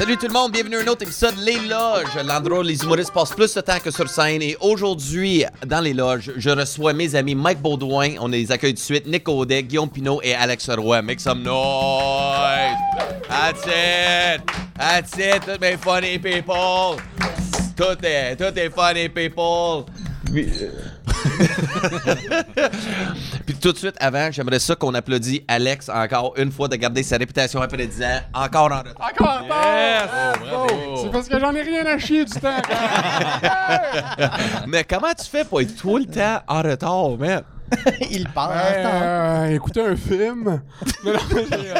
Salut tout le monde, bienvenue à un autre épisode Les Loges, l'endroit où les humoristes passent plus de temps que sur scène. Et aujourd'hui, dans Les Loges, je reçois mes amis Mike Baudouin, on les accueille de suite, Nick Audet, Guillaume Pinot et Alex Roy. Make some noise! That's it! That's it, toutes mes funny people! Tout est, tout est funny people! Tout de suite avant, j'aimerais ça qu'on applaudisse Alex encore une fois de garder sa réputation après 10 ans, encore en retard. Encore en retard! Oh. C'est parce que j'en ai rien à chier du temps. Mais comment tu fais pour être tout le temps en retard, man? Il parle en Ben, retard. euh, écouter un film. non, euh,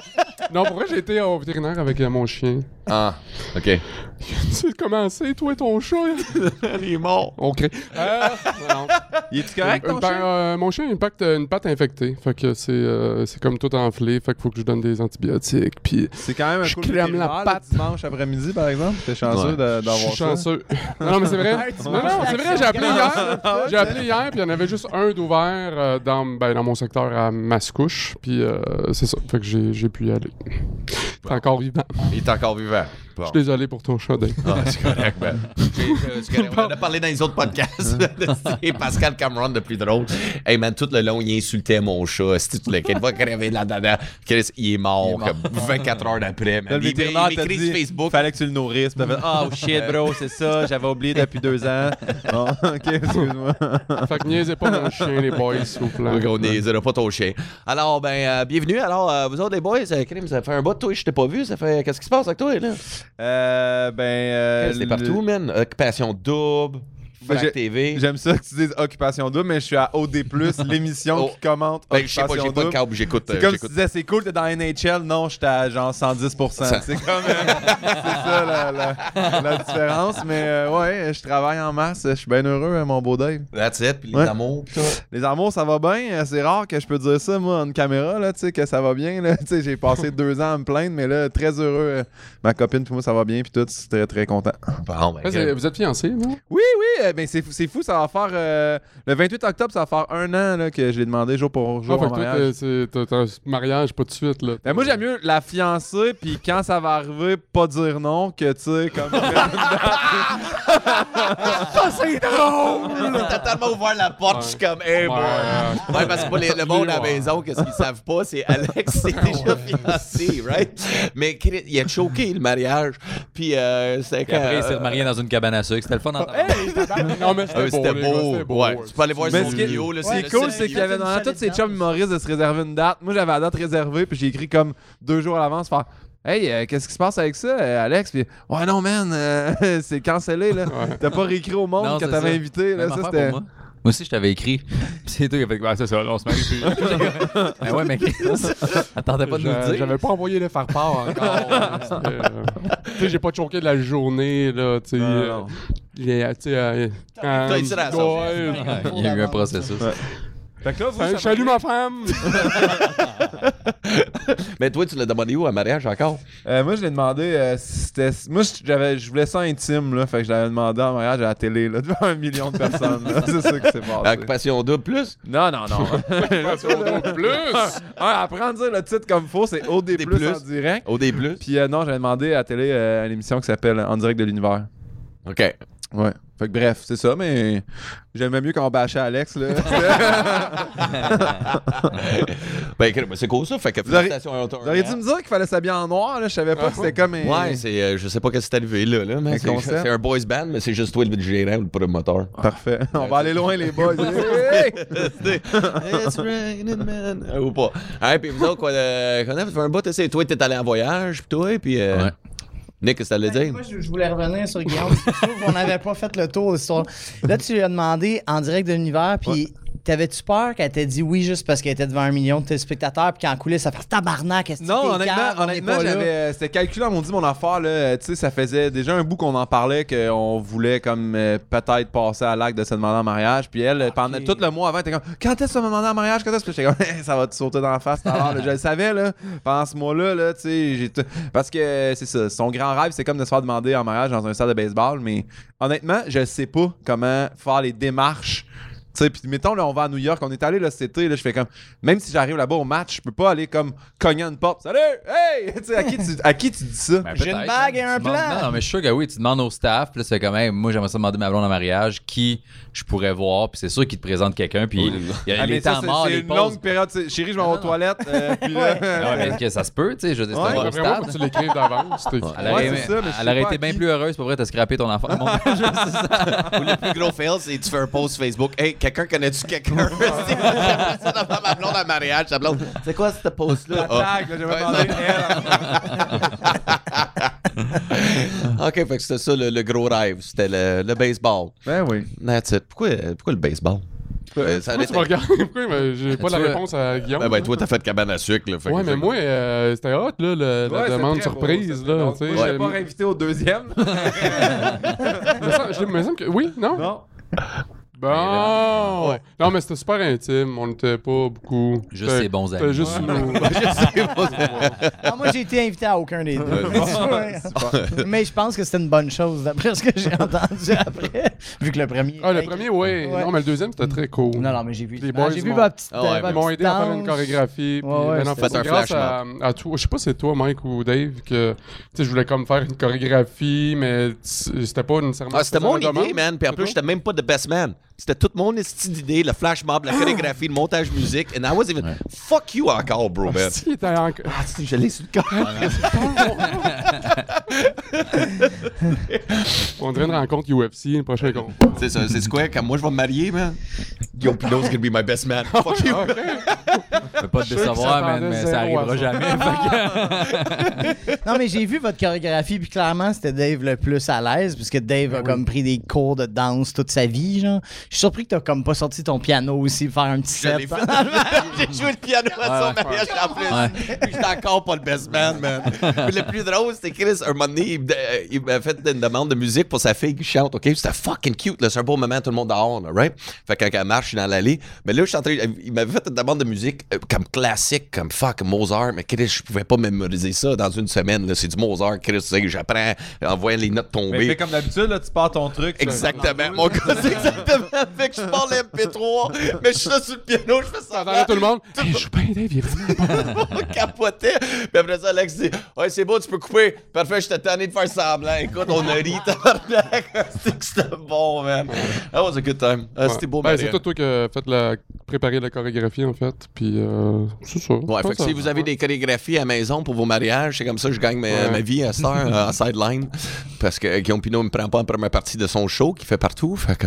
non, pour vrai, j'ai été au vétérinaire avec euh, mon chien. Ah, ok. tu sais comment c'est, toi et ton chat? Il est mort. On crée. Euh, non. Il est-tu correct, Une ton chien? euh, mon chien a une patte, une patte infectée. Fait que c'est, euh, c'est comme tout enflé. Fait qu'il faut que je donne des antibiotiques. Puis C'est quand même un je cool crème la patte. le dimanche après-midi, par exemple. T'es chanceux Ouais. de- je d'avoir suis ça. chanceux. non, non, mais c'est vrai. Non, non, c'est vrai, j'ai appelé hier. J'ai appelé hier, puis il y en avait juste un d'ouvert euh, dans, ben, dans mon secteur à Mascouche. Puis euh, c'est ça. Fait que j'ai, j'ai pu y aller. T'es encore vivant. Il est encore vivant. Да. Je suis désolé pour ton chat, Dave. Ah, c'est correct, man. J'ai- euh, correct. On en a parlé dans les autres podcasts. C'est Pascal Cameron, le plus drôle. Hey, man, tout le long, il insultait mon chat. C'était tout le Il va crever là-dedans. Chris, il est mort, comme 24 heures d'après. Là, le Il- vétérinaire il t'a dit sur Facebook. fallait que tu le nourrisses. Puis t'as fait Oh shit, bro, c'est ça, j'avais oublié depuis deux ans. Bon, ok, excuse-moi. fait que niaisez pas mon chien, les boys, s'il vous plaît. Oui, on n'est pas ton chien. Alors, ben, euh, bienvenue. Alors, euh, vous autres, les boys, euh, Krim, ça fait un bout de toi, je t'ai pas vu. Ça fait. Qu'est-ce qui se passe avec toi, là? Euh, ben. euh, le- partout, man. Occupation double. Frac j'ai- TV. J'aime ça que tu dises Occupation Double, mais je suis à OD, l'émission Oh. qui commente Ben, je sais pas, Occupation j'ai pas de Double. câble, j'écoute. C'est euh, comme si j'écoute. tu disais, c'est cool, t'es dans NHL. Non, j'étais à genre 110%. Ça- C'est comme. euh, c'est ça la, la- la différence. Mais euh, ouais, je travaille en masse. Je suis bien heureux, hein, mon beau Dave. That's it, puis les Ouais. amours, pis tout. Les amours, ça va bien. Euh, C'est rare que je peux dire ça, moi, en caméra, là, tu sais, que ça va bien. Là. Tu sais, j'ai passé deux ans à me plaindre, mais là, très heureux. euh, ma copine, puis moi, ça va bien, puis tout, je suis très, très content. Bon, ben, Ouais, c'est- vous êtes fiancés, non? Oui, oui, euh, ben c'est fou, c'est fou, ça va faire. euh, le 28 octobre, ça va faire un an là, que je l'ai demandé jour pour Ah, jour fait en mariage. c'est- t'as un mariage pas de suite, là. Ben moi j'aime mieux la fiancée puis quand ça va arriver pas dire non que tu sais comme Ça, c'est drôle! T'as tellement ouvert la porte, je suis comme, hey, boy. Ouais. Ouais, parce que pour les- le monde à la Ouais. maison, qu'est-ce qu'ils savent pas, c'est Alex, c'est déjà fiancé, right? Mais Chris, il a choqué le mariage. Puis, euh, c'était Puis après, il s'est euh, remarié dans une cabane à sucre. C'était le fun d'entendre. Non, mais ah, c'était beau. C'était les gars, beau. c'était beau, Ouais, tu peux aller voir Mais son ce qui est- vidéo. c'est est cool, c'est qu'il y avait dans tous ces chums humoristes de se réserver une date. Moi j'avais la date réservée puis j'ai écrit comme deux jours à l'avance faire Hey, euh, qu'est-ce qui se passe avec ça, euh, Alex? Puis, ouais, non, man, euh, c'est cancellé, là. Ouais. T'as pas réécrit au monde Non, que t'avais invité, là. Même Ça, c'était. Moi. Aussi, je t'avais écrit. Puis c'est toi qui a fait ben, c'est ça, là, on se marie plus. ben ouais, mais attendez pas de nous dire. J'avais pas envoyé le faire-part encore. C'était, euh, tu sais, j'ai pas choqué de la journée, là, tu sais. Non, euh, non. j'ai, tu sais, euh, T'as à la. Ouais, Il y a eu un processus. Ouais. Fait que là, vous, ça Salut ma femme! Mais toi, tu l'as demandé où, à mariage encore? Euh, moi, je l'ai demandé. euh, si c'était. Moi, je- j'avais, je voulais ça intime, là. Fait que je l'avais demandé en mariage à la télé, là, devant un million de personnes. là. C'est ça qui s'est passé. Occupation double plus? Non, non, non. plus! Ouais, apprends à dire le titre comme faux, c'est OD Des plus plus. en direct. OD plus? Puis euh, non, j'avais demandé à la télé euh, une émission qui s'appelle En direct de l'univers. OK. Ouais. Fait que bref, c'est ça, mais j'aimais mieux quand on bâchait Alex, là. ben, c'est cool ça. Fait que Vous auriez- félicitations à Vous auriez dû me dire qu'il fallait s'habiller en noir, là. Je savais pas que c'était comme un. Ouais, c'est, euh, je sais pas ce qui c'est arrivé là, là mais c'est, un boys band, mais c'est juste toi le gérant ou le promoteur. Parfait. On va aller loin, les boys. Hey! It's raining, man. Ou pas. Hein, puis vous autres, quoi, euh, qu'on a fait un bout, tu sais, toi, t'es allé en voyage, puis toi, puis. Euh, Ouais. Nick, qu'est-ce que t'allais dire? Moi, je, je voulais revenir sur Guillaume. Je trouve qu'on n'avait pas fait le tour. Là, tu lui as demandé en direct de l'univers, puis t'avais-tu peur qu'elle t'ait dit oui juste parce qu'elle était devant un million de téléspectateurs, puis qu'en coulisses, ça fait tabarnak, que Non, honnêtement, honnêtement j'avais, euh, c'était calculé, on dit mon affaire, là, tu sais, ça faisait déjà un bout qu'on en parlait, qu'on voulait comme euh, peut-être passer à l'acte de se demander en mariage, puis elle, pendant tout le mois avant, elle était comme, quand est-ce que me demander en mariage, quand est-ce que j'étais comme, ça va te sauter dans la face, l'heure, là. je le savais, là, pendant ce mois-là, là, tu sais, j'ai parce que c'est ça, son grand rêve, c'est comme de se faire demander en mariage dans un stade de baseball, mais honnêtement, je sais pas comment faire les démarches sais, puis mettons, là, on va à New York, on est allé là cet été, là, je fais comme, même si j'arrive là-bas au match, je peux pas aller comme cogner à une porte. Salut! Hey! tu sais, à qui tu, à qui tu dis ça? Ben, J'ai une bague et un demandes- plan. Non, non, mais je suis sûr que oui, tu demandes au staff, puis là, c'est comme, hey, moi, j'aimerais ça demander ma blonde en mariage, qui je pourrais voir, puis c'est sûr qu'il te présente quelqu'un, puis il y a Ah, les ça, temps c'est- morts, c'est les une longue période. Chérie, je vais aux toilettes. euh, puis là, ouais, mais que ça se peut, tu sais, je veux dire, c'est Ouais, un gros stade. tu l'écrives d'avance. Elle aurait, été bien plus heureuse, pour vrai, t'as scrappé ton enfant. Ou le plus gros fail, c'est tu fais un post Facebook. Hey, quelqu'un connais-tu quelqu'un? Ça d'avoir ma blonde en mariage. Blonde, c'est quoi ce post-là? Ah. Tag, là, j'avais demandé. Ok, fait que c'était ça le, le gros rêve. C'était le, le baseball. Ben oui. That's it. Pourquoi, pourquoi le baseball? Euh, ça Pourquoi tu me regardes? Pourquoi? Mais j'ai pas Tu la réponse à Guillaume? Ben, ben, toi, t'as fait cabane à sucre. Là, ouais, mais moi, euh, c'était hot, là, le- la Ouais, c'est demande surprise, beau, là. donc. Moi, je Euh, pas réinvité au deuxième. je- me semble que. Oui, non? non. Bon! Non, mais c'était super intime. On n'était pas beaucoup. Juste ses bons amis. juste Ouais. nous. Ah, moi, j'ai été invité à aucun des deux. Ouais. Mais je pense que c'était une bonne chose, d'après ce que j'ai entendu après. Vu que le premier. Ah, le premier, oui. Ouais. Non, mais le deuxième, c'était très cool. Non, non, mais j'ai vu. Les Ah, boys j'ai vu votre petite. Ah euh, Ils m'ont aidé à faire une chorégraphie. Puis, Ouais, ouais, en c'était- fait, c'est un grâce flash à, à toi. Je sais pas si c'est toi, Mike ou Dave, que je voulais comme faire une chorégraphie, mais c'était pas nécessairement. Ah, c'était mon idée, man. Puis en plus, j'étais même pas the best man. C'était toute mon style d'idée, le flash mob, la chorégraphie, le montage musique. And I was even. Fuck you encore, bro, man. Si, il était en- Ah, si, je l'ai sur le corps. On dirait une rencontre UFC, le prochain combat. C'est ça, c'est quoi? Quand moi je vais me marier, man, Guillaume Pinot's gonna be my best man. Fuck you. Je peux pas te décevoir, man, mais ça arrivera jamais. Non, mais j'ai vu votre chorégraphie, puis clairement, c'était Dave le plus à l'aise, puisque Dave a comme pris des cours de danse toute sa vie, genre. Je suis surpris que t'as comme pas sorti ton piano aussi, pour faire un petit Je set. J'ai joué le piano à son Ouais. mariage en plus. Puis j'étais encore pas le best man, man. Puis le plus drôle, c'était Chris, un moment donné, il, euh, il m'a fait une demande de musique pour sa fille qui chante, OK? C'était fucking cute, là. C'est un beau moment, tout le monde dehors, là, right? Fait que quand elle marche, je suis dans l'allée. Mais là, je suis en train, il m'avait fait une demande de musique euh, comme classique, comme fuck Mozart. Mais Chris, je pouvais pas mémoriser ça dans une semaine, là. C'est du Mozart, Chris, tu sais, j'apprends en voyant les notes Mais tomber. fais comme d'habitude, là, tu pars ton truc. Exactement. Mon gars, c'est exactement. Fait que je parle MP3, mais je suis là sur le piano, je fais ça. Tout le monde? Hey, Dave, il est vraiment bon. On capotait. Puis après ça, Alex dit Ouais, c'est beau, tu peux couper. Parfait, j'étais tanné de faire semblant. Écoute, on a ri, tabarnak. C'était bon, man. That was a good time. Ah, C'était beau, Ben, c'est toi, toi qui as fait la... préparé la chorégraphie, en fait. Puis, euh, c'est ça. Ouais, fait que si vous avez des chorégraphies à la maison pour vos mariages, c'est comme ça que je gagne ma, ma vie à cette heure, euh, en sideline. Parce que Guillaume Pinot me prend pas en première partie de son show qu'il fait partout. Fait que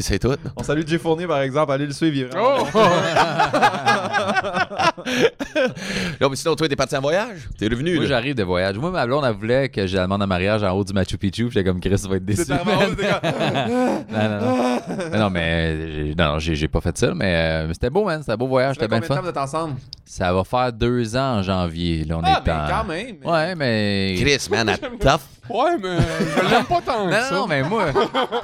c'est- c'est tout. On salue Jay Fournier, par exemple. Allez le suivre. Oh! Non, mais sinon, toi, t'es parti en voyage? T'es revenu, Moi, j'arrive de voyage. Moi, ma blonde, elle voulait que je la demande en mariage en haut du Machu Picchu. puis J'étais comme, Chris, vas être déçu. C'est non, non, non. Mais non, mais j'ai- non, non, j'ai j'ai pas fait ça, mais, euh, mais c'était beau, man. C'était un beau voyage. Ça C'était bien combien de temps fun. ensemble? Ça va faire deux ans en janvier. Là, on Ah, est mais en- quand même. mais- Ouais, mais. Chris, man, tough. Ouais, mais je l'aime pas tant Non, ça. non, non, mais moi.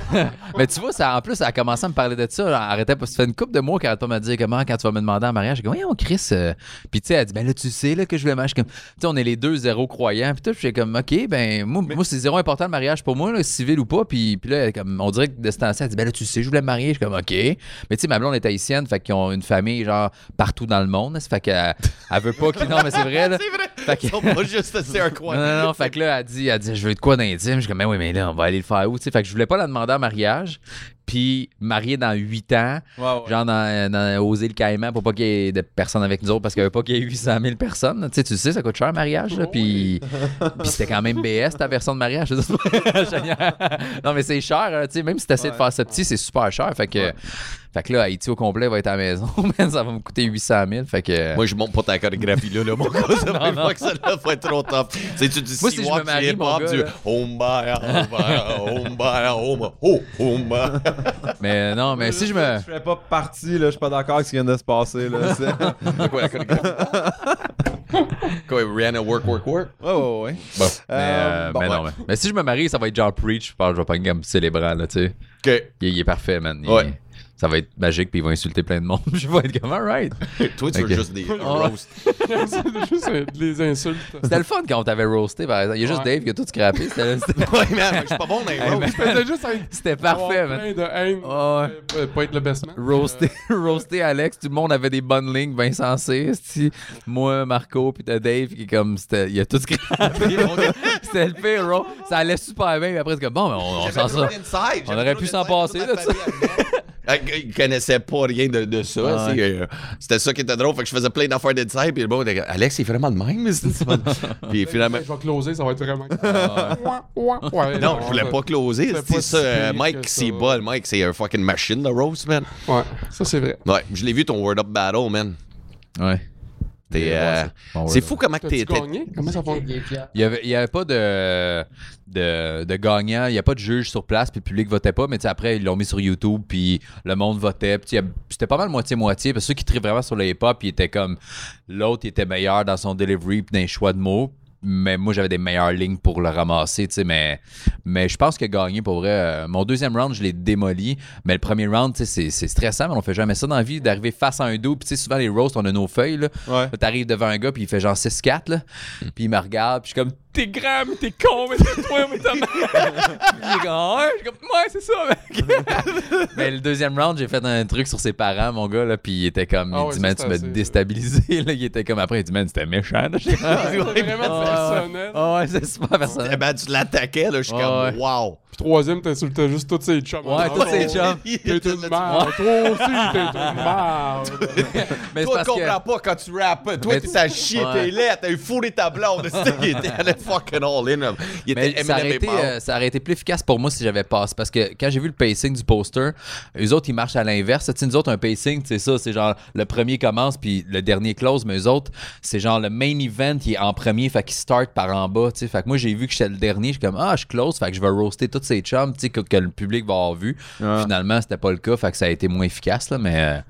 mais tu vois, ça, en plus, elle a commencé à me parler de ça. Arrêtait pas. Ça fait une couple de mois qu'elle arrête pas de me dire comment, quand tu vas me demander en mariage. J'ai dit, voyons, Chris. euh. Puis tu sais, elle dit, ben là, tu sais là, que je voulais mariage. Comme, tu sais, on est les deux zéro croyants. Puis tout, puis j'étais comme, OK, ben, moi, moi c'est zéro important le mariage pour moi, là, civil ou pas. Puis, puis là, comme, on dirait que de ce temps-ci, elle dit, ben là, tu sais, je voulais me marier. Je suis comme, OK. Mais tu sais, ma blonde est haïtienne, fait qu'ils ont une famille, genre, partout dans le monde. Ça fait qu'elle elle veut pas qu'ils. Non, mais c'est vrai, là. C'est vrai. Fait que- Ils sont pas juste c'est un coin. Non, non, non. Fait que là, elle dit, elle dit je veux de quoi d'intime. Je suis comme, mais oui, mais là, on va aller le faire où? Tu sais, fait que je voulais pas la demander en mariage. Puis, mariée dans 8 ans, ouais. genre dans, dans aux îles Caïmans pour pas qu'il y ait de personnes avec nous autres parce qu'il y avait pas qu'il y ait 800 000 personnes. Tu sais, tu sais, ça coûte cher un mariage. Là, puis, puis c'était quand même BS ta version de mariage. non, mais c'est cher. hein, tu sais, même si tu essaies de faire ça petit, c'est super cher. Fait que, fait que là, Haïti au complet va être à la maison. man, ça va me coûter 800 000. Fait que. Moi, je monte pas ta chorégraphie là, là mon gars. Ça non. pas que ça là, va être trop top. Tu dis Moi, si si je walk, me marie, mon gars, tu là. Omba, omba, omba, omba, oh, omba. Mais non, mais si je me. Je fais pas partie, là. Je suis pas d'accord avec ce qui vient de se passer, là. C'est- quoi la chorégraphie? Quoi, Rihanna, work, work, work? Ouais, ouais, ouais. Bon. Mais, euh, bon, mais non, mais, mais si je me marie, ça va être genre preach. Je pense que je vais pas une gamme célébrant, là, tu sais. OK. Il, il est parfait, man. Il- Ouais. Ça va être magique, puis ils vont insulter plein de monde. je vais être comme, alright. Toi, tu veux Ok. juste des roasts. C'est juste euh, des insultes. C'était le fun quand on t'avait roasté, par exemple. Il y a juste Ouais. Dave qui a tout scrappé. C'était Ouais, man, je suis pas bon dans les Hey, roasts. C'était juste être c'était parfait, avoir man. plein de haine. Ouais. euh, Pas être le best man. Roaster, roaster Alex, tout le monde avait des bonnes lignes bien sensées. esti. Moi, Marco, puis t'as Dave qui comme c'était, il a tout scrappé. c'était le pire, bro. Ça allait super bien, puis après c'est comme bon, mais on, on s'en sort. On aurait pu s'en passer, là, ça. Ah, Il connaissait pas rien de, de ça. Ah ouais. c'est, euh, C'était ça qui était drôle. Fait que je faisais plein d'affaires d'inside. Puis le bon, Alex, il est vraiment de même. c'est- c'est puis finalement. Je vais closer, ça va être vraiment. Ah, Ouais, Non, je voulais pas closer. c'est C'est ça. euh, Mike, c'est bas. Mike, c'est un fucking machine de roast, man. Ouais, ça c'est vrai. Ouais, je l'ai vu ton Word Up Battle, man. Ouais. Euh, Bon, c'est fou comment t'es. gagné? Comment ça fonctionne? Il y avait, pas de, de, de gagnant, il n'y a pas de juge sur place, puis le public votait pas, mais après, ils l'ont mis sur YouTube, puis le monde votait. C'était pas mal moitié-moitié, parce que ceux qui tripaient vraiment sur le hip-hop, ils étaient comme. L'autre il était meilleur dans son delivery, puis dans les choix de mots. Mais moi, j'avais des meilleures lignes pour le ramasser, tu sais. Mais, mais je pense que gagner, pour vrai, euh, mon deuxième round, je l'ai démoli. Mais le premier round, tu sais, c'est- stressant, mais on fait jamais ça dans la vie, d'arriver face à un dos. Puis tu sais, souvent, les roasts, on a nos feuilles, là. Ouais. T'arrives devant un gars, puis il fait genre 6-4, là. Puis il me regarde, puis je suis comme, t'es grand, mais t'es con, mais t'es toi, mais t'es Il est comme, ouais, je suis comme, ouais, c'est ça, mec. mais le deuxième round, j'ai fait un truc sur ses parents, mon gars, là, puis il était comme, Ah il ouais, dit, man, tu m'as déstabilisé, là. Il était comme, après, il dit, man, c'était méchant, là. J'étais comme, C'est vraiment personnel. Ah ouais, c'est super Eh personnel. ben, tu l'attaquais, là. Je suis comme, ouais. wow. Puis troisième, t'insultais juste tous ces chums. Ouais, tous ces chums. T'es une merde. Toi aussi, t'es une merde. Mais c'est Toi, tu comprends pas quand tu rappes. Toi, t'es à chier, t'es laid, t'as eu fourré ta blonde. Fucking all in. là. Il Mais était ça aurait, été, euh, ça aurait été plus efficace pour moi si j'avais pas. C'est parce que quand j'ai vu le pacing du poster, eux autres, ils marchent à l'inverse. Tu sais, nous autres, un pacing, c'est ça. C'est genre le premier commence puis le dernier close. Mais eux autres, c'est genre le main event qui est en premier. Fait qu'ils start par en bas. tu sais. Fait que moi, j'ai vu que j'étais le dernier. Je suis comme, ah, je close. Fait que je vais roaster tous ces chums tu sais, que, que le public va avoir vu. Ouais. Finalement, c'était pas le cas. Fait que ça a été moins efficace. Là, mais euh,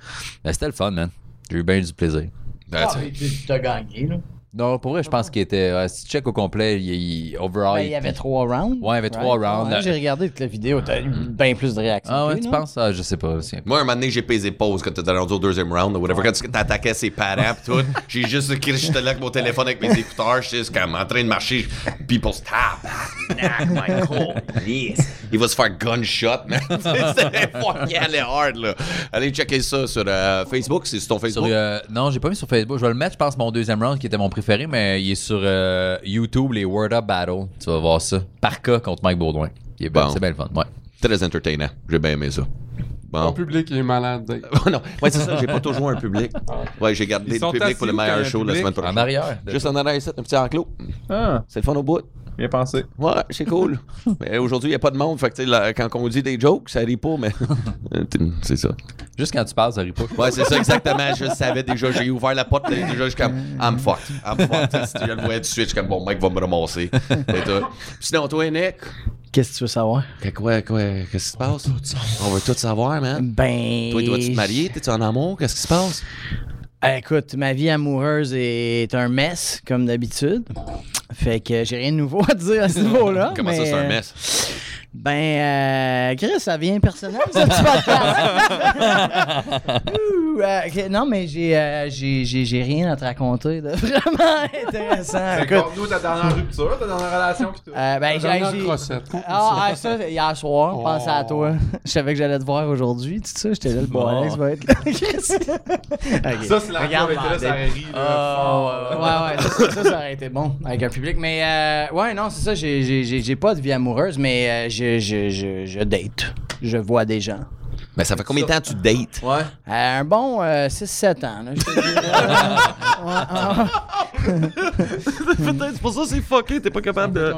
mais c'était le fun, man. J'ai eu bien du plaisir. Ah, tu t'as gagné, là. Non, pour vrai, je pense qu'il était. ouais, si tu check au complet, il, il- overall. Ben, il y avait trois rounds. Ouais, il y avait trois rounds. Ouais, J'ai regardé toute la vidéo, t'as eu bien plus de réactions. Ah ouais, tu non? penses? Ah, je sais pas. Moi, un moment donné, j'ai pesé pause quand t'étais rendu au deuxième round ou whatever. Quand tu t'attaquais ses parents pis tout, j'ai juste écrit, j'étais là avec mon téléphone avec mes écouteurs, j'étais juste comme en train de marcher. People stop. Michael, yes. Il va se faire gunshot, man. C'était fucking hard, là. Allez checker ça sur euh, Facebook, c'est sur ton Sur, Facebook. euh, non, j'ai pas mis sur Facebook. Je vais le mettre, je pense, mon deuxième round qui était mon préféré, mais il est sur euh, YouTube, les Word Up Battle. Tu vas voir ça. Par cas contre Mike Baudouin. Il est bien- Bon. C'est bien le fun. Ouais. Très entertainant. J'ai bien aimé ça. Bon. public il est malade. Non, ouais, c'est ça, j'ai pas toujours un public. Ouais, j'ai gardé le public pour le meilleur show la semaine public? prochaine. En arrière. Juste en arrière, ici, un petit enclos. Ah, C'est le fun au bout. Bien pensé. Ouais, c'est cool. mais aujourd'hui, il n'y a pas de monde. Fait que, tu sais, là, quand on dit des jokes, ça rit pas, mais. c'est ça. Juste quand tu parles, ça rit pas. Ouais, c'est ça, exactement. Je savais déjà. J'ai ouvert la porte. Déjà, je suis comme, I'm fucked. I'm fucked. Si je le voyais tout de suite, je suis comme, bon, mec va me ramasser. Tout. Sinon, toi, Nick, Qu'est-ce que tu veux savoir? que- quoi, quoi, qu'est-ce qui se passe? On veut tout savoir, man. Ben. Toi, dois-tu te marier? T'es-tu en amour? Qu'est-ce qui se passe? Ah, Écoute, ma vie amoureuse est un mess, comme d'habitude. Fait que j'ai rien de nouveau à dire à ce niveau-là. Comment ça, c'est un euh, mess? Ben, euh, Chris, ça vient personnel, ce petit podcast. Ouh, euh, non, mais j'ai, euh, j'ai, j'ai, j'ai rien à te raconter de vraiment intéressant. Écoute, nous ta dernière rupture, ta dernière relation pis tout. euh, ben, j'ai, j'ai-. Ah, ah, ça, hier soir, Oh. pensais à toi. Je savais que j'allais te voir aujourd'hui, tu sais, j'étais là, le bon. Alex va être là. Ok. Ça, c'est la Regarde, là, ça là, Ah, fort, Ouais, ouais, ça, ça, ça aurait été bon avec un public. Mais, euh, ouais, non, c'est ça, j'ai, j'ai, j'ai, j'ai pas de vie amoureuse, mais euh, je, je, date. Je vois des gens. Mais ça fait combien de temps que tu dates? Ouais. Euh, un bon euh, 6-7 ans, là, je te dirais. Ouais, ouais. Peut-être, c'est pour ça que c'est fucké. T'es pas capable de. Euh.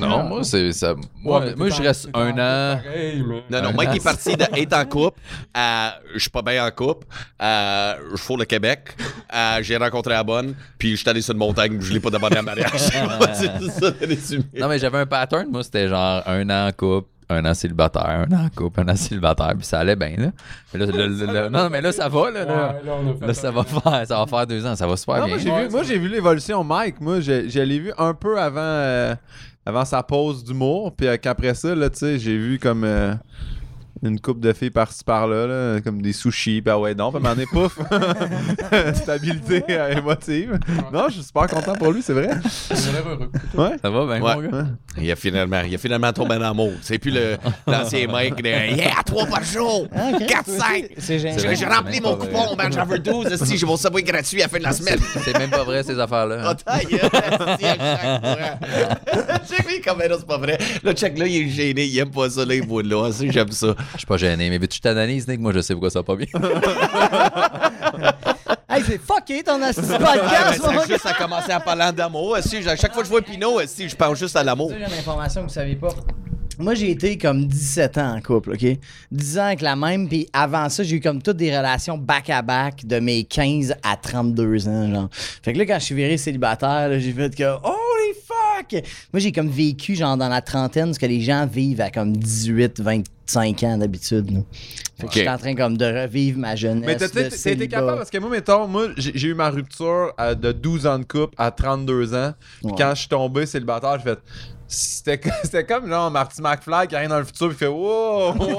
Non, moi, c'est ça. Moi, Ouais, moi t'es je reste t'es un an. pareil, mais- Non, non, Mike est parti d'être en couple à je suis pas bien en couple, à je fous le Québec, à j'ai rencontré la bonne, puis je suis allé sur une montagne, je l'ai pas demandé en mariage. c'est ça le résumé. Non, mais j'avais un pattern. Moi, c'était genre un an en couple, un an célibataire, un an en couple, un an célibataire, puis ça allait bien, là. Mais là, le- le- le- non, mais là, ça va, là. Ouais, Là, ça va faire, ça va faire deux ans, ça va super Non, bien. moi, j'ai vu, moi, j'ai vu l'évolution Mike. Moi, je, je l'ai vu un peu avant, euh, avant sa pause d'humour. Puis euh, qu'après ça, là, tu sais, j'ai vu comme. euh, une coupe de filles par-ci par-là, là, comme des sushis, ben ouais, non, ben m'en est pouf. Stabilité euh, émotive. Non, je suis super content pour lui, c'est vrai. Heureux. Ouais. Ça va, ben, Ouais. mon gars? Il a finalement, il a finalement tombé en amour. C'est plus le- l'ancien mec de Yeah, trois par jour! Ah, ok. 4, 5! C'est génial. J'ai j'ai rempli mon coupon, ben j'en veux 12, si j'ai mon subway gratuit à la fin de la semaine. C'est même pas vrai, ces affaires-là. Ah, fois. Check lui comme non, c'est pas vrai. Le check là, il est gêné, il aime pas ça, là, il voit là. Aussi, j'aime ça. Je suis pas gêné, mais veux-tu t'analyses, Nick? Moi, je sais pourquoi ça va pas bien. Hey, c'est fucké ton assis podcast, mon c'est juste à commencer en parlant d'amour. Si, à chaque fois que je vois Pinot, si, je pense juste à l'amour. J'ai une information que vous savez pas. Moi, j'ai été comme 17 ans en couple, OK? 10 ans avec la même, puis avant ça, j'ai eu comme toutes des relations back-à-back de mes 15 à 32 ans, genre. Fait que là, quand je suis viré célibataire, j'ai fait que « Holy fuck! » Moi, j'ai comme vécu, genre, dans la trentaine, ce que les gens vivent à comme 18, 25 ans d'habitude. Fait que Ok. j'étais en train comme de revivre ma jeunesse Mais t'as- été capable parce que moi, mettons, moi, j'ai j'ai eu ma rupture à- de 12 ans de couple à 32 ans. Puis Ouais. quand je suis tombé célibataire, j'ai fait. C'était c'était comme genre Marty McFly qui arrive dans le futur et fait Wow, wow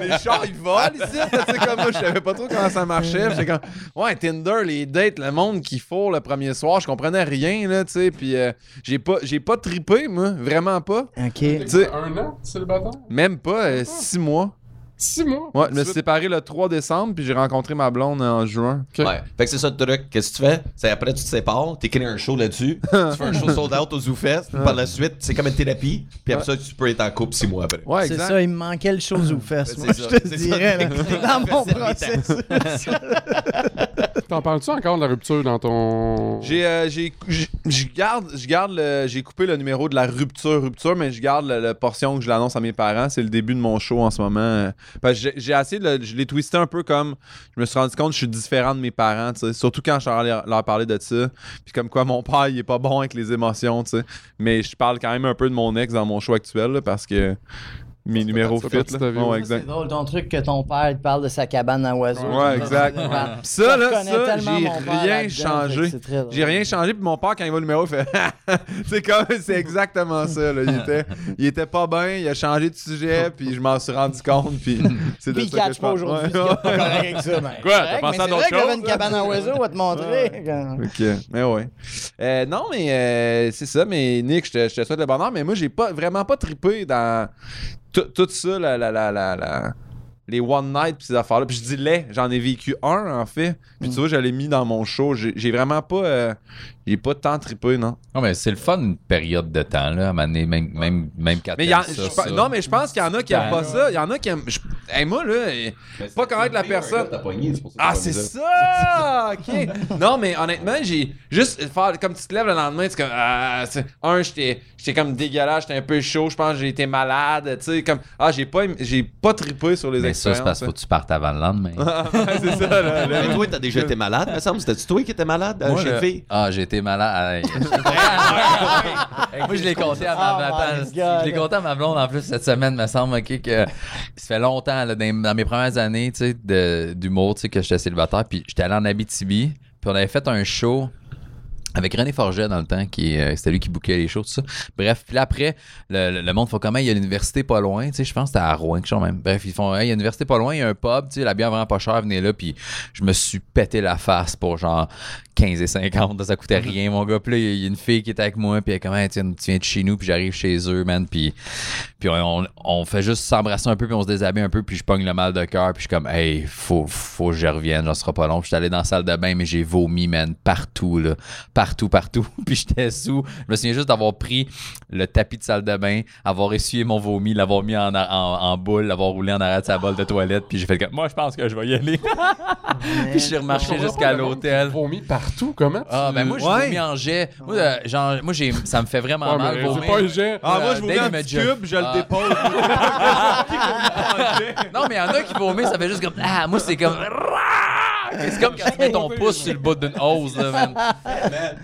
les chars ils volent ici. Tu sais, comme moi, je savais pas trop comment ça marchait. J'étais comme Ouais, Tinder, les dates, le monde qu'il faut le premier soir, je comprenais rien, là, tu sais. Puis euh, j'ai pas, j'ai pas trippé, moi, vraiment pas. OK. Un an, célibataire? Même pas, euh, six mois. Six mois? Ouais, je me suis séparé le 3 décembre, puis j'ai rencontré ma blonde en juin. Ouais. Fait que c'est ça le truc. Qu'est-ce que tu fais? C'est après, tu te sépares, t'écris un show là-dessus, tu fais un show sold out au ZooFest, puis par la suite, c'est comme une thérapie, puis après ça, tu peux être en couple six mois après. Ouais, C'est ça, il me manquait le Moi, ça, je te dirais, là, dans mon C'est processus. T'en parles-tu encore de la rupture dans ton. J'ai, euh, j'ai, j'ai- je garde, je garde le, j'ai coupé le numéro de la rupture, rupture, mais je garde la, la portion que je l'annonce à mes parents. C'est le début de mon show en ce moment. J'ai, essayé de, le- je l'ai twisté un peu comme, je me suis rendu compte que je suis différent de mes parents. Surtout quand je leur, leur parlais de ça. Puis comme quoi mon père, il est pas bon avec les émotions, tu sais. Mais je parle quand même un peu de mon ex dans mon show actuel, là, parce que mes numéros fit, là. Ouais, exact. C'est drôle, ton truc que ton père te parle de sa cabane à oiseaux. Ouais, exact. Ça, là, ça, j'ai rien changé. que c'est très drôle. J'ai rien changé, puis mon père, quand il voit le numéro, il fait C'est comme, c'est exactement ça. Là. Il, était, il était pas bien, il a changé de sujet, puis je m'en suis rendu compte, puis c'est de Puis il ça que catch je pas parle. aujourd'hui. Ouais, ça, ben, Quoi, t'as pensé mais à c'est d'autres choses? une cabane à oiseaux, on va te montrer. Ok, mais ouais. Euh, non, mais euh, c'est ça, mais Nick, je te, je te souhaite le bonheur, mais moi, j'ai pas vraiment pas trippé dans tout, tout ça, la, la, la, la, les one night pis ces affaires-là. Puis je dis les, j'en ai vécu un en fait. Puis tu vois, je l'ai mis dans mon show. J'ai j'ai vraiment pas. Euh, j'ai pas tant trippé, non? Non, mais c'est le fun une période de temps, là, à donné, même, même, même quand Mais il y je ça, ça. non, mais je pense qu'il y en a qui aiment Ben, pas ça. Il y en a qui aiment. je- Hey, moi, là, euh, pas connaître la personne. Ah, c'est ça! OK. non, mais honnêtement, j'ai juste faire comme tu te lèves le lendemain, c'est comme. ah, c'est- un, j'étais j'étais comme dégueulasse, j'étais un peu chaud, je pense que j'ai été malade, tu sais, comme. Ah, j'ai pas, j'ai pas trippé sur les Mais ça, expériences. c'est parce qu'il faut que tu partes avant le lendemain. Ouais, c'est ça, là. là. Mais toi, t'as déjà été malade, me semble. C'était-tu toi qui étais malade euh, Moi, chez le- le fille? Ah, j'ai malade. Moi, je l'ai compté à ma Oh God. Je l'ai compté à ma blonde en plus cette semaine, me semble, ok, que ça fait longtemps, là, dans, dans mes premières années, tu sais, d'humour, tu sais, que j'étais célibataire, puis j'étais allé en Abitibi, puis on avait fait un show avec René Forget dans le temps, qui euh, c'était lui qui bouquait les shows, tout ça. Bref, puis là, après, le, le- monde fait comment il y a l'université pas loin, tu sais, je pense que c'était à Rouen, quelque chose même. Bref, ils font, Hey, il y a l'université pas loin, il y a un pub, tu sais, la bière vraiment pas chère, venez là, puis je me suis pété la face pour genre 15 et 50, là, ça coûtait rien, mon gars. Puis là, il y a une fille qui était avec moi, puis elle est comme, Hey, tu viens de chez nous, puis j'arrive chez eux, man, puis, puis on, on- fait juste s'embrasser un peu, puis on se déshabille un peu, puis je pogne le mal de cœur, puis je suis comme, hey, faut, faut que je revienne, ce sera pas long. Puis je suis allé dans la salle de bain, mais j'ai vomi, man, partout, là, partout, partout. puis j'étais sous. Je me souviens juste d'avoir pris le tapis de salle de bain, avoir essuyé mon vomi, l'avoir mis en, en, en boule, l'avoir roulé en arrière de sa bolle de toilette, puis j'ai fait comme, moi, je pense que je vais y aller. puis je suis remarché jusqu'à l'hôtel. Vomi partout, comment? Ah, ben moi, je Ouais. vomis en jet. Moi, euh, genre, moi j'ai, ça me fait vraiment Ouais, mal. mais c'est pas un jet. Ah, moi, Euh, je vous Dave, mets un il m'a petit cube, je Ah. le dépose. Non, mais il y en a qui vomissent, ça fait juste comme. Ah, moi, c'est comme. C'est comme quand tu mets ton pouce sur le bout d'une hausse, là, man.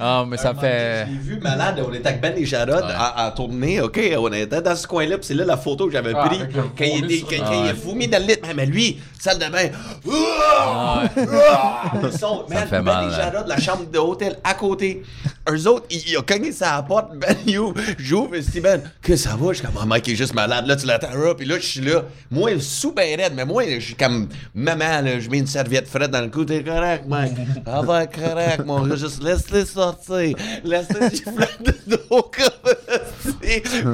Ah, mais ça fait. Je l'ai vu malade, on était avec Ben et Jarod Ouais. à, à tourner, ok? On était dans ce coin-là, puis c'est là la photo que j'avais Ah, prise. Quand il, est- sur- quand- Ah, quand il ouais. est vomi dans le lit. Mais, mais lui, salle de bain. Ah. Ils man, fait Ben mal, et hein. Jarod, la chambre d'hôtel à côté. eux autres, il, il a cogné sa porte, Ben You, j'ouvre, et Ben, que ça va? Je suis comme, oh, Mike est juste malade, là, tu l'attends, puis là, je suis là, moi, sous ben raide, mais moi, je suis comme, maman, là, je mets une serviette frette dans le cou, t'es correct, Mike, ah être correct, mon gars, juste laisse-les sortir, laisse-les siffler de dos, comme.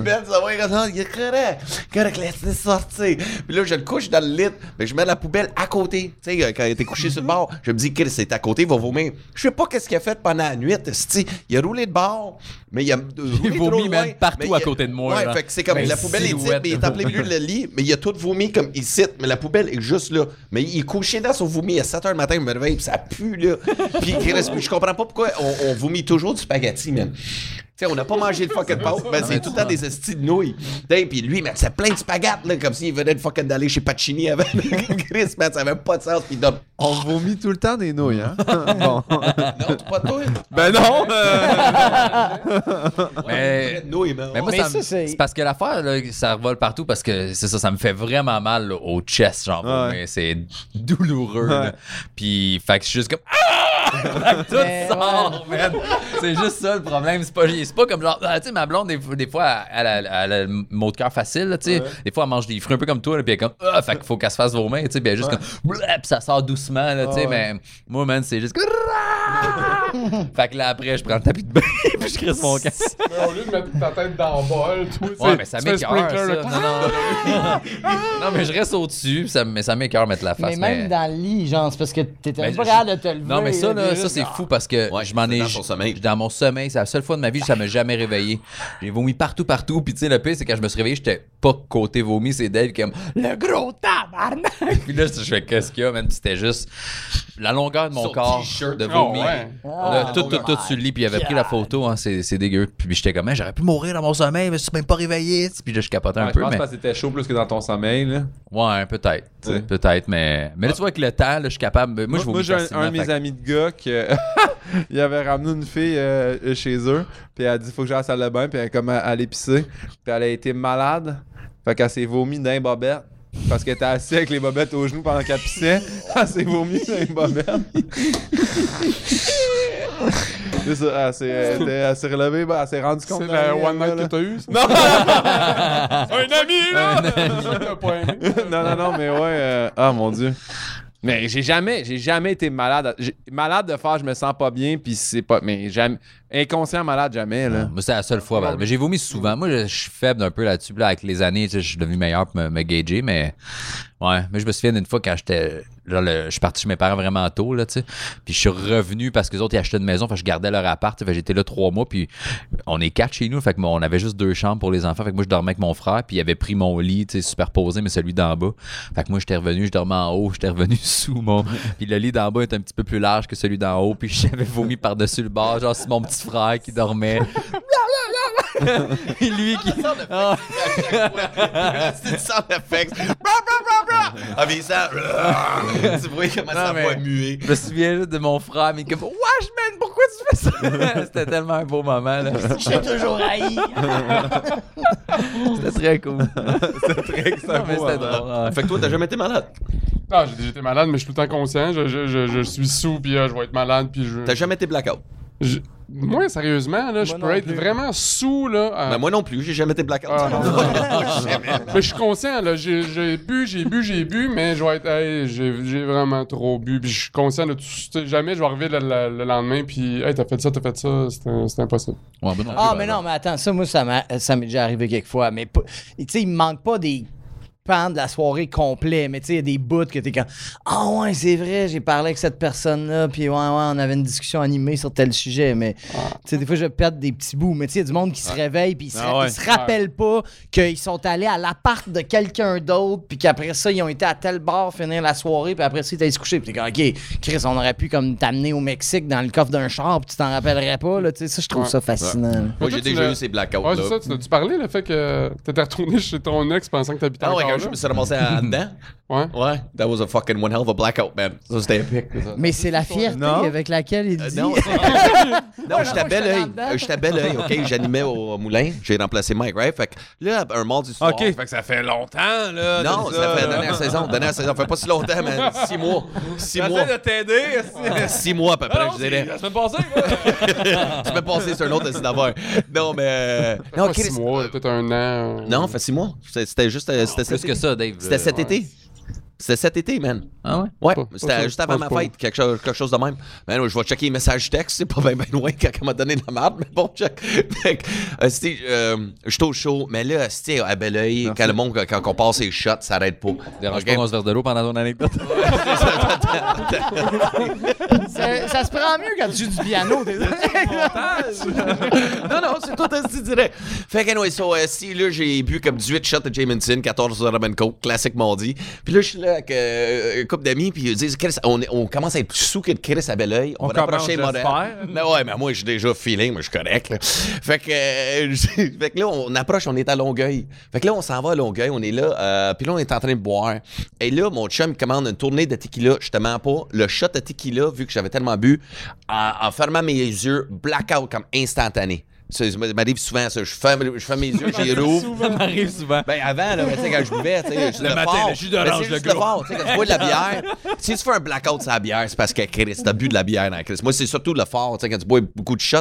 Ben, ça va comme, il est correct, correct, laisse-les sortir. Puis là, je le couche dans le lit, mais je mets la poubelle à côté, tu sais, quand il était couché sur le bord, je me dis, Chris, c'est à côté, il va vomir. Je sais pas qu'est-ce qu'il a fait pendant la nuit, esti. il a roulé de bord, mais il a Il roulé vomi trop loin, même partout mais il à côté de moi, Ouais, là. fait que c'est comme Ben, la poubelle est ici, mais il est en plein milieu de le lit, mais il a tout vomi comme ici, mais la poubelle est juste là. Mais il est couché dans son vomi à 7 h le matin, puis ça pue là. puis je comprends pas pourquoi on, on vomit toujours du spaghetti, man. Tu sais, on n'a pas mangé de fucking pâte, ben, c'est tout le temps des estis de nouilles. T'sais, Puis lui, man, c'est plein de spaghettes, là, comme s'il venait de fucking d'aller chez Pacini avant. Chris, man, ça avait pas de sens, puis il donne. On vomit tout le temps des nouilles, hein? bon. Non, t'es pas de nouilles. Ben non! euh, Mais, De nouilles, mais moi, Mais ça, c'est- parce que l'affaire, là, ça revole partout parce que c'est ça, ça me fait vraiment mal là, au chest, genre. Ouais. Mais c'est douloureux. Ouais. Puis, fait que je suis juste comme. Ah! Tout Mais, sort, man. C'est juste ça le problème. C'est pas, c'est pas comme genre. ah, tu sais, ma blonde, des, des fois, elle, elle, elle a le mot de cœur facile, là, tu sais. Des fois, elle mange des fruits un peu comme toi, là, puis elle est comme. Ah, fait qu'il faut qu'elle se fasse vomir, tu sais. Puis elle est juste comme. Bleh, Puis ça sort doucement, là, tu sais. Mais moi, man, c'est juste. fait que là, après, je prends le tapis de bain, puis je crisse mon camp. Au lieu de mettre ta tête dans le bol, toi, Ouais, mais ça m'écœure, ça. Non, non. non, mais je reste au-dessus, ça, mais ça m'écœure mettre la face. Mais même dans le lit, genre, c'est parce que t'étais Ben, pas capable de te lever. Non, mais ça, là, ça c'est fou parce que Ouais, je m'en ai. dans ton sommeil. Dans mon sommeil, c'est la seule fois de ma vie, ça m'a jamais réveillé. J'ai vomi partout, partout. Puis, tu sais, le pire, c'est quand je me suis réveillé, j'étais pas côté vomi, c'est Dave qui est comme le gros tabarnak. puis là, je fais qu'est-ce qu'il y a, man? Puis c'était juste la longueur de mon corps t-shirt. de Oh, vomi. ouais. Là, Ah, tout, tout, tout sur le lit, puis il avait pris la photo, hein, c'est c'est dégueu. Puis j'étais comme, j'aurais pu mourir dans mon sommeil, mais je suis même pas réveillé. Puis là, je capotais un Ouais, je peu. pense mais... que c'était chaud plus que dans ton sommeil, là. Ouais, peut-être. Peut-être, mais. Mais là, tu vois, avec le temps, là, je suis capable. Moi, Moi, je j'ai un, un de mes fait amis de gars que il avait ramené une fille euh, chez eux, puis elle a dit faut que j'aille à la salle de bain, puis elle est comme à, à l'épicer, puis elle a été malade, fait qu'elle s'est vomi d'un bobette. Parce qu'elle était assise avec les bobettes aux genoux pendant qu'elle pissait. Elle s'est vomi dans les bobettes. C'est ça, elle s'est, elle elle s'est relevée, ben, elle s'est rendue compte. C'est la rien, one night que t'as eu, ça? Non! Un ami, là! Pas aimé. non, non, non, mais ouais. euh, Ah, mon Dieu. Mais j'ai jamais, j'ai jamais été malade. Malade de faire, je me sens pas bien, puis c'est pas. Mais jamais. Inconscient malade, jamais, là. Moi, c'est la seule fois. Mais j'ai vomi souvent. Moi, je suis faible un peu là-dessus. Là, avec les années, je suis devenu meilleur pour me, me gager. Mais ouais, mais je me souviens d'une fois quand j'étais. Le- je suis parti chez mes parents vraiment tôt, là, tu sais. Puis je suis revenu parce que les autres, ils achetaient une maison. Fait je gardais leur appart. Fait j'étais là trois mois. Puis on est quatre chez nous. Fait que on avait juste deux chambres pour les enfants. Fait que moi, je dormais avec mon frère. Puis il avait pris mon lit, tu sais, superposé, mais celui d'en bas. Fait que moi, j'étais revenu, je dormais en haut. J'étais revenu sous mon. Puis le lit d'en bas est un petit peu plus large que celui d'en haut. Puis j'avais vomi par-dessus le bord. Genre, c'est mon petit frère qui dormait. Et lui qui. Ah. C'est du sound effects. Bra, bra, bra, bra. Ah, mais ça. Tu vois comment ça Non, mais- va muer. Je me souviens juste de mon frère, mais comme Wesh, man, pourquoi tu fais ça? C'était tellement un beau moment, là. J'ai toujours haï. C'était très cool. C'est très c'est Non, c'était moment. drôle. ouais. Fait que toi, t'as jamais été malade? Ah, j'ai j'étais malade, mais je suis tout le temps conscient. Je, je, je, je suis sous, puis euh, je vais être malade, puis je... T'as jamais été blackout? Je- Moi, sérieusement, là, je Moi peux être plus. vraiment sous, là. à- Ben, moi non plus, j'ai jamais été blackout. Ah. Mais je suis conscient, là. J'ai j'ai bu, j'ai bu, j'ai bu, mais je vais être. Hey, j'ai j'ai vraiment trop bu. Puis je suis conscient de tout. Jamais je vais arriver le, le- le lendemain, puis hey, t'as fait ça, t'as fait ça. C'est impossible. Ouais, ben non Ah, mais non. non, mais attends, ça, moi, ça m'a- ça m'est déjà arrivé quelques fois. Mais, tu sais, il me manque pas des pans de la soirée complet. Mais tu sais, il y a des bouts que t'es comme Ah, ouais, c'est vrai, j'ai parlé avec cette personne-là, puis ouais, ouais, on avait une discussion animée sur tel sujet. Mais, tu sais, des fois, je vais perdre des petits bouts. Mais tu sais, il y a du monde qui se réveille, puis ils se, Ah ouais. ils se rappellent pas qu'ils sont allés à l'appart de quelqu'un d'autre, puis qu'après ça, ils ont été à tel bar finir la soirée, puis après ça, ils étaient allés se coucher. Puis t'es comme OK, Chris, on aurait pu comme t'amener au Mexique dans le coffre d'un char, puis tu t'en rappellerais pas. Là, tu sais, ça, je trouve Ouais. ça fascinant. Moi, j'ai déjà eu ces blackouts. Ouais, là. c'est ça. Tu as-tu parlé, le fait que t'étais retourné chez ton ex pensant que t'habitais Ah ouais, encore quand Ouais. Ouais, that was a fucking one hell of a blackout, man. Ça, c'était épique. ça. Mais c'est la fierté Non? avec laquelle il Euh, dit. non, non j'étais à bel oeil. Euh, J'étais à bel oeil, OK? J'animais au moulin. J'ai remplacé Mike, right? Fait que là, un mardi soir... Ok, fait que ça fait longtemps, là. Non, ça fait la dernière saison. Dernière saison. Ça fait pas si longtemps, man. Six mois. Six mois. J'essaie de t'aider. Six mois à peu près, non, je c'est dirais. La semaine passée, moi. Je peux passer sur un autre d'affaires. Non, mais. euh, Non, Chris- six mois, peut-être un an. euh, Non, fait six mois. C'était juste. euh, C'était que ça, Dave. C'était cet été. C'était cet été, man. Ah ouais? Ouais, Pas- c'était juste je avant ma fête, quelque chose, quelque chose de même. Man, je vais checker les messages textes, c'est pas bien ben loin quand elle m'a donné de la merde, mais bon, check. Fait que, euh, euh, j'étais au show, mais là, c'était à bel oeil, quand le monde, quand on passe les shots, ça arrête pas. Dérange Ok? pas qu'on se verse de l'eau pendant ton anecdote. Ça, ça se prend mieux quand tu joues du piano. non, non, c'est tout ainsi direct. Fait que, anyway, so, euh, si, là, j'ai bu comme 18 shots de Jameson, 14 de Rum Coke, classique mardi. Puis là, je suis là avec euh, un couple d'amis, puis ils disent, Chris, on, on commence à être sous que de Chris à bel oeil. On, On va approcher j'espère. Mais ouais, mais moi, j'ai déjà feeling, moi, je suis correct. là. Fait que, euh, fait que là, on approche, on est à Longueuil. Fait que là, on s'en va à Longueuil, on est là, euh, puis là, on est en train de boire. Et là, mon chum, commande une tournée de tequila, justement pas. Le shot de tequila, vu que j'avais tellement bu, en, fermant mes yeux, blackout comme instantané. Ça, m'arrive souvent, ça. Je ferme, je ferme mes yeux, j'y rouvre. Ça m'arrive souvent. Ben avant, là, mais tu sais, quand je buvais, tu sais, Le le, matin, fort. le jus d'orange, c'est le gros. fort, tu sais, quand tu bois de la bière, si tu fais un blackout sur la bière, c'est parce que Chris, t'as bu de la bière dans Chris. Moi, c'est surtout le fort, tu sais, quand tu bois beaucoup de shots,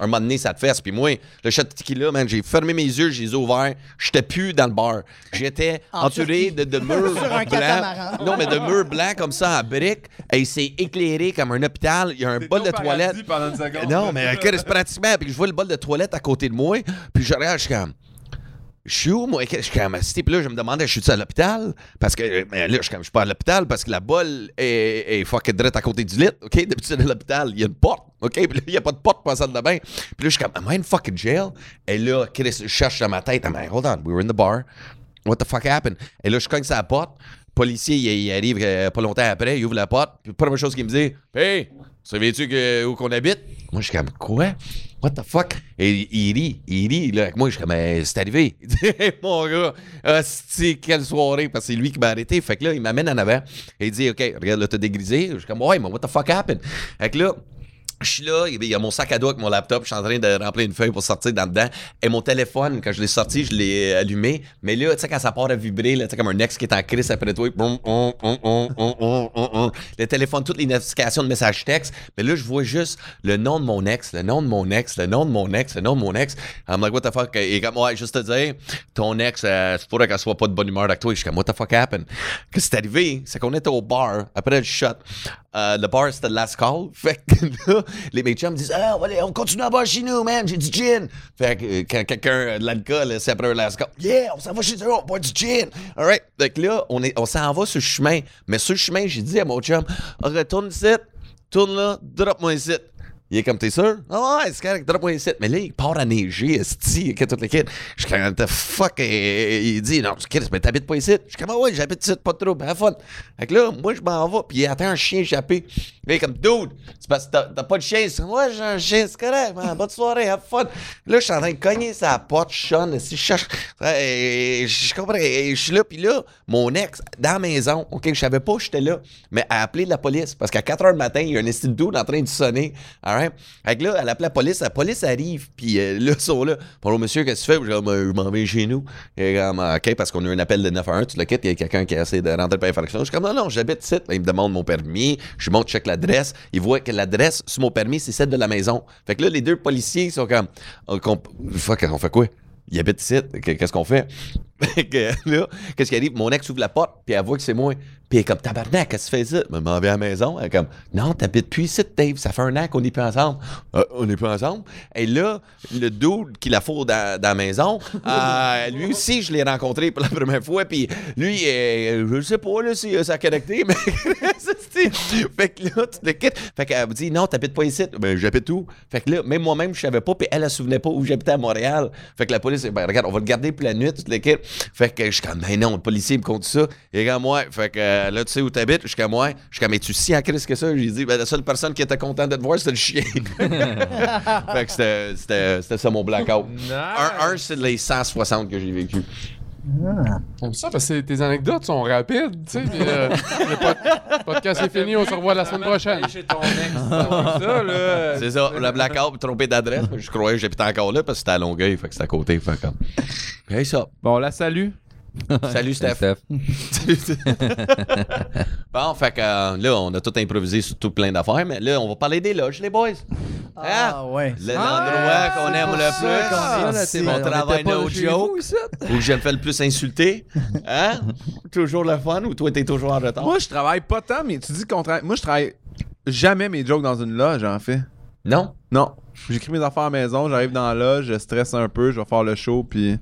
un moment donné, ça te fesse. Puis moi, le shot de tequila, man, j'ai fermé mes yeux, j'ai les ai ouverts, j'étais plus dans le bar. J'étais En entouré de, de murs Sur un blancs. catamaran. Non, mais de murs blancs comme ça, en briques, et c'est éclairé comme un hôpital. Il y a un bol de toilette. pendant une seconde. Non, mais Chris, pratiquement. Puis je vois le bol de toilette à côté de moi. Puis je regarde, je suis comme. Je suis où, moi? Je suis comme. Puis là, je me demandais, je suis à l'hôpital? Parce que, mais là, je suis je suis pas à l'hôpital parce que la bolle est, est fucking direct à côté du lit. OK? D'habitude, à l'hôpital, il y a une porte. OK? Puis là, il n'y a pas de porte pour la salle de bain. Puis là, je suis comme, am I in fucking jail? Et là, Chris, cherche dans ma tête. I'm like, hold on, we were in the bar. What the fuck happened? Et là, je cogne sa porte. Le policier, il, arrive euh, pas longtemps après, il ouvre la porte. Puis, première chose qu'il me dit, Hey, savais-tu où qu'on habite? Moi, je suis comme, quoi? What the fuck? Et il rit, il rit. Là, moi, je suis comme, Eh, c'est arrivé. Mon gars, hostie, quelle soirée, parce que c'est lui qui m'a arrêté. Fait que là, il m'amène en avant. Et il dit, OK, regarde, là, t'as dégrisé. Je suis comme, ouais, mais what the fuck happened? Fait que là, je suis là, il y a mon sac à dos avec mon laptop, je suis en train de remplir une feuille pour sortir dans dedans. Et mon téléphone, quand je l'ai sorti, je l'ai allumé. Mais là, tu sais, quand ça part à vibrer, tu sais, comme un ex qui est en crise après toi, boum, hum, hum, hum. le téléphone, toutes les notifications de messages textes. Mais là, je vois juste le nom de mon ex, le nom de mon ex, le nom de mon ex, le nom de mon ex. I'm like, what the fuck? Et comme, ouais, juste te dire, ton ex, euh, c'est pour qu'elle soit pas de bonne humeur avec toi. Je suis comme, what the fuck happened? Qu'est-ce qui est arrivé? C'est qu'on était au bar, après le shot. Euh, le bar, c'était le last call. Fait que là, les mes chums me disent Ah, allez, on continue à boire chez nous, man, j'ai du gin. Fait que euh, quand quelqu'un a de l'alcool, c'est après un last call. Yeah, on s'en va chez eux, on boit du gin. Alright. Fait que là, on, est, on s'en va sur le chemin. Mais sur le chemin, j'ai dit à mon chum Retourne ici, tourne là, drop-moi ici. Il est comme, t'es sûr? Ah ouais, c'est correct, drop-moi ici. Mais là, il part à neiger, esti, que toute l'équipe. Je suis comme, the fuck? Et, il dit, non, Chris, mais t'habites pas ici. Je suis comme, ah ouais, j'habite ici, pas de trouble, have fun. Fait que là, moi, je m'en vais, puis il attend un chien échappé. Il est comme, dude, c'est parce que t'as, pas de chien. Ouais, j'ai un chien, c'est correct, bonne soirée, have fun. Là, je suis en train de cogner sa porte, Sean, si je cherche. Je comprends, je suis là, puis là, mon ex, dans la maison, OK, je savais pas j'étais là, mais a appelé la police, parce qu'à 4 h du matin, il y a un esti de dude en train de sonner. Alright? Fait que là, elle appelle la police, la police arrive, puis euh, là, ils sont là. Bonjour, monsieur, qu'est-ce que tu fais? Ah, ben, je m'en vais chez nous. Et comme, Ah, OK, parce qu'on a eu un appel de 911, tu le quittes, il y a quelqu'un qui a essayé de rentrer par infraction. Je suis comme, non, non, j'habite ici. Il me demande mon permis, je monte, check l'adresse. Il voit que l'adresse sur mon permis, c'est celle de la maison. Fait que là, les deux policiers sont comme, qu'on- fuck, on fait quoi? Il habite ici, qu'est-ce qu'on fait? Qu'est-ce qui arrive? Mon ex ouvre la porte, puis elle voit que c'est moi. Puis elle est comme, tabarnak, qu'est-ce que tu fais ça? Je m'en vais à la maison. Elle est comme, non, t'habites plus ici, Dave. Ça fait un an qu'on n'est plus ensemble. Euh, on n'est plus ensemble. Et là, le dude qui la fout dans, dans la maison, euh, lui aussi, je l'ai rencontré pour la première fois. Puis lui, euh, je sais pas là, si euh, ça a connecté, mais. fait que là, tu le quittes. Fait qu'elle me dit, non, t'habites pas ici. Ben, j'habite où? Fait que là, même moi-même, je savais pas, puis elle, elle se souvenait pas où j'habitais à Montréal. Fait que la police, ben, regarde, on va le garder pour la nuit, tu le quittes. Fait que je suis comme, ben non, le policier me compte ça. Et comme, moi, fait que euh, là, tu sais où t'habites? Je suis comme, ouais. Je suis comme, mais tu si en crise que ça? J'ai dit, ben, la seule personne qui était contente de te voir, c'était le chien. fait que c'était- ça mon blackout. Un, un, c'est les 160 que j'ai vécu. J'aime ça parce que tes anecdotes sont rapides, tu sais. euh, le pod- podcast est fini, on se revoit la semaine prochaine. Ex, ça. C'est ça, le blackout, trompé d'adresse. mais Je croyais que j'habitais encore là parce que c'était à Longueuil, fait que c'était à côté. Fait comme. Hey, ça. Bon, la salut. Salut, Steph. bon, fait que euh, là, on a tout improvisé sur tout plein d'affaires, mais là, on va parler des loges, les boys. Hein? Ah, ouais. Le- L'endroit qu'on aime le plus. qu'on est ici. on travaille nos jokes. Où je me fais le plus insulter. Hein? toujours le fun ou toi, t'es toujours en retard? Moi, je travaille pas tant, mais tu dis contraire. Moi, je travaille jamais mes jokes dans une loge, en fait. Non? Non. J'écris mes affaires à la maison, j'arrive dans la loge, je stresse un peu, je vais faire le show, puis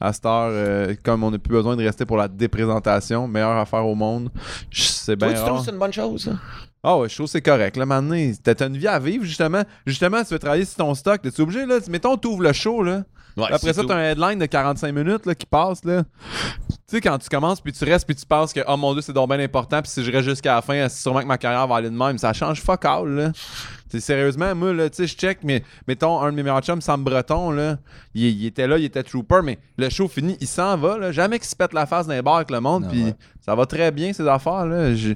à cette heure, euh, comme on n'a plus besoin de rester pour la déprésentation, meilleure affaire au monde, je- c'est Toi, bien tu rare. trouves que c'est une bonne chose, ça? Ah ouais, je trouve que c'est correct. Là, maintenant, t'as une vie à vivre, justement. Justement, tu veux travailler sur ton stock. T'es obligé, là? Mettons, t'ouvres le show, là. Ouais, Après ça, t'as un headline de 45 minutes là, qui passe. Là. Tu sais, quand tu commences, puis tu restes, puis tu penses que, oh mon dieu, c'est donc bien important, puis si je reste jusqu'à la fin, c'est sûrement que ma carrière va aller de même. Ça change fuck all, là. T'sais, sérieusement, moi, là, tu sais, je check, mais mettons, un de mes meilleurs chums, Sam Breton, là, il, il était là, il était trooper, mais le show fini, il s'en va, là. Jamais qu'il se pète la face dans les bars avec le monde, Ah puis ouais. ça va très bien, ces affaires, là. Je-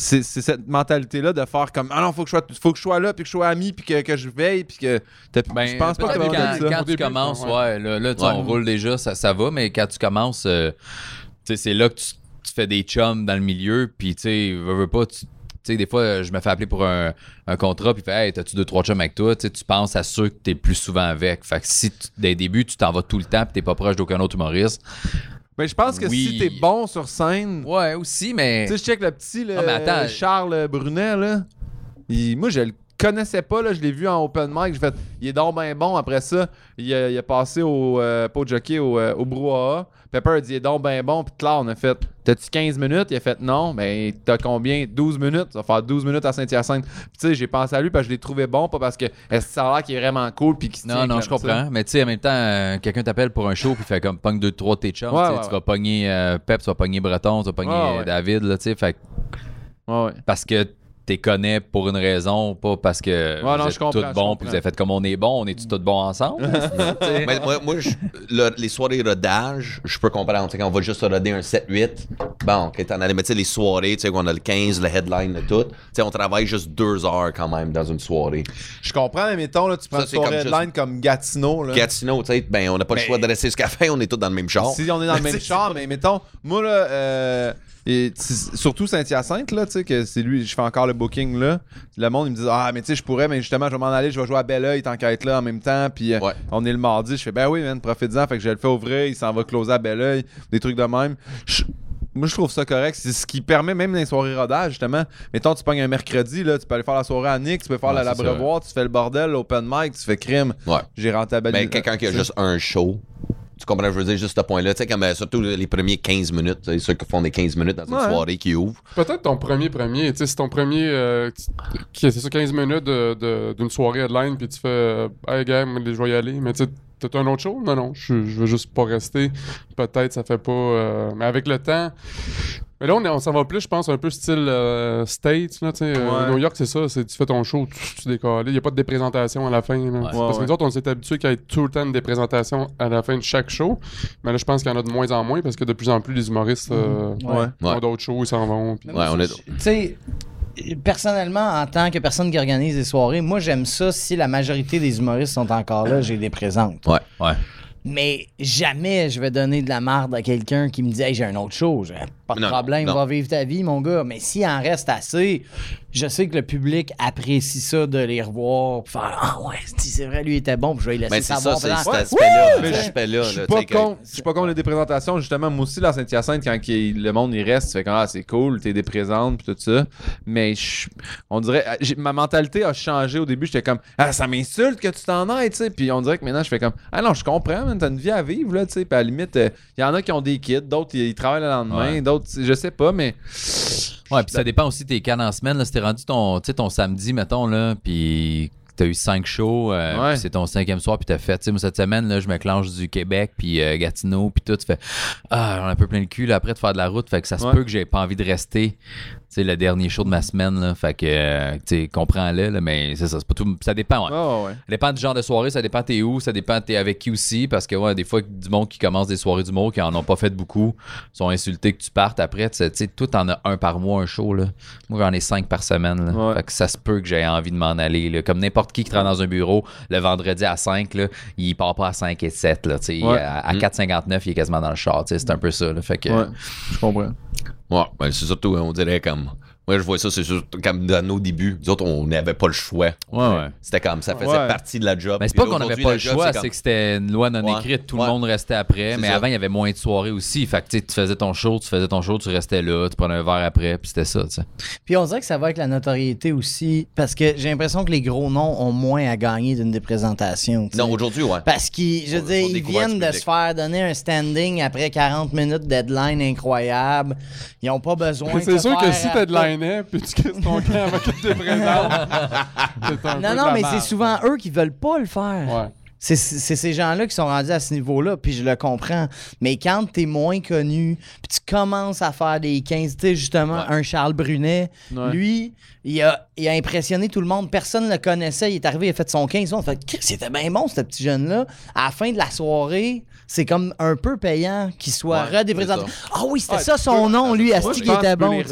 C'est cette mentalité-là de faire comme, ah non, faut que je sois, faut que je sois là, puis que je sois ami, puis que, que je veille, puis que. Ben, je pense pas que quand, ça. quand tu début, commences, ouais. ouais, là, là, tu Ouais. on roule déjà, ça, ça va, mais quand tu commences, euh, tu sais, c'est là que tu, tu fais des chums dans le milieu, puis tu sais, veux, veux pas, tu sais, des fois, je me fais appeler pour un, un contrat, puis fait, hey, t'as-tu deux, trois chums avec toi? Tu sais, tu penses à ceux que t'es plus souvent avec. Fait que si, dès le début, tu t'en vas tout le temps, puis t'es pas proche d'aucun autre humoriste. Mais je pense que Oui. si t'es bon sur scène, Ouais, aussi, mais. Tu sais, je check le petit, le Ah, mais attends. Charles Brunet, là. Il- moi, je le connaissais pas, là. Je l'ai vu en open mic. J'ai fait, il est donc bien bon. Après ça, il a, il a passé au euh, pas au jockey, au, euh, au brouhaha. Pepper a dit, il est donc bien bon. Puis là, on a fait, t'as-tu 15 minutes? Il a fait, non. Ben, t'as combien? 12 minutes. Ça va faire 12 minutes à Saint-Hyacinthe. Puis tu sais, j'ai pensé à lui parce que je l'ai trouvé bon, pas parce que est-ce que ça a l'air qu'il est vraiment cool. Puis qu'il Non, non, je comprends. Mais tu sais, en même temps, euh, quelqu'un t'appelle pour un show puis fait comme pogne deux, trois de tes chums. Ouais, tu sais, ouais, tu ouais. vas pogner euh, Pep, tu vas pogner Breton, tu vas pogner. David, là, tu sais. Fait parce que t'es connais pour une raison, pas parce que Ouais, non, vous je êtes tous bons puis vous avez fait comme on est bon, on est tous bons ensemble? Mais moi, moi, je- le- les soirées rodage, je peux comprendre. Tu sais, quand on va juste roder un 7-8, bon, ok, t'en allais, mais tu sais, les soirées, tu sais, qu'on a le 15, le headline, le tout, tu sais, on travaille juste deux heures quand même dans une soirée. Je comprends, mais mettons, là, tu prends Ça, une soirée comme juste- headline comme Gatineau. Là. Gatineau, tu sais, ben, on n'a pas le Mais- choix de rester jusqu'à la fin, on est tous dans le même char. Si on est dans le même char, mais mettons, moi là, euh, et surtout Saint-Hyacinthe, là, tu sais, que c'est lui, je fais encore le booking là. Le monde, il me dit, ah, mais tu sais, je pourrais, mais justement, je vais m'en aller, je vais jouer à Belleuil tant qu'à être là en même temps, puis euh, Ouais. on est le mardi. Je fais, ben oui, man, profite-en, fait que je le fais ouvrir, il s'en va closer à Belleuil, des trucs de même. Je- moi, je trouve ça correct. C'est ce qui permet, même dans les soirées rodage, justement. Mettons, tu pognes un mercredi, là, tu peux aller faire la soirée à Nick, tu peux faire Ouais, l'abreuvoir, tu fais le bordel, l'open mic, tu fais crime. Ouais. J'ai rentabilisé. Mais quelqu'un qui a juste un show, tu comprends, je veux dire, juste ce point-là, tu sais, comme euh, surtout les premiers 15 minutes, tu sais, ceux qui font des 15 minutes dans une Ouais. soirée qui ouvre. Peut-être ton premier premier, tu sais, c'est ton premier, euh, qui c'est ça, 15 minutes de- de- d'une soirée headline, puis tu fais, euh, hey gars, moi, je vais y aller, mais tu sais, t'as un autre show? Non, non, je, je veux juste pas rester. Peut-être ça fait pas, euh, mais avec le temps, mais là, on, s'en va plus, je pense, un peu style euh, States, là, tu sais. euh. New York, c'est ça, c'est tu fais ton show, tu, tu décolles. Il n'y a pas de déprésentation à la fin. là. Parce que Ouais, nous autres, on s'est habitués qu'il y ait tout le temps une déprésentation à la fin de chaque show. Mais là, je pense qu'il y en a de moins en moins parce que de plus en plus, les humoristes euh, Ouais. ont d'autres shows, ils s'en vont. puis- Ouais, on est. Tu sais, personnellement, en tant que personne qui organise des soirées, moi, j'aime ça si la majorité des humoristes sont encore là, j'ai les présente. Ouais. Ouais. Mais jamais je vais donner de la marde à quelqu'un qui me dit Hey, j'ai un autre. J'ai Pas de Non, problème, non. va vivre ta vie, mon gars. Mais s'il en reste assez, je sais que le public apprécie ça de les revoir. Puis faire Ah ouais, si c'est vrai, lui était bon. Puis je vais lui laisser Mais c'est ça, savoir. c'est cet aspect-là. Je- aspect-là, Je suis pas contre, je suis pas contre les déprésentations. Justement, moi aussi, la Saint-Hyacinthe, quand il- le monde il reste, tu fais comme ah, c'est cool, t'es déprésente puis tout ça. Mais je- on dirait, ah, ma mentalité a changé. Au début, j'étais comme ah, ça m'insulte que tu t'en ailles, tu sais. Puis on dirait que maintenant, je fais comme ah non, je comprends, man, t'as une vie à vivre, là, tu sais. Puis à la limite, il y en a qui ont des kits, d'autres ils, ils travaillent le lendemain, Ouais. d'autres, je sais pas, mais. Ouais, puis ça dépend aussi de tes cannes en semaine. Là, si t'es rendu ton, tu sais, ton samedi, mettons, là, puis t'as eu cinq shows, euh, Ouais. c'est ton cinquième soir, puis t'as fait, tu sais, moi, cette semaine, là, je me clenche du Québec, puis euh, Gatineau, puis tout, tu fais, ah, on a un peu plein le cul, là, après de faire de la route, fait que ça se Ouais. peut que j'ai pas envie de rester, sais, le dernier show de ma semaine, là, fait que, euh, tu sais, comprends-le, là, mais c'est ça, c'est pas tout, ça dépend, ouais. Ouais. Ça dépend du genre de soirée, ça dépend t'es où, ça dépend t'es avec qui aussi, parce que ouais, des fois, du monde qui commence des soirées d'humour, qui en ont pas fait beaucoup, sont insultés que tu partes après, tu sais, toi t'en as un par mois, un show, là. Moi, j'en ai cinq par semaine, là. Ouais. Fait que ça se peut que j'ai envie de m'en aller, là. Comme n'importe qui qui travaille dans un bureau, le vendredi à 5, là, il part pas à 5 et 7, là, tu sais. Ouais. À, à 4,59, il est quasiment dans le char, tu sais, c'est un peu ça, là. Fait que... Ouais, je comprends. Ouais, ben, c'est surtout, on dirait comme. Moi, je vois ça, c'est surtout comme dans nos débuts. Nous autres, on n'avait pas le choix. Ouais, ouais. C'était comme ça faisait Ouais. partie de la job. Mais c'est pas qu'on n'avait pas le job, choix, comme- c'est que c'était une loi non Ouais. écrite. Tout Ouais. le monde restait après. Mais ça. avant, il y avait moins de soirées aussi. Fait que tu sais, tu faisais ton show, tu faisais ton show, tu restais là, tu prenais un verre après, puis c'était ça, tu sais. Puis on dirait que ça va avec la notoriété aussi, parce que j'ai l'impression que les gros noms ont moins à gagner d'une des présentations. Non, aujourd'hui, ouais. Parce qu'ils, je veux Ils viennent de public. se faire donner un standing après 40 minutes de deadline incroyable. Ils n'ont pas besoin de C'est sûr que si à- puis tu ton camp Non, non, mais c'est souvent eux qui veulent pas le faire. Ouais. C'est ces gens-là qui sont rendus à ce niveau-là, puis je le comprends. Mais quand t'es moins connu, puis tu commences à faire des 15, tu sais, justement, Ouais. un Charles Brunet, Ouais. lui, il a, il a impressionné tout le monde. Personne ne le connaissait. Il est arrivé, il a fait son 15 On fait, c'était bien bon, ce petit jeune-là. À la fin de la soirée, c'est comme un peu payant qu'il soit Ouais, redéprésenté. Ah oui, c'était Ouais, ça son peux- nom, lui, Asti qui était bon. là,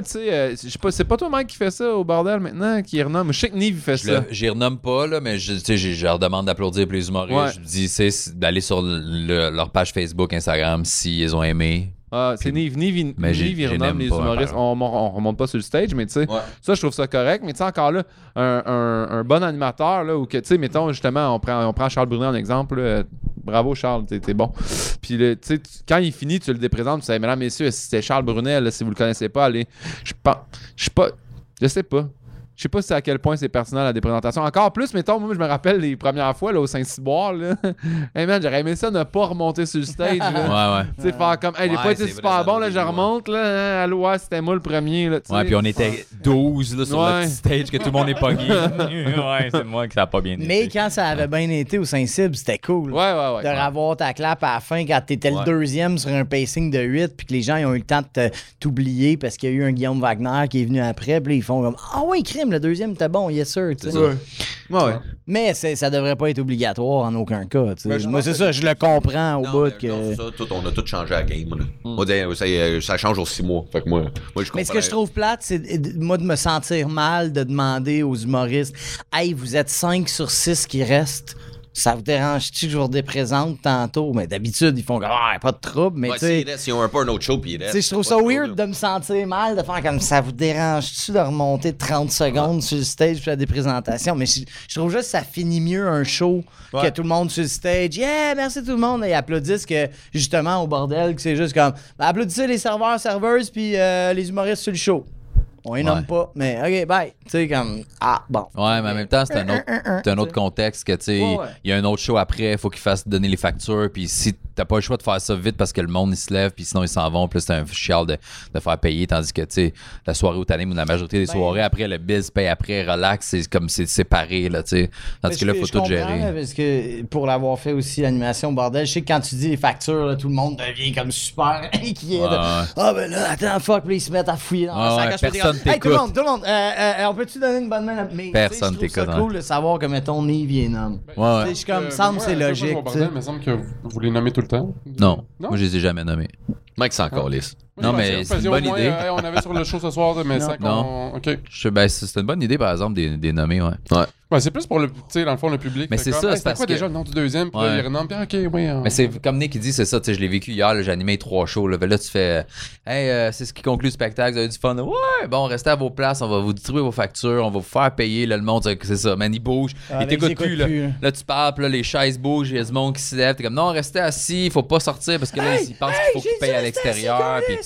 tu sais. euh, je sais pas, c'est pas toi, Mike, qui fait ça au bordel maintenant, qui renomme. Je sais que Nive il fait Je ça. le- J'y renomme pas, là, mais je, tu sais, j'ai- je leur demande d'applaudir les humoristes. Ouais. Je dis, c'est d'aller sur le- leur page Facebook, Instagram, s'ils ont aimé. Ah, c'est Nive. Nive, il- Mais n'aime les pas, humoristes. On, on remonte pas sur le stage, mais tu sais, Ouais. ça, je trouve ça correct. Mais tu sais, encore là, un, un- un bon animateur, là, ou que, tu sais, mettons, justement, on prend, on prend Charles Brunet en exemple. là, bravo, Charles, t'es bon. Puis, tu sais, quand il finit, tu le déprésentes, tu sais, mesdames, messieurs, si c'était Charles Brunet, là, si vous le connaissez pas, allez. Je pense. Je sais pas. Je sais pas. Je sais pas si à quel point c'est pertinent la déprésentation. Encore plus, mettons, moi, je me rappelle les premières fois là, au Saint-Cyboire. Là. hey man, j'aurais aimé ça ne pas remonter sur le stage. là. Ouais, ouais. Tu sais, faire comme, hey, j'ai Ouais, pas été super bon, là, je remonte, là. hein, allô, ouais, c'était moi le premier, là, Ouais, puis on était 12 là, sur Ouais. le petit stage que tout le monde est pogné. ouais, c'est moi que ça a pas bien été. Mais quand ça avait bien été au Saint-Cybe, c'était cool. Ouais, ouais, ouais. de revoir ta clap à la fin quand t'étais le deuxième sur un pacing de 8 puis que les gens ils ont eu le temps de t'oublier parce qu'il y a eu un Guillaume Wagner qui est venu après puis là, ils font comme ah oui crime le deuxième était bon yes sir. C'est ça. Ouais, ouais. mais c'est- ça devrait pas être obligatoire en aucun cas. Ben, moi c'est que- ça je le comprends au Non, bout que non, c'est ça, tout, on a tout changé à la game. là. Moi, d'ailleurs, ça, euh, ça change aux six mois. Fait que moi, moi je mais ce que je trouve plate, c'est moi de me sentir mal de demander aux humoristes Hey, vous êtes 5 sur 6 qui restent. Ça vous dérange-tu que je vous représente tantôt? Mais d'habitude, ils font comme Ah, pas de trouble, mais Ouais, tu sais. s'ils ont un peu un autre show, puis ils restent. je trouve ça weird de me sentir mal, de faire comme ça vous dérange-tu de remonter 30 secondes sur le stage pour la dépresentation. Mais je, je trouve juste que ça finit mieux un show que tout le monde sur le stage. Yeah, merci tout le monde. Et applaudissent que justement au bordel, que c'est juste comme ben, applaudissez les serveurs, serveuses, puis euh, les humoristes sur le show. On les nomme Ouais. pas, mais ok, bye. Tu sais, comme ah, bon. Ouais, mais en même temps, c'est un autre, c'est un autre contexte que, tu sais, Ouais, ouais. il y a un autre show après, il faut qu'il fasse donner les factures, puis si t'as pas le choix de faire ça vite parce que le monde, il se lève, puis sinon, ils s'en vont, puis là, c'est un chial de, de faire payer, tandis que, tu sais, la soirée où t'animes ou la majorité des Ben- soirées, après, le biz paye après, relax, c'est comme c'est séparé, là, tu sais. Tandis Mais que là, faut je tout gérer. là, Parce que pour l'avoir fait aussi l'animation bordel, je sais que quand tu dis les factures, là, tout le monde devient comme super inquiet. Ouais. Ah ben là, attends, fuck, puis là, ils se mettent à fouiller dans Ouais, la ouais, personne Hey, tout le t'écoute. monde, tout le monde, euh, euh, on peut-tu donner une bonne main à... Mais, Personne je trouve ça t'écoute, cool de savoir que, mettons, est nomme. Ouais, ouais. Tu sais, Je suis comme, Euh, semble c'est logique. il me semble que vous, les nommez tout le temps. Non, Non? moi, je les ai jamais nommés. Mike s'en calisse. Non, mais c'est une bonne idée. moins, euh, on avait sur le show ce soir, mais Non. ça. OK. Je, ben, c'est une bonne idée, par exemple, des, des nommés, ouais. Ouais, c'est plus pour le, tu sais, dans le fond, le public. Mais c'est ça, hey, c'est quoi que- déjà le nom du deuxième? Puis là, Ouais. il renomme, puis OK, oui. hein. Mais c'est comme Nick qui dit, c'est ça, tu sais, je l'ai vécu hier, j'ai animé trois shows. Là, là tu fais Hey, euh, c'est ce qui conclut le spectacle, vous avez du fun. Ouais, bon, restez à vos places, on va vous distribuer vos factures, on va vous faire payer. Là, le monde, c'est ça, man, il bouge. Ah, il t'écoute plus, là. plus, là. Là, tu parles, puis là, les chaises bougent, il y a du monde qui se lève. T'es comme non, restez assis, faut pas sortir parce que là, ils pensent qu'il faut qu'ils payent à l'extérieur. Puis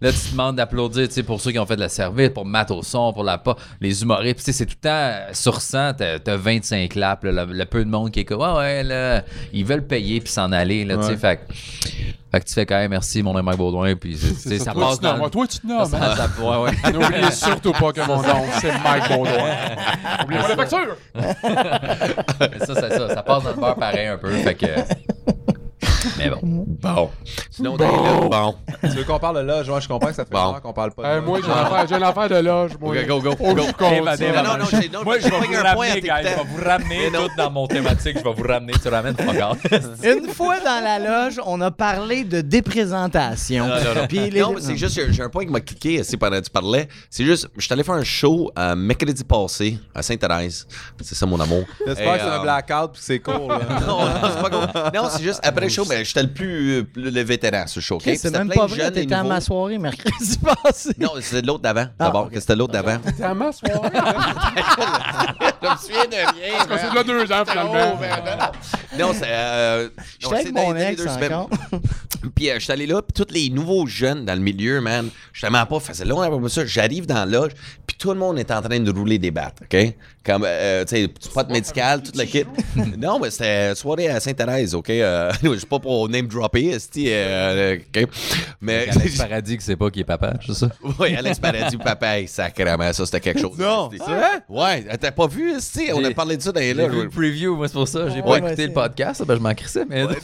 là, tu te demandes d'applaudir, tu sais, pour ceux qui ont fait de la service, pour Matt au son, pour la pas, les humoristes. Puis, tu sais, c'est tout le temps sur 100, t'as t'as 25 claps, là, le, le peu de monde qui est comme, ouais, ouais, là, ils veulent payer puis s'en aller, là, tu sais. Fait que- Fait que tu fais quand même merci, mon nom est Mike Baudouin, puis c'est- c'est- C'est ça Toi, passe tu nommes. dans. Toi, tu te nommes. ça- ça- ouais, ouais. N'oubliez surtout pas que mon nom, c'est Mike Baudouin. Oubliez pas la facture. Ça, c'est ça. Ça passe dans le beurre pareil un peu. Fait que. Mais bon. Bon. Sinon, les loges, bon. Tu veux qu'on parle de loge? Ouais, je comprends que ça fait Bon. longtemps qu'on parle pas de Euh, moi, j'ai une affaire- j'ai une affaire de loge. Moi. Ok, go, go, Faut que go. je compte ça. Non, non, j'ai non, Moi, je j'ai vais vous ramener. Je vais vous ramener tout dans mon thématique. Je vais vous ramener. Tu ramènes all. Une fois dans la loge, on a parlé de déprésentation. Non, non, non. Puis les- Non, mais c'est juste, j'ai- un point qui m'a cliqué aussi pendant que tu parlais. C'est juste, je suis allé faire un show euh, mercredi passé à Sainte-Thérèse. C'est ça, mon amour. J'espère que c'est un euh, blackout puis c'est court. là. non, non, c'est pas cool. Non, c'est juste, après le show, ben, j'étais le plus, le, le vétéran, ce show. ok? Chris, Puis C'est c'était même pas de vrai, t'étais à ma soirée mercredi passé. Non, c'était l'autre d'avant, Ah, d'abord. ok. que C'était l'autre d'avant. T'es à ma soirée. Je me souviens de rien. Parce que c'est de là deux ans, finalement. Non, c'est. Euh, non, J'étais avec mon ex encore. Puis euh, je suis allé là, puis tous les nouveaux jeunes dans le milieu, man, je tellement pas. Là, on a ça, j'arrive dans la loge, puis tout le monde est en train de rouler des battes, OK? Comme, euh, tu sais, spot médical, tout le kit. non, mais c'était soirée à Sainte-Thérèse, OK? Euh, je suis pas pour name dropper, euh, OK? Mais. Alex Paradis qui sait pas qui est papa, c'est ça? oui, Alex Paradis, papa, sacrément, ça, c'était quelque chose. Non, c'est vrai? Ouais, t'as pas vu, esti? On a parlé de ça dans les vu le preview, moi, c'est pour ça. J'ai Ouais, pas ouais, écouté le podcast, ben je m'en crissais, mais.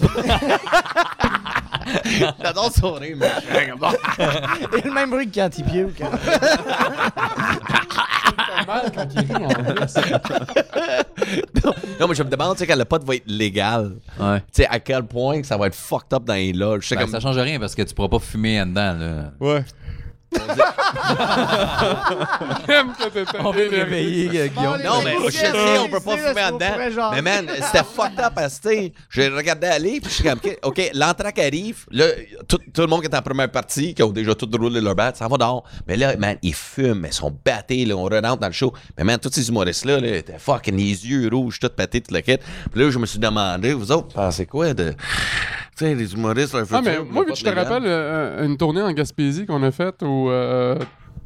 J'adore son rire, mais. Et le même bruit que quand il piouque. hein. Pas mal quand il rit, en plus. Non, mais je me demande, tu sais, quand le pot va être légal, Ouais. tu sais, à quel point que ça va être fucked up dans les loges. Je sais Ben, comme... Ça change rien parce que tu pourras pas fumer en dedans, là. Ouais. J'aime que t'étais énervé. Guillaume. Non, mais je sais, on peut pas fumer en dedans. Mais man, c'était fucked up parce que, tu sais, j'ai regardé aller, puis je suis comme, OK, l'entraque arrive, là, tout, tout le monde qui est en première partie, qui ont déjà tout roulé leur batte, ça va dehors. Mais là, man, ils fument, ils sont battés, là, on rentre dans le show. Mais man, tous ces humoristes-là, là, étaient fucking les yeux rouges, tout pétés, tout le kit. Puis là, je me suis demandé, vous autres, pensez quoi de. Tu sais, les humoristes, leur Ah, mais futur, moi, le vu que je te légal? rappelle euh, une tournée en Gaspésie qu'on a faite où euh,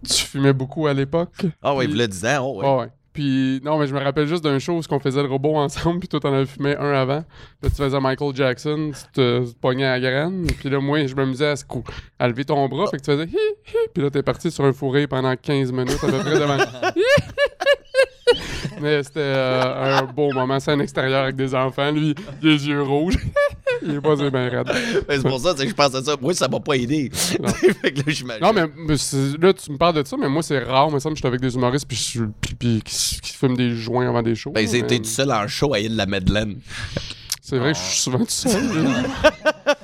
tu fumais beaucoup à l'époque. Ah, ouais, il voulait 10 ans, oh, ouais. Ouais, ouais. Puis, non, mais je me rappelle juste d'un show où on faisait le robot ensemble, puis toi, t'en avais fumé un avant. Là, tu faisais Michael Jackson, tu te, pognais à la graine. Puis là, moi, je m'amusais à, se cou- à lever ton bras, fait que tu faisais hi, hi. Puis là, t'es parti sur un fourré pendant 15 minutes à peu près devant. Mais c'était euh, un beau moment. C'est un extérieur avec des enfants. Lui, les yeux rouges. Il est pas bien raide. C'est pour ça, sais, je pense à ça. Moi, ça m'a pas aidé. Non. fait que là. Non, mais, mais là, tu me parles de ça, mais moi, c'est rare. Mais ça je suis avec des humoristes puis, je puis, puis qui, qui fument des joints avant des shows. Ben, mais t'es tout seul en show à Île-la-Madeleine. C'est vrai que je suis souvent tout seul.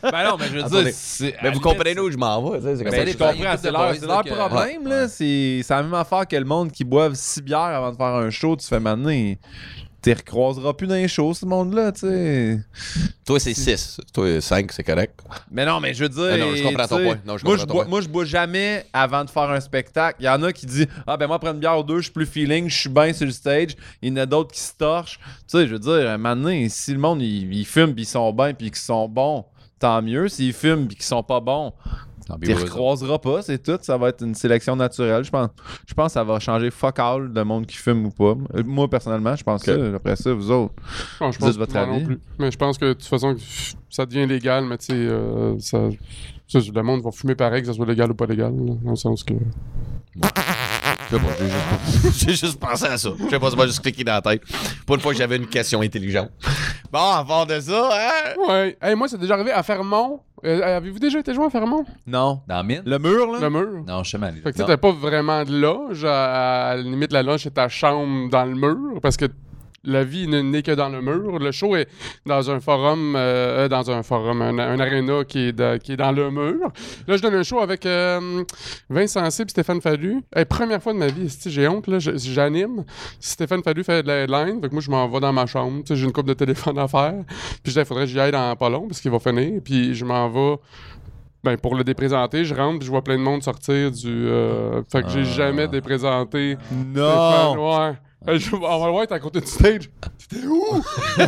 Ben non, mais je veux Attendez. dire, c'est. Mais vous comprenez où je m'en vais, c'est comme Ben, je comprends, c'est leur, boys, c'est là, leur que- problème, là. C'est c'est la même affaire que le monde qui boivent six bières avant de faire un show. Tu fais maintenant, tu les recroiseras plus dans les shows, ce monde-là, tu sais. Toi, c'est 6. Toi, 5, c'est correct. Mais non, mais je veux dire. Ah non, je comprends ton point. Non, je moi, je ton bois, point. moi, je bois jamais avant de faire un spectacle. Il y en a qui disent Ah, ben moi, après une bière ou deux, je suis plus feeling, je suis bien sur le stage. Il y en a d'autres qui se torchent. Tu sais, je veux dire, maintenant, si le monde, il, il fume, puis ils sont bien, puis qu'ils sont bons, tant mieux. S'ils fument, puis qu'ils sont pas bons, tu autres. recroiseras pas, c'est tout. Ça va être une sélection naturelle. Je pense, je pense que ça va changer fuck all de monde qui fume ou pas. Euh, Moi, personnellement, je pense ça. Après ça, vous autres. Non, je Dites pense votre moi non avis. plus. Mais je pense que de toute façon, ça devient légal, mais tu sais, euh, ça, ça, le monde va fumer pareil, que ça soit légal ou pas légal. là, dans le sens que. Je sais pas, j'ai juste, j'ai juste pensé à ça. Je sais pas, ça m'a juste cliqué dans la tête. Pour une fois que j'avais une question intelligente. Bon, à part de ça, hein? Ouais. Hey, moi, c'est déjà arrivé à Fermont. Euh, Avez-vous déjà été joué à Fermont? Non. Dans la mine? Le mur, là? Le mur? Non, je sais mal. Fait que pas vraiment de loge. À, à la limite, la loge, c'est ta chambre dans le mur. Parce que la vie ne- n'est que dans le mur. Le show est dans un forum, euh, euh, dans un forum, un, un aréna qui est, de- qui est dans le mur. Là, je donne un show avec euh, Vincent et Stéphane Fallu. Hey, première fois de ma vie, j'ai honte, là, j'anime. Stéphane Fallu fait de la headline. Que moi, je m'en vais dans ma chambre. J'ai une coupe de téléphone à faire. Puis je dis, il faudrait que j'y aille dans pas long parce qu'il va finir. Puis je m'en vais. Ben, pour le déprésenter, je rentre puis je vois plein de monde sortir du. euh, Fait que j'ai Ah. jamais déprésenté. Non. Stéphane, ouais. Euh, je, on va le voir, être à côté du stage. T'étais où?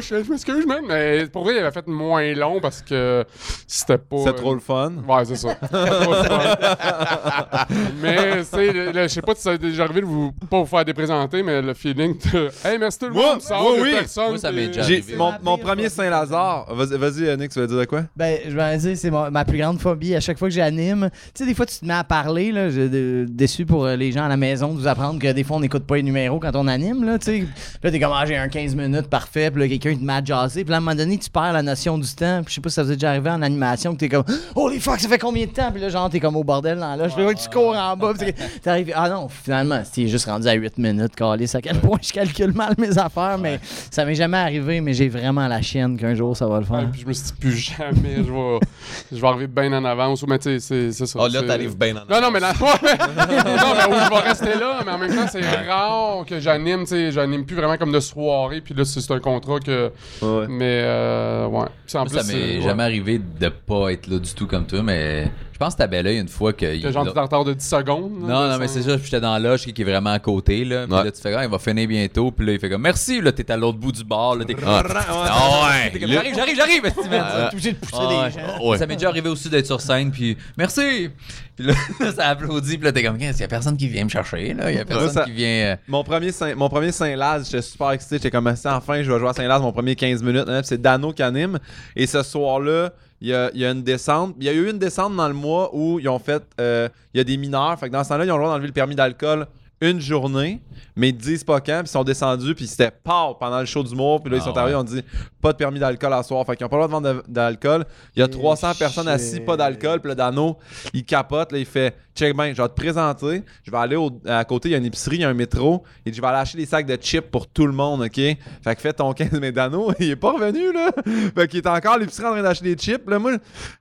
je, je m'excuse, man. Mais pour vrai, il avait fait moins long parce que c'était pas. C'est trop le fun. Ouais, c'est ça. C'était trop le fun. mais, tu sais, je sais pas si ça a déjà arrivé de vous pas vous faire déprésenter, mais le feeling de. Hey, merci tout le monde, ça oui. personne. Moi, ça m'est déjà arrivé. mon, premier. Saint-Lazare. Vas-y, vas-y, euh, Nick, tu vas dire de quoi? Ben, je vais dire, c'est ma plus grande phobie. À chaque fois que j'anime, tu sais, des fois, tu te mets à parler, là, je, déçu pour euh, les gens à la maison de vous apprendre que des fois, on n'écoute pas les numéros quand on anime, là, tu sais. Puis Là, t'es comme, ah, j'ai un 15 minutes parfait, puis là, quelqu'un te met à jaser. Puis là, à un moment donné, tu perds la notion du temps. Puis je sais pas si ça vous est déjà arrivé en animation, que t'es comme, holy fuck, ça fait combien de temps? Puis là, genre, t'es comme au bordel dans là. Je fais, ouais, tu cours en bas. Puis t'es- t'arrives, ah non, finalement, c'est juste rendu à 8 minutes, calé. À quel point je calcule mal mes affaires, mais ça m'est jamais arrivé, mais j'ai vraiment la chienne qu'un jour, ça va le Ouais, faire. puis je me suis dit, plus jamais, je vais, je vais arriver bien en avance. Ou, mais tu sais, c'est- ça. Oh, là, t'arrives bien en Non, non, mais là, non, mais où je vais rester là, mais en même temps, c'est rare que j'anime, tu sais, j'anime plus vraiment comme de soirée, puis là, c'est un contrat que. Ouais. Mais, euh, ouais. Puis en Moi, plus, ça m'est jamais arrivé de pas être là du tout comme toi, mais je pense que t'as bel oeil une fois que. Que genre, tu es en retard de 10 secondes. Non, non, mais c'est ça, puis j'étais dans la loge qui est vraiment à côté, là. Puis Ouais. là, tu fais, ah, il va finir bientôt. Puis là, il fait comme, merci, là, t'es à l'autre bout du bar, là. T'es comme, Ah, Ah ouais! T'es T'es J'arrive, j'arrive, j'arrive! Euh, T'es obligé de pousser Ah des gens. Ouais. Ça m'est déjà arrivé aussi d'être sur scène, puis merci! Puis là, ça applaudit, puis là, t'es comme, il y a personne qui vient me chercher, là. Il y a personne ça- qui vient. euh, Mon premier Saint, mon premier Saint-Laz, j'étais super excité. J'étais comme, Ah, enfin, je vais jouer à Saint-Laz mon premier 15 minutes. Hein, c'est Dano qui anime. Et ce soir-là, il y a, une descente. Il y a eu une descente dans le mois où ils ont fait. euh, il y a des mineurs. Fait que dans ce temps-là, ils ont le droit d'enlever le permis d'alcool une journée, mais ils disent pas quand, puis ils sont descendus, puis c'était pas pendant le show d'humour, puis là, ils Ah sont arrivés, ont dit pas de permis d'alcool à soir, fait qu'ils ont pas le droit de vendre d'alcool. Il y a Et 300 personnes assises, pas d'alcool, puis le Dano, il capote, là, il fait check ben, je vais te présenter, je vais aller au- à côté, il y a une épicerie, il y a un métro, et je vais aller acheter des sacs de chips pour tout le monde, ok? Fait que fais ton 15, mais Dano, il est pas revenu, là. Fait qu'il est encore à l'épicerie en train d'acheter des chips, là, moi,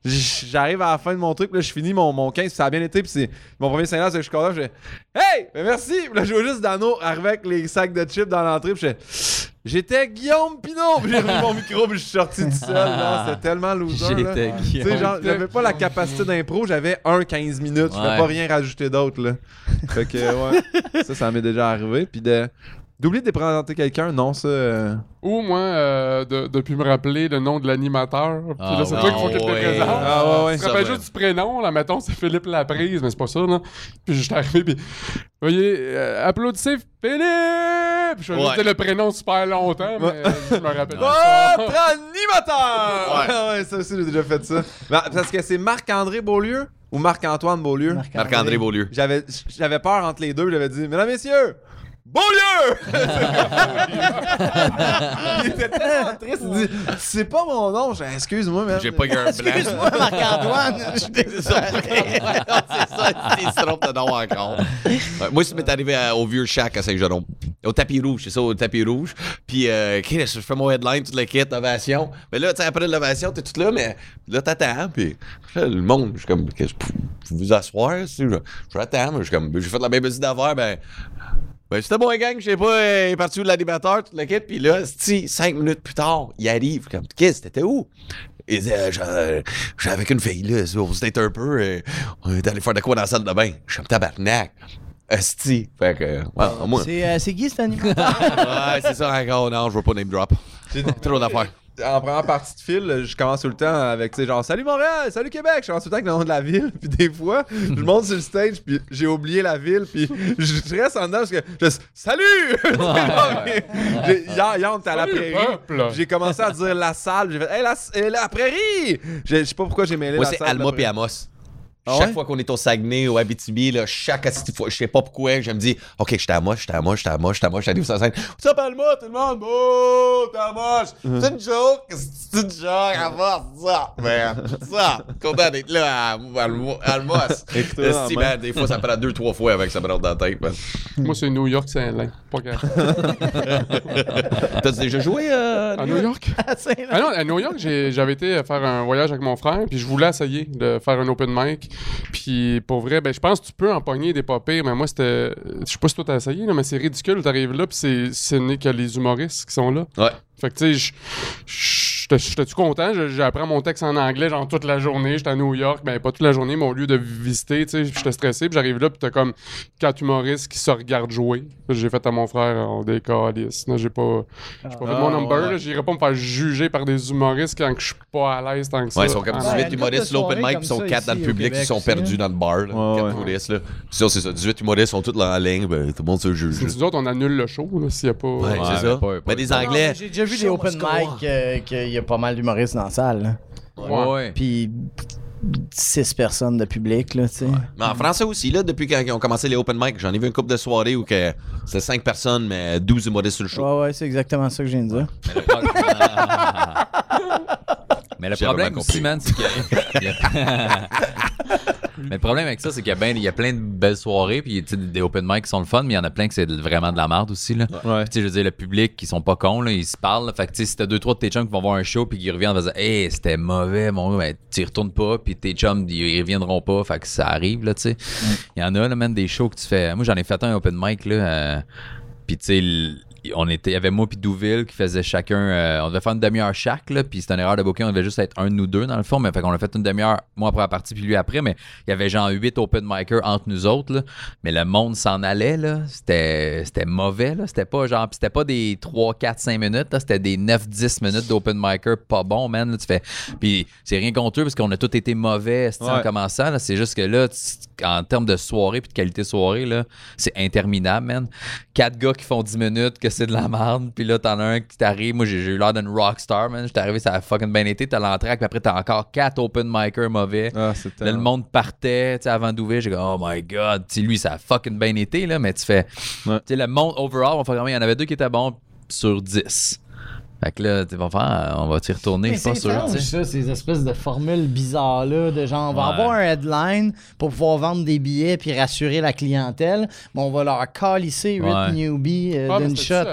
j'arrive à la fin de mon truc, là, je finis mon, mon 15, puis ça a bien été, puis c'est mon premier Saint-Laz, c'est que je suis content, je fais Hey! Ben merci! Puis là, je vois juste Dano arriver avec les sacs de chips dans l'entrée. Puis J'étais Guillaume Pinot! J'ai remis mon micro, puis je suis sorti tout seul. là. C'était tellement loser. J'étais genre, j'avais pas la capacité d'impro, j'avais un 15 minutes. Je Ouais. pas rien rajouter d'autre, là. Fait que, ouais. ça, ça m'est déjà arrivé. Puis de. D'oublier de présenter quelqu'un, non, ça. euh, Ou moi, euh, de, de plus me rappeler le nom de l'animateur. Puis Ah là, c'est ouais. toi qu'il faut qu'il te Ah présente. Ah ouais, ouais. Je me rappelle Ça, juste du prénom, là, mettons, c'est Philippe Laprise, mais c'est pas ça, là. Puis j'étais arrivé, puis, voyez, euh, applaudissez Philippe! Je vais juste Ouais. dire le prénom super longtemps, mais je me rappelle Votre pas. animateur! Ouais. Ah ouais, ça aussi, j'ai déjà fait ça. Ben, Parce que c'est Marc-André Beaulieu ou Marc-Antoine Beaulieu? Marc-André Beaulieu. J'avais, j'avais peur entre les deux. J'avais dit, mesdames, messieurs, Beaulieu! il était tellement triste. Il dit, c'est pas mon nom. J'ai excuse-moi, mais. J'ai pas eu un blanc. Excuse-moi, Marc-Antoine. Je suis désolé. Ouais, non, c'est ça, il se trompe de nom encore. Ouais, moi, ça m'est arrivé à- au vieux shack à Saint-Jérôme. Au tapis rouge, c'est ça, au tapis rouge. Puis, euh, ok, je fais mon headline, toute l'équipe, l'ovation. Mais là, tu sais, après l'ovation, t'es tout là, mais là, t'attends. Puis, là, le monde, je suis comme, qu'est-ce que vous vous asseoir? tu sais, Je, je attends, mais je suis comme, j'ai fait la même petite d'affaires, ben. Ben, c'était bon, gang, je sais pas, euh, il est parti où l'animateur, toute l'équipe, puis là, si cinq minutes plus tard, il arrive, comme, qu'est-ce, t'étais où? Il dit, euh, j'étais j'étais avec une fille, là, on s'était un peu, euh, on est allé faire de quoi dans la salle de bain? Je suis comme tabarnak. Esti. Fait que, ouais, moi. C'est euh, c'est Guy, cet animateur. Ouais, c'est ça encore, non, je veux pas name drop. Trop d'affaires. En première partie de fil, je commence tout le temps avec, tu sais, genre, salut Montréal, salut Québec. Je commence tout le temps avec le nom de la ville. Puis des fois, je monte sur le stage, puis j'ai oublié la ville, puis je reste en dedans parce que je salut! Hier, hier, on était à la prairie. J'ai commencé à dire la salle. J'ai fait, hey, la, euh, la prairie! Je sais pas pourquoi j'ai mêlé Moi, la c'est salle. Alma et. Amos. Ah chaque ouais? fois qu'on est au Saguenay ou à Abitibi, là, chaque fois, je sais pas pourquoi, je me dis, OK, j'étais à moi, j'étais à moi, j'étais à moi, j'étais à moi, j'arrive sur la scène. What's up, Alma, tout le monde? Oh, t'es à moi. Uh-huh. C'est une joke, c'est une joke, Alma, c'est ça. C'est ça. Content d'être là à main. man, des fois, ça prend deux, trois fois avec ça me rentre dans la tête, man. Moi, c'est New York, c'est Alain. Pas grave. T'as déjà joué, euh, À New York? C'est là. Ah non, à New York, j'ai- j'avais été faire un voyage avec mon frère, puis je voulais essayer de faire un open mic. Puis pour vrai, ben, je pense que tu peux empoigner des pas pires, mais moi, c'était. Je sais pas si toi t'as essayé, là, mais c'est ridicule. T'arrives là, puis c'est- ce n'est que les humoristes qui sont là. Ouais. Fait que, tu sais, je- j'étais-tu content? Appris mon texte en anglais, genre toute la journée. J'étais à New York, ben pas toute la journée, mais au lieu de visiter, tu sais, j'étais stressé. Puis j'arrive là, puis t'as comme quatre humoristes qui se regardent jouer. J'ai fait à mon frère, on décalisse. Là, J'ai pas, j'ai pas fait Ah, mon number. ouais. là. J'irais pas me faire juger par des humoristes quand que je suis pas à l'aise tant que ça. Ouais, ils sont comme Ah, 18 une couple de humoristes, l'open mic, comme puis ils sont ça 4 dans le public qui Québec sont aussi, perdus dans le bar. là. Ouais, Quatre ouais. humoristes, là. Sinon, c'est ça. 18 humoristes sont tous là en ligne, ben, tout le monde se juge. Nous autres, on annule le show là, s'il y a pas. Ouais, Ouais, c'est ça. pas- Mais des Anglais. J'ai déjà vu des open mic euh, qu'il y a pas mal d'humoristes dans la salle. là. Ouais, ouais. Puis 6 personnes de public, là, tu sais. Mais en français aussi, là, depuis qu'ils ont commencé les open mic, j'en ai vu une couple de soirées où que c'était 5 personnes, mais 12 humoristes sur le show. Ouais, ouais, c'est exactement ça que je viens de dire. Mais le, pro- Mais le problème aussi, man, c'est a- Mais le problème avec ça, c'est qu'il y a, ben- il y a plein de belles soirées, puis tu sais, des open mic qui sont le fun, mais il y en a plein que c'est vraiment de la merde aussi. Là. Ouais. Puis, tu sais, je veux dire, le public, qui sont pas cons, là, ils se parlent. là. Fait que, tu sais, si t'as deux, trois de tes chums qui vont voir un show, puis qui reviennent, vont dire, hey, c'était mauvais, mon gars, ben, tu y retournes pas, puis tes chums, ils reviendront pas. Fait que ça arrive, là, tu sais. Il y en a, là, même des shows que tu fais. Moi, j'en ai fait un open mic, là. euh, puis, tu sais, on était, il y avait moi puis Douville qui faisait chacun, euh, on devait faire une demi-heure chaque, là, puis c'était une erreur de booking, on devait juste être un de nous deux dans le fond, mais fait qu'on a fait une demi-heure, moi après la partie, puis lui après, mais il y avait genre huit open micers entre nous autres, là, mais le monde s'en allait, là, c'était, c'était mauvais, là, c'était pas genre, c'était pas des 3, 4, 5 minutes, là, c'était des 9, 10 minutes d'open micer pas bon, man, là, tu fais, puis c'est rien contre eux, parce qu'on a tous été mauvais, en commençant, commençant, là, c'est juste que là, tu- en termes de soirée puis de qualité soirée, là, c'est interminable, man. Quatre gars qui font 10 minutes, que c'est de la merde, puis là, t'en as un qui t'arrive. Moi, j'ai eu l'air d'une rockstar, man. J'étais arrivé, ça a fucking bien été. T'as l'entraque, puis après, t'as encore quatre open micers mauvais. Ah, c'est Là, le monde partait, tu sais, avant d'ouvrir. J'ai dit, oh my god, tu sais, lui, ça a fucking bien été, là, mais tu fais. Ouais. Tu sais, le monde, overall, on fait vraiment, il y en avait deux qui étaient bons sur 10. Fait que là, tu vas faire, on va t'y retourner, Mais je c'est sûr, sais. ça, ces espèces de formules bizarres-là, de genre, on va Ouais. avoir un headline pour pouvoir vendre des billets puis rassurer la clientèle, mais on va leur calisser 8 Ouais. newbies euh, Ah, d'une shot.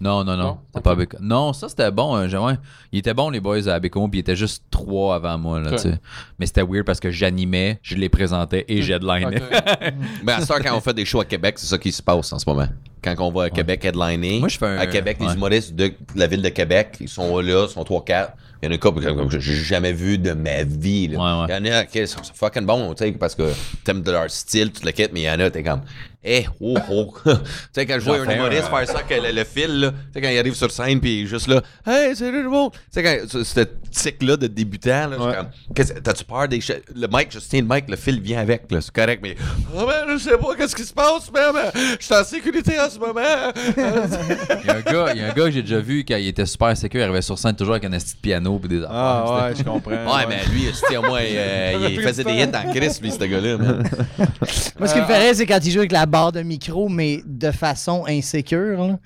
Bécamo? Non, non, non. Non? Pas Béco- Non, ça c'était bon. j'ai- ouais. Ils étaient bons, les boys à Bécomo, puis ils étaient juste trois avant moi. Là, Ok. tu sais. Mais c'était weird parce que j'animais, je les présentais et j'headlinais. Ok. Mais à ce temps, quand on fait des shows à Québec, c'est ça qui se passe en ce moment. Quand on va à Québec headliner, Moi, je fais un- à Québec, les humoristes de la ville de Québec, ils sont là, ils sont 3-4. Il y en a un couple comme, comme j'ai jamais vu de ma vie. là. Ouais, ouais. Il y en a qui sont sont fucking bons, tu sais, parce que t'aimes de leur style, tu le quittes, mais il y en a, t'es comme, eh, oh, oh. tu sais, quand je vois un humoriste un, faire ça, que le, le fil, là, tu sais, quand il arrive sur scène, puis juste là, hey, salut le monde. Tu sais, quand ce- tic-là de débutant, là, je Ouais. T'as-tu peur des Le mic, Justin, le mic, le fil vient avec, là, c'est correct, mais. Ah ben, je sais pas, qu'est-ce qui se passe, même. Je suis en sécurité en ce moment. Il y a un gars, il y a un gars que j'ai déjà vu quand il était super sécure, il arrivait sur scène toujours avec un esti de piano puis des affaires. Ah, ouais, je comprends. ouais, mais lui, c'était au moins, euh, il faisait des hits en Chris, lui, ce gars-là. Moi, ce qui me ferait, c'est quand ils jouent avec la barre de micro, mais de façon insécure.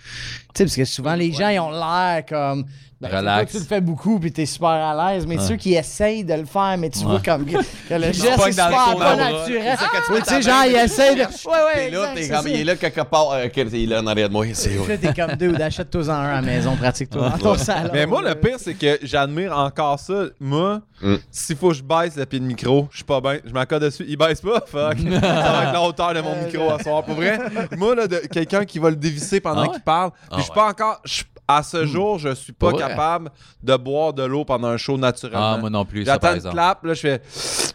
Tu sais, parce que souvent, les gens, ils ont l'air comme. Ben, Relax. toi, tu le fais beaucoup, puis t'es super à l'aise, mais ceux qui essayent de le faire, mais tu vois comme que, que le geste est super pas naturel. Tu Oui, mets tu ta sais, genre, tu essayent de. Ouais, ouais, T'es là, exact, t'es comme, il est là quelque part. euh, il est là en arrière de moi. C'est là, t'es comme deux, achète-toi-en un à la maison, pratique-toi dans ton salon. Mais moi, le pire, c'est que j'admire encore ça. Moi, Mm. s'il faut que je baisse le pied de micro, je suis pas bien. Je m'accorde dessus. Il baisse pas, fuck. ça va être la hauteur de mon micro à soir. Pour vrai, moi, là, de, quelqu'un qui va le dévisser pendant Ah ouais? qu'il parle, Ah je suis pas encore. je- à Hmm. ce jour, je suis pas capable de boire de l'eau pendant un show naturellement. Ah, moi non plus, ça J'attends exemple. clap, là, je fais.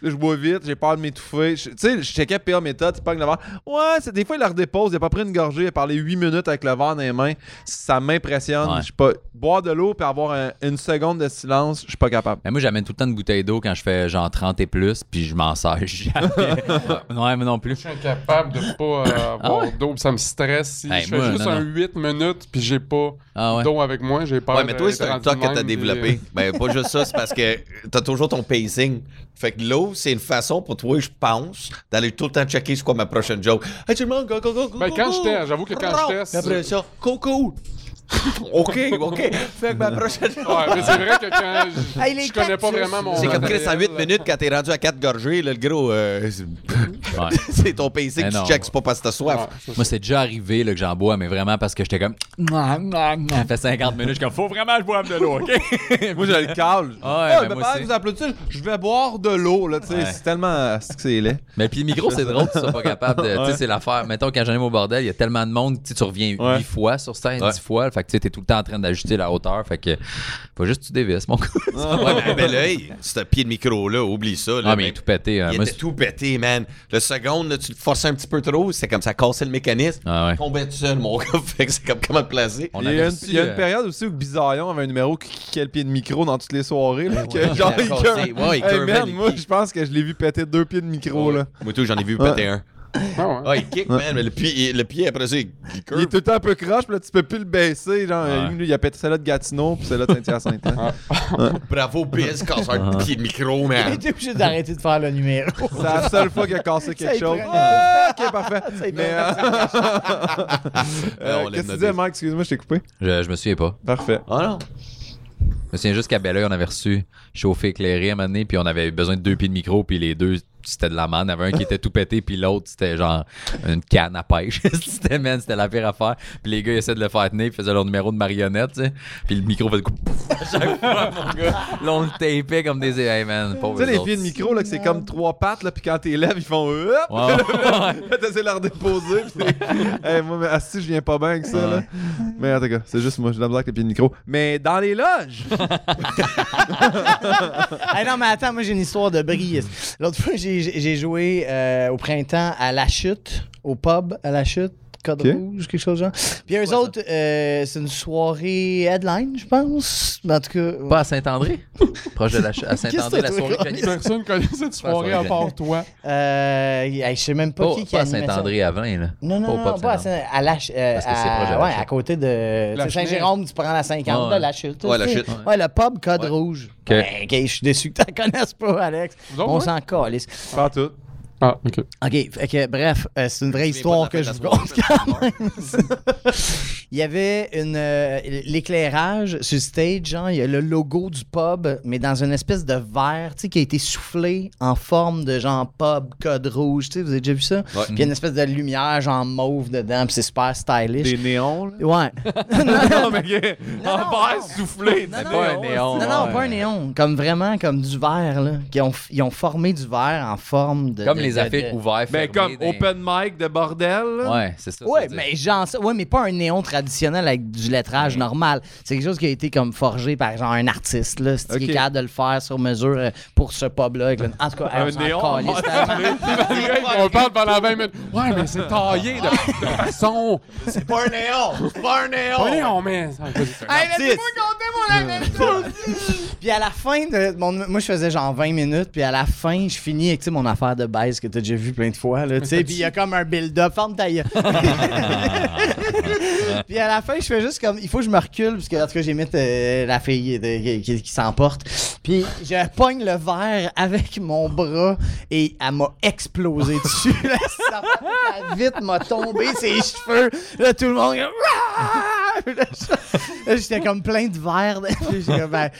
je bois vite, j'ai peur de m'étouffer. Je- Tu sais, je checkais PA méthode, il pogne le verre. Ouais, c'est, des fois, il la redépose, il a pas pris une gorgée, il a parlé 8 minutes avec le verre dans les mains. Ça m'impressionne. Ouais. Je suis pas. Boire de l'eau puis avoir un- une seconde de silence, je suis pas capable. Mais moi, j'amène tout le temps une bouteille d'eau quand je fais genre 30 et plus, puis je m'en sers jamais. ouais, mais non plus. Je suis incapable de pas euh, avoir Ah ouais? d'eau, puis ça me stresse. Si Hey, je fais moi, juste non, un non. 8 minutes, puis j'ai pas Ah ouais. D'eau avec moi, j'ai peur. Ouais, mais toi, c'est un toc que t'as puis, développé. euh, Ben, pas juste ça, c'est parce que t'as toujours ton pacing. Fait que l'eau, c'est une façon pour toi, je pense, d'aller tout le temps checker c'est quoi ma prochaine joke. Hey, tout le monde, go, go, go, go, Ben, go, quand j'étais, j'avoue que quand j'étais, Puis après ça, coco. OK, OK. Fait que ma prochaine Ouais, mais c'est vrai que quand je, Hey, les je connais pas cactus. vraiment mon. C'est comme Chris en 8 matériel. minutes quand t'es rendu à 4 gorgées, là, le gros. euh, c'est- Ouais. c'est ton PC que tu checks, c'est pas parce que t'as soif. Ouais, Moi, c'est déjà arrivé là, que j'en bois, mais vraiment parce que j'étais comme. Ça fait 50 minutes, je suis comme, faut vraiment que je boive de l'eau, OK? Moi, je le cale. Ah ouais, Ah, ben ben, moi pendant aussi. que vous applaudissez, je vais boire de l'eau, là, tu sais. Ouais. C'est tellement. C'est que c'est laid. Mais puis le micro, c'est drôle tu sois pas capable de. Tu sais, Ouais. c'est l'affaire. Mettons, quand j'arrive au bordel, il y a tellement de monde, tu sais, tu reviens Ouais. 8 fois sur scène, Ouais. 10 fois. Fait que tu sais, t'es tout le temps en train d'ajuster la hauteur. Fait que faut juste que tu dévisses, mon gars. Ouais, mais, ben là, hey, ce pied de micro-là, oublie ça. Là, Ah, mais il est tout pété. hein. il Moi, était tout pété, man. Le seconde, là, tu le forçais un petit peu trop, c'est comme ça cassait le mécanisme. Ah ouais. Il tombait tout seul, mon gars. fait que c'est comme comment te placer? On Il y a, une, reçu, il y a une euh, période aussi où Bizarillon avait un numéro qui kickait le pied de micro dans toutes les soirées. Là, que ouais, genre, il a il cassé. cur- Ouais, il Hey, man, moi, je pense que je l'ai vu péter deux pieds de micro. Là. Moi, tout, j'en ai vu péter un. Ah ouais. Ah, il kick, man, mais le pied, le pied après ça, il, il Il est tout le temps un peu croche, puis là, tu peux plus le baisser. Genre, Ouais. lui, il a pété celle-là de Gatineau, puis celle-là de Saint-Hyacinthe. hein. Bravo, PS, casseur de pied de micro, man. T'es obligé d'arrêter de faire le numéro. C'est la seule fois qu'il a cassé quelque il chose. Ah, ok, parfait. Il Mais, euh, euh, on l'aime Qu'est-ce que tu disais, Mike? Excuse-moi, je t'ai coupé. Je, je me souviens pas. Parfait. Ah non? Je me souviens juste qu'à Belleuil, on avait reçu chauffé éclairé à un moment donné, puis on avait eu besoin de deux pieds de micro, puis les deux, c'était de la manne. Il y en avait un qui était tout pété, puis l'autre, c'était genre une canne à pêche. c'était, man, c'était la pire affaire. Puis les gars, ils essaient de le faire tenir, ils faisaient leur numéro de marionnette, tu sais. Puis le micro faisait coup à chaque fois, mon gars. Là, on le tapait comme des. Hey, man, pauvre Tu sais, les pieds de micro, là, que c'est comme trois pattes, là, puis quand t'es lèves, ils font hop! T'essaies de leur déposer. Puis hey, moi, mais asti, je viens pas bien avec ça. Là. Mais en tout cas, c'est juste moi, j'ai de la avec les pieds de micro. Mais dans les loges, Hey, non, mais attends, moi j'ai une histoire de brise. L'autre fois, j'ai j'ai joué euh, au printemps à La Chute, au pub à La Chute. Code rouge, quelque chose genre. Puis eux autres, euh, c'est une soirée headline, je pense. En tout cas. Pas à Saint-André? Proche de la à Saint-André, la soirée Johnny. Personne connaît cette soirée à part toi. Euh, je sais même pas Pas, qui qui pas à. Saint-André à 20, là. Non, non, Pas au non, pas à, Saint-André. Saint- à la euh, Parce que c'est à- proche de la ouais, chute. à côté de sais, Saint-Jérôme, tu prends la 50 Ouais, de la chute. Ouais, la chute. Ouais, le pub Code Ouais. Rouge. Ok. Ben, ok, je suis déçu que tu la connaisses pas, Alex. On s'en calisse. pas tout. Ah, ok. OK, fait que, bref, euh, c'est une vraie histoire que je vous conte quand même. il y avait une euh, l'éclairage sur le stage, genre, il y a le logo du pub, mais dans une espèce de verre, tu sais, qui a été soufflé en forme de genre pub, code rouge, tu sais, vous avez déjà vu ça? Puis il y a une espèce de lumière genre mauve dedans, puis c'est super stylish. Des néons, là? Ouais. non, mais gars, Non, en non, verre non. soufflé. Non, c'est non, pas un néon. Non, non, ouais. pas un néon. Comme vraiment, comme du verre, là. Qui ont, ils ont formé du verre en forme de. Comme de- les de- affiches ouvertes. Ben, comme fermées, open mic de bordel. là. Ouais, c'est ça. Ouais, ça mais genre ça. Ouais, mais pas un néon traditionnel avec du lettrage normal. C'est quelque chose qui a été comme forgé par genre un artiste, là. C'est qui est capable de le faire sur mesure euh, pour ce pub-là. avec le- En tout cas, Un néon? On parle pendant 20 minutes. Ouais, mais c'est taillé de, façon. C'est pas un néon! C'est pas un néon! Pas néon, mais. Hey, laissez-moi compter mon puis à la fin de mon, moi je faisais genre 20 minutes puis à la fin je finis avec mon affaire de baise que t'as déjà vu plein de fois là tu sais puis il y a comme un build-up gueule. puis à la fin je fais juste comme il faut que je me recule parce que en tout cas j'imite euh, la fille de- qui, qui- qui s'emporte puis je pogne le verre avec mon bras et elle m'a explosé dessus là, ça m'a- vitre m'a tombé ses cheveux là tout le monde Là, j'étais comme plein de verre. Puis j'étais comme, ben,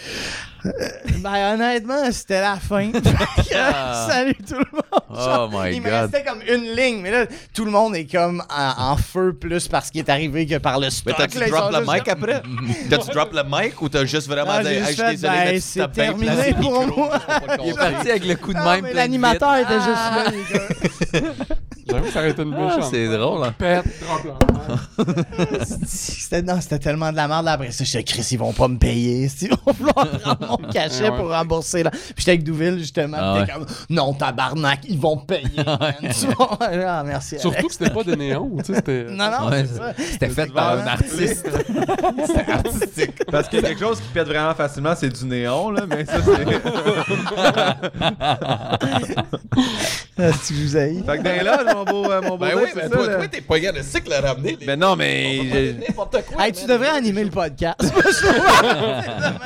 ben, honnêtement, c'était la fin. Salut tout le monde. Oh my il me restait comme une ligne, mais là, tout le monde est comme en, en feu plus parce qu'il est arrivé que par le Mais stock. t'as-tu là, ils drop le mic comme- après? T'as-tu drop le mic ou t'as juste vraiment Non, dit hey, je suis fait, désolé ben, mais c'est terminé pour micro, moi. je Il est parti avec le coup de même. mais de l'animateur était juste là. les gars. J'avoue que ça aurait été une Ah, c'est drôle, hein. Pète, drop là. C'était, non, c'était tellement de la merde. là. Après ça, j'étais Chris, ils vont pas me payer. Ils vont vouloir mon cachet Ouais, ouais. pour rembourser. Là. Puis j'étais avec Douville, justement. Ah t'es comme, non, tabarnak, ils vont payer. vois? Ah, merci. Surtout Alex. que c'était pas des néons, tu sais, c'était. Non, non, Ouais, c'est ça. C'était fait par un artiste. Parce qu'il y a quelque chose qui pète vraiment facilement, c'est du néon, là, mais ça, c'est. Ah, si je vous haïs? fait que dans là, mon beau, euh, mon beau Ben oui, mais ça, toi, t'es pas gars de cycle à ramener. les- Ben non, On mais. n'importe quoi. Hey, tu devrais animer le podcast.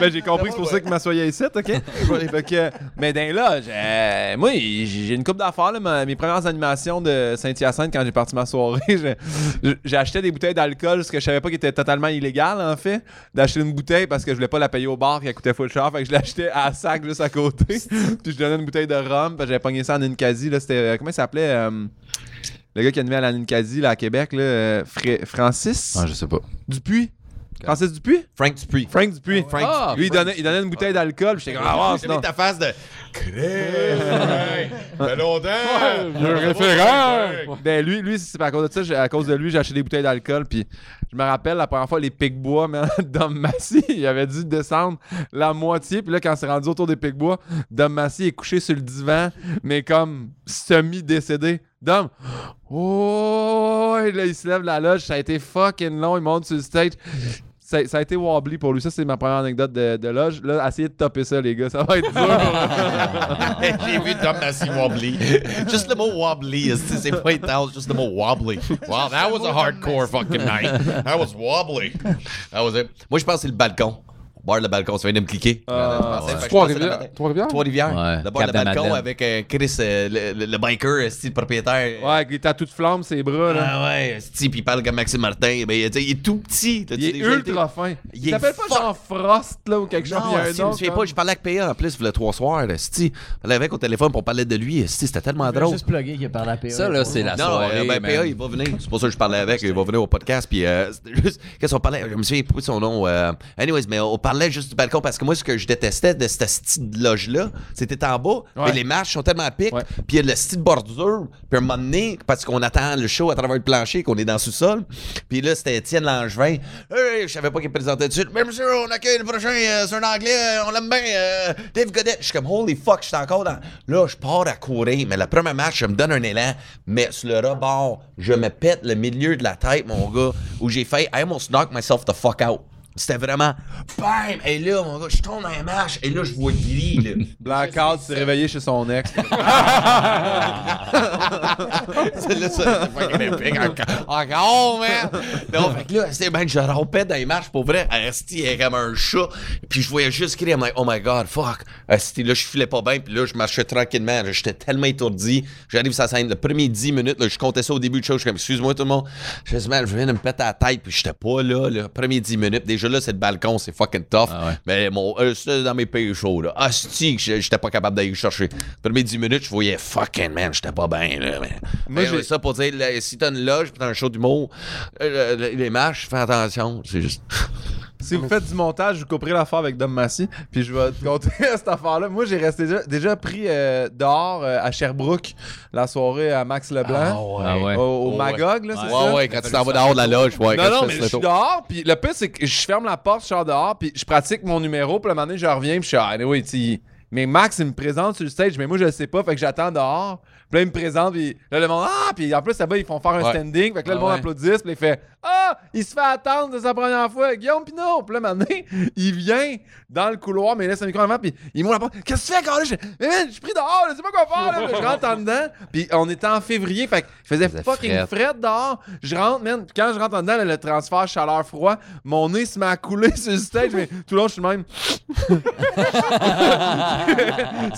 Ben, j'ai compris que c'est pour ça que m'assoyais ici, OK? fait que, mais dans là, j'ai- moi, j'ai une coupe d'affaires, mes premières animations de Saint-Hyacinthe quand j'ai parti ma soirée. j'ai- acheté des bouteilles d'alcool, ce que je savais pas qui était totalement illégal, en fait, d'acheter une bouteille parce que je voulais pas la payer au bar qui coûtait full cher. Fait que je l'achetais à sac juste à côté. puis je donnais une bouteille de rhum, parce que j'avais pogné ça en une quasi, là, c'était. euh, comment il s'appelait euh, Le gars qui animait à la Ninkasi, là, à Québec, là, euh, Fra- Francis? Ah, je sais pas. Dupuis? Francis Dupuis? Frank Dupuis. Frank Dupuis. Ah, Lui, il donnait, il donnait une bouteille d'alcool, j'étais comme, ah, sinon. ta face de. Crème! longtemps! Vieux référent! Ben lui, lui c'est à cause de ça, à cause de lui, j'ai acheté des bouteilles d'alcool. Puis je me rappelle la première fois, les Pic-Bois, Dom Massy, il avait dû descendre la moitié. Puis là, quand c'est rendu autour des Pic-Bois, Dom Massy est couché sur le divan, mais comme semi-décédé. Dom, oh, et là, il se lève la loge, ça a été fucking long, il monte sur le stage. Ça, a été wobbly pour lui. Ça, c'est ma première anecdote de, de loge. Là, essayez de topper ça, les gars. Ça va être dur. J'ai vu Tom Massey wobbly. Juste le mot wobbly, c'est pas intense, juste le mot wobbly. Wow, that was a hardcore fucking night. That was wobbly. That was it. Moi, je pense que c'est le balcon. Bar le balcon, ça vient de me cliquer. Ah, Trois-Rivières? le- Trois-Rivières? Le bar le balcon avec euh, Chris, euh, le, le- le biker, euh, style propriétaire. ouais, avec les tatous de flamme, ses bras, là. Ah ouais, puis il parle comme Maxime Martin. Ben, il, il est tout petit. Il est ultra fin. Il Il est s'appelle pas genre Frost, là, ou quelque chose. Non, il je me souviens pas, je parlais avec PA en plus, il a trois soirs. Je parlais avec au téléphone pour parler de lui. C'était tellement drôle. juste plugger qu'il parlé à PA. Ça, là, c'est la Non, soirée. euh, ben. PA, il va venir. C'est pour ça que je parlais avec. Il va venir au podcast. Puis. Qu'est-ce qu'on parlait? Je me souviens plus de son nom. anyways, mais on parlait juste du balcon parce que moi, ce que je détestais de cette petite loge-là, c'était en bas. Ouais. Mais les marches sont tellement à pic. Ouais. Puis, il y a le style bordure. Puis, à un moment donné, parce qu'on attend le show à travers le plancher, qu'on est dans le sous-sol. Puis là, c'était Étienne Langevin. Hey, je savais pas qu'il présentait de suite. Mais monsieur, on accueille le prochain. euh, c'est un anglais. euh, on l'aime bien. euh, Dave Godet. Je suis comme, holy fuck, je suis encore dans. Là, je pars à courir. Mais le premier match, je me donne un élan. Mais sur le rebord, je me pète le milieu de la tête, mon gars, où j'ai fait, I almost knock myself the fuck out. C'était vraiment, bam! Et là, mon gars, je tombe dans les marches. Et là, je vois gris, là. Blackout s'est réveillé chez son ex. C'est là, ça, c'est fucking épique. Encore, encore, man! Non, fait que là, c'était, man, je rampais dans les marches pour vrai. Asti, il est comme un chat. Puis je voyais juste crier, I'm like, oh my god, fuck. Asti, là, je filais pas bien. Puis là, je marchais tranquillement. J'étais tellement étourdi. J'arrive sur la scène, le premier 10 minutes, là, je comptais ça au début de show. Je suis comme, excuse-moi tout le monde. Je man, je viens de me péter à la tête. Puis j'étais pas là, le premier 10 minutes. Déjà là, c'est le balcon, c'est fucking tough. Ah ouais. Mais mon, euh, c'était dans mes pays chauds, là. Asti, que j'étais pas capable d'aller chercher. Premier 10 minutes, je voyais fucking, man, j'étais pas bien, là. Mais, Moi, mais, j'ai- ça pour dire, là, si t'as une loge pis t'as un show d'humour, euh, le- les marches, fais attention. C'est juste. Si vous faites du montage, je vous couperai l'affaire avec Dom Massy. Puis je vais te conter cette affaire-là. Moi, j'ai resté déjà, déjà pris euh, dehors euh, à Sherbrooke la soirée à Max Leblanc. Ah ouais. Au, au Ouais. Magog, là, c'est Ouais, ça? ouais, quand tu t'en vas dehors de la loge, ouais. quand non, tu non, fais mais je suis tour. dehors, puis le pire, c'est que je ferme la porte, je sors dehors, puis je pratique mon numéro, puis le moment donné, je reviens, puis je suis ah, anyway, tu Mais Max, il me présente sur le stage, mais moi, je le sais pas, fait que j'attends dehors. Puis là, il me présente, puis là, le monde, ah, puis en plus, là-bas, ils font faire un Ouais. standing, fait que là, le Ah monde ouais. applaudit, puis il fait, ah, il se fait attendre de sa première fois, Guillaume Pinot. Puis là, maintenant, il vient dans le couloir, mais il laisse un micro avant, puis il m'ouvre la porte, qu'est-ce que tu fais, Carl? Je fais, mais man, je suis pris dehors, je sais pas quoi faire, là. Je rentre en dedans, puis on était en février, fait qu'il faisait fucking fret. fret dehors. Je rentre, man. Puis quand je rentre en dedans, là, le transfert chaleur-froid, mon nez se met à couler sur le stage, mais tout le long, je suis le même.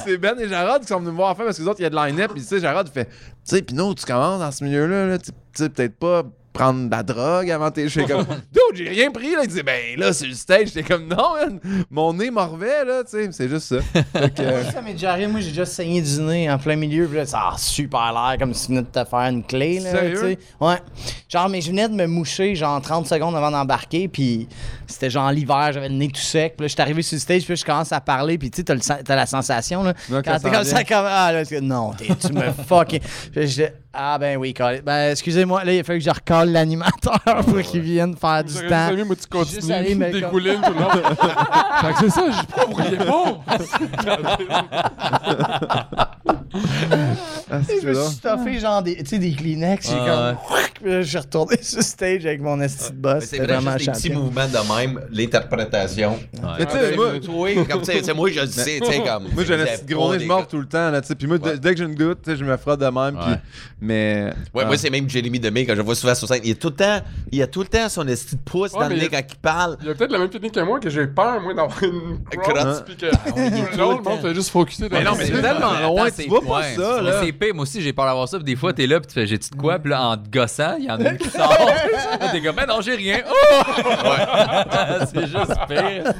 c'est Ben et Jarod qui sont venus me voir enfin parce que les autres, il y a de line-up. Puis tu sais, Jarod fait Tu sais, Pinot, tu commences dans ce milieu-là, là, tu sais, peut-être pas prendre de la drogue avant tes. Je fais comme Dude, j'ai rien pris, là. Il disait Ben là, sur le stage, j'étais comme Non, man. Mon nez morvait, là, tu sais. C'est juste ça. Euh, Ça m'est déjà arrivé, moi j'ai déjà saigné du nez en plein milieu, puis là ça a super l'air comme si tu venais de te faire une clé là, Sérieux? tu sais. Ouais. Genre mais je venais de me moucher genre 30 secondes avant d'embarquer, puis c'était genre l'hiver, j'avais le nez tout sec, puis là je suis arrivé sur le stage, puis là, je commence à parler, puis tu sais t'as, le sen- t'as la sensation là quand t'es comme ça comme ah là non, t'es- tu me fucking ah ben oui, Colin. ben excusez-moi, là il a fallu que je recale l'animateur pour qu'il vienne faire du temps. dit, moi, tu Juste aller, continues, mais tu dégouline tout le fait que c'est ça, je pas, vous riez pas. ah, Je me suis stuffé genre des, tu sais, des Kleenex. J'ai Ah, comme. Puis là, je suis retourné sur stage avec mon esti de boss. C'est C'était vrai, vraiment juste des petits mouvements de même, l'interprétation. Mais tu sais, moi, Oui, comme tu sais, moi, je le sais, tu sais, comme. Moi, j'ai un c'est petit gros nez, je mords tout le temps, là, tu sais. Puis moi, dès- Ouais. dès que j'ai une goutte, tu sais, je me frotte de même, puis... Mais... Ouais, ah. moi, c'est même Jérémy Demé, quand je vois souvent sur scène. Il, est tout le temps, il a tout le temps son esti de pouce Ouais, dans le nez quand il parle. Il y a peut-être la même technique que moi, que j'ai peur, moi, d'avoir une crotte. puis que l'autre, fait juste focuser dans Mais non, mais c'est tellement loin, tu vois pas ça, là. C'est pire, moi aussi, j'ai peur d'avoir ça. puis Des fois, t'es là, puis tu fais, j'ai-tu de quoi? Puis là, en te gossant, il y en a une qui sort. Là, t'es comme, mais non, j'ai rien. Oh! c'est juste pire.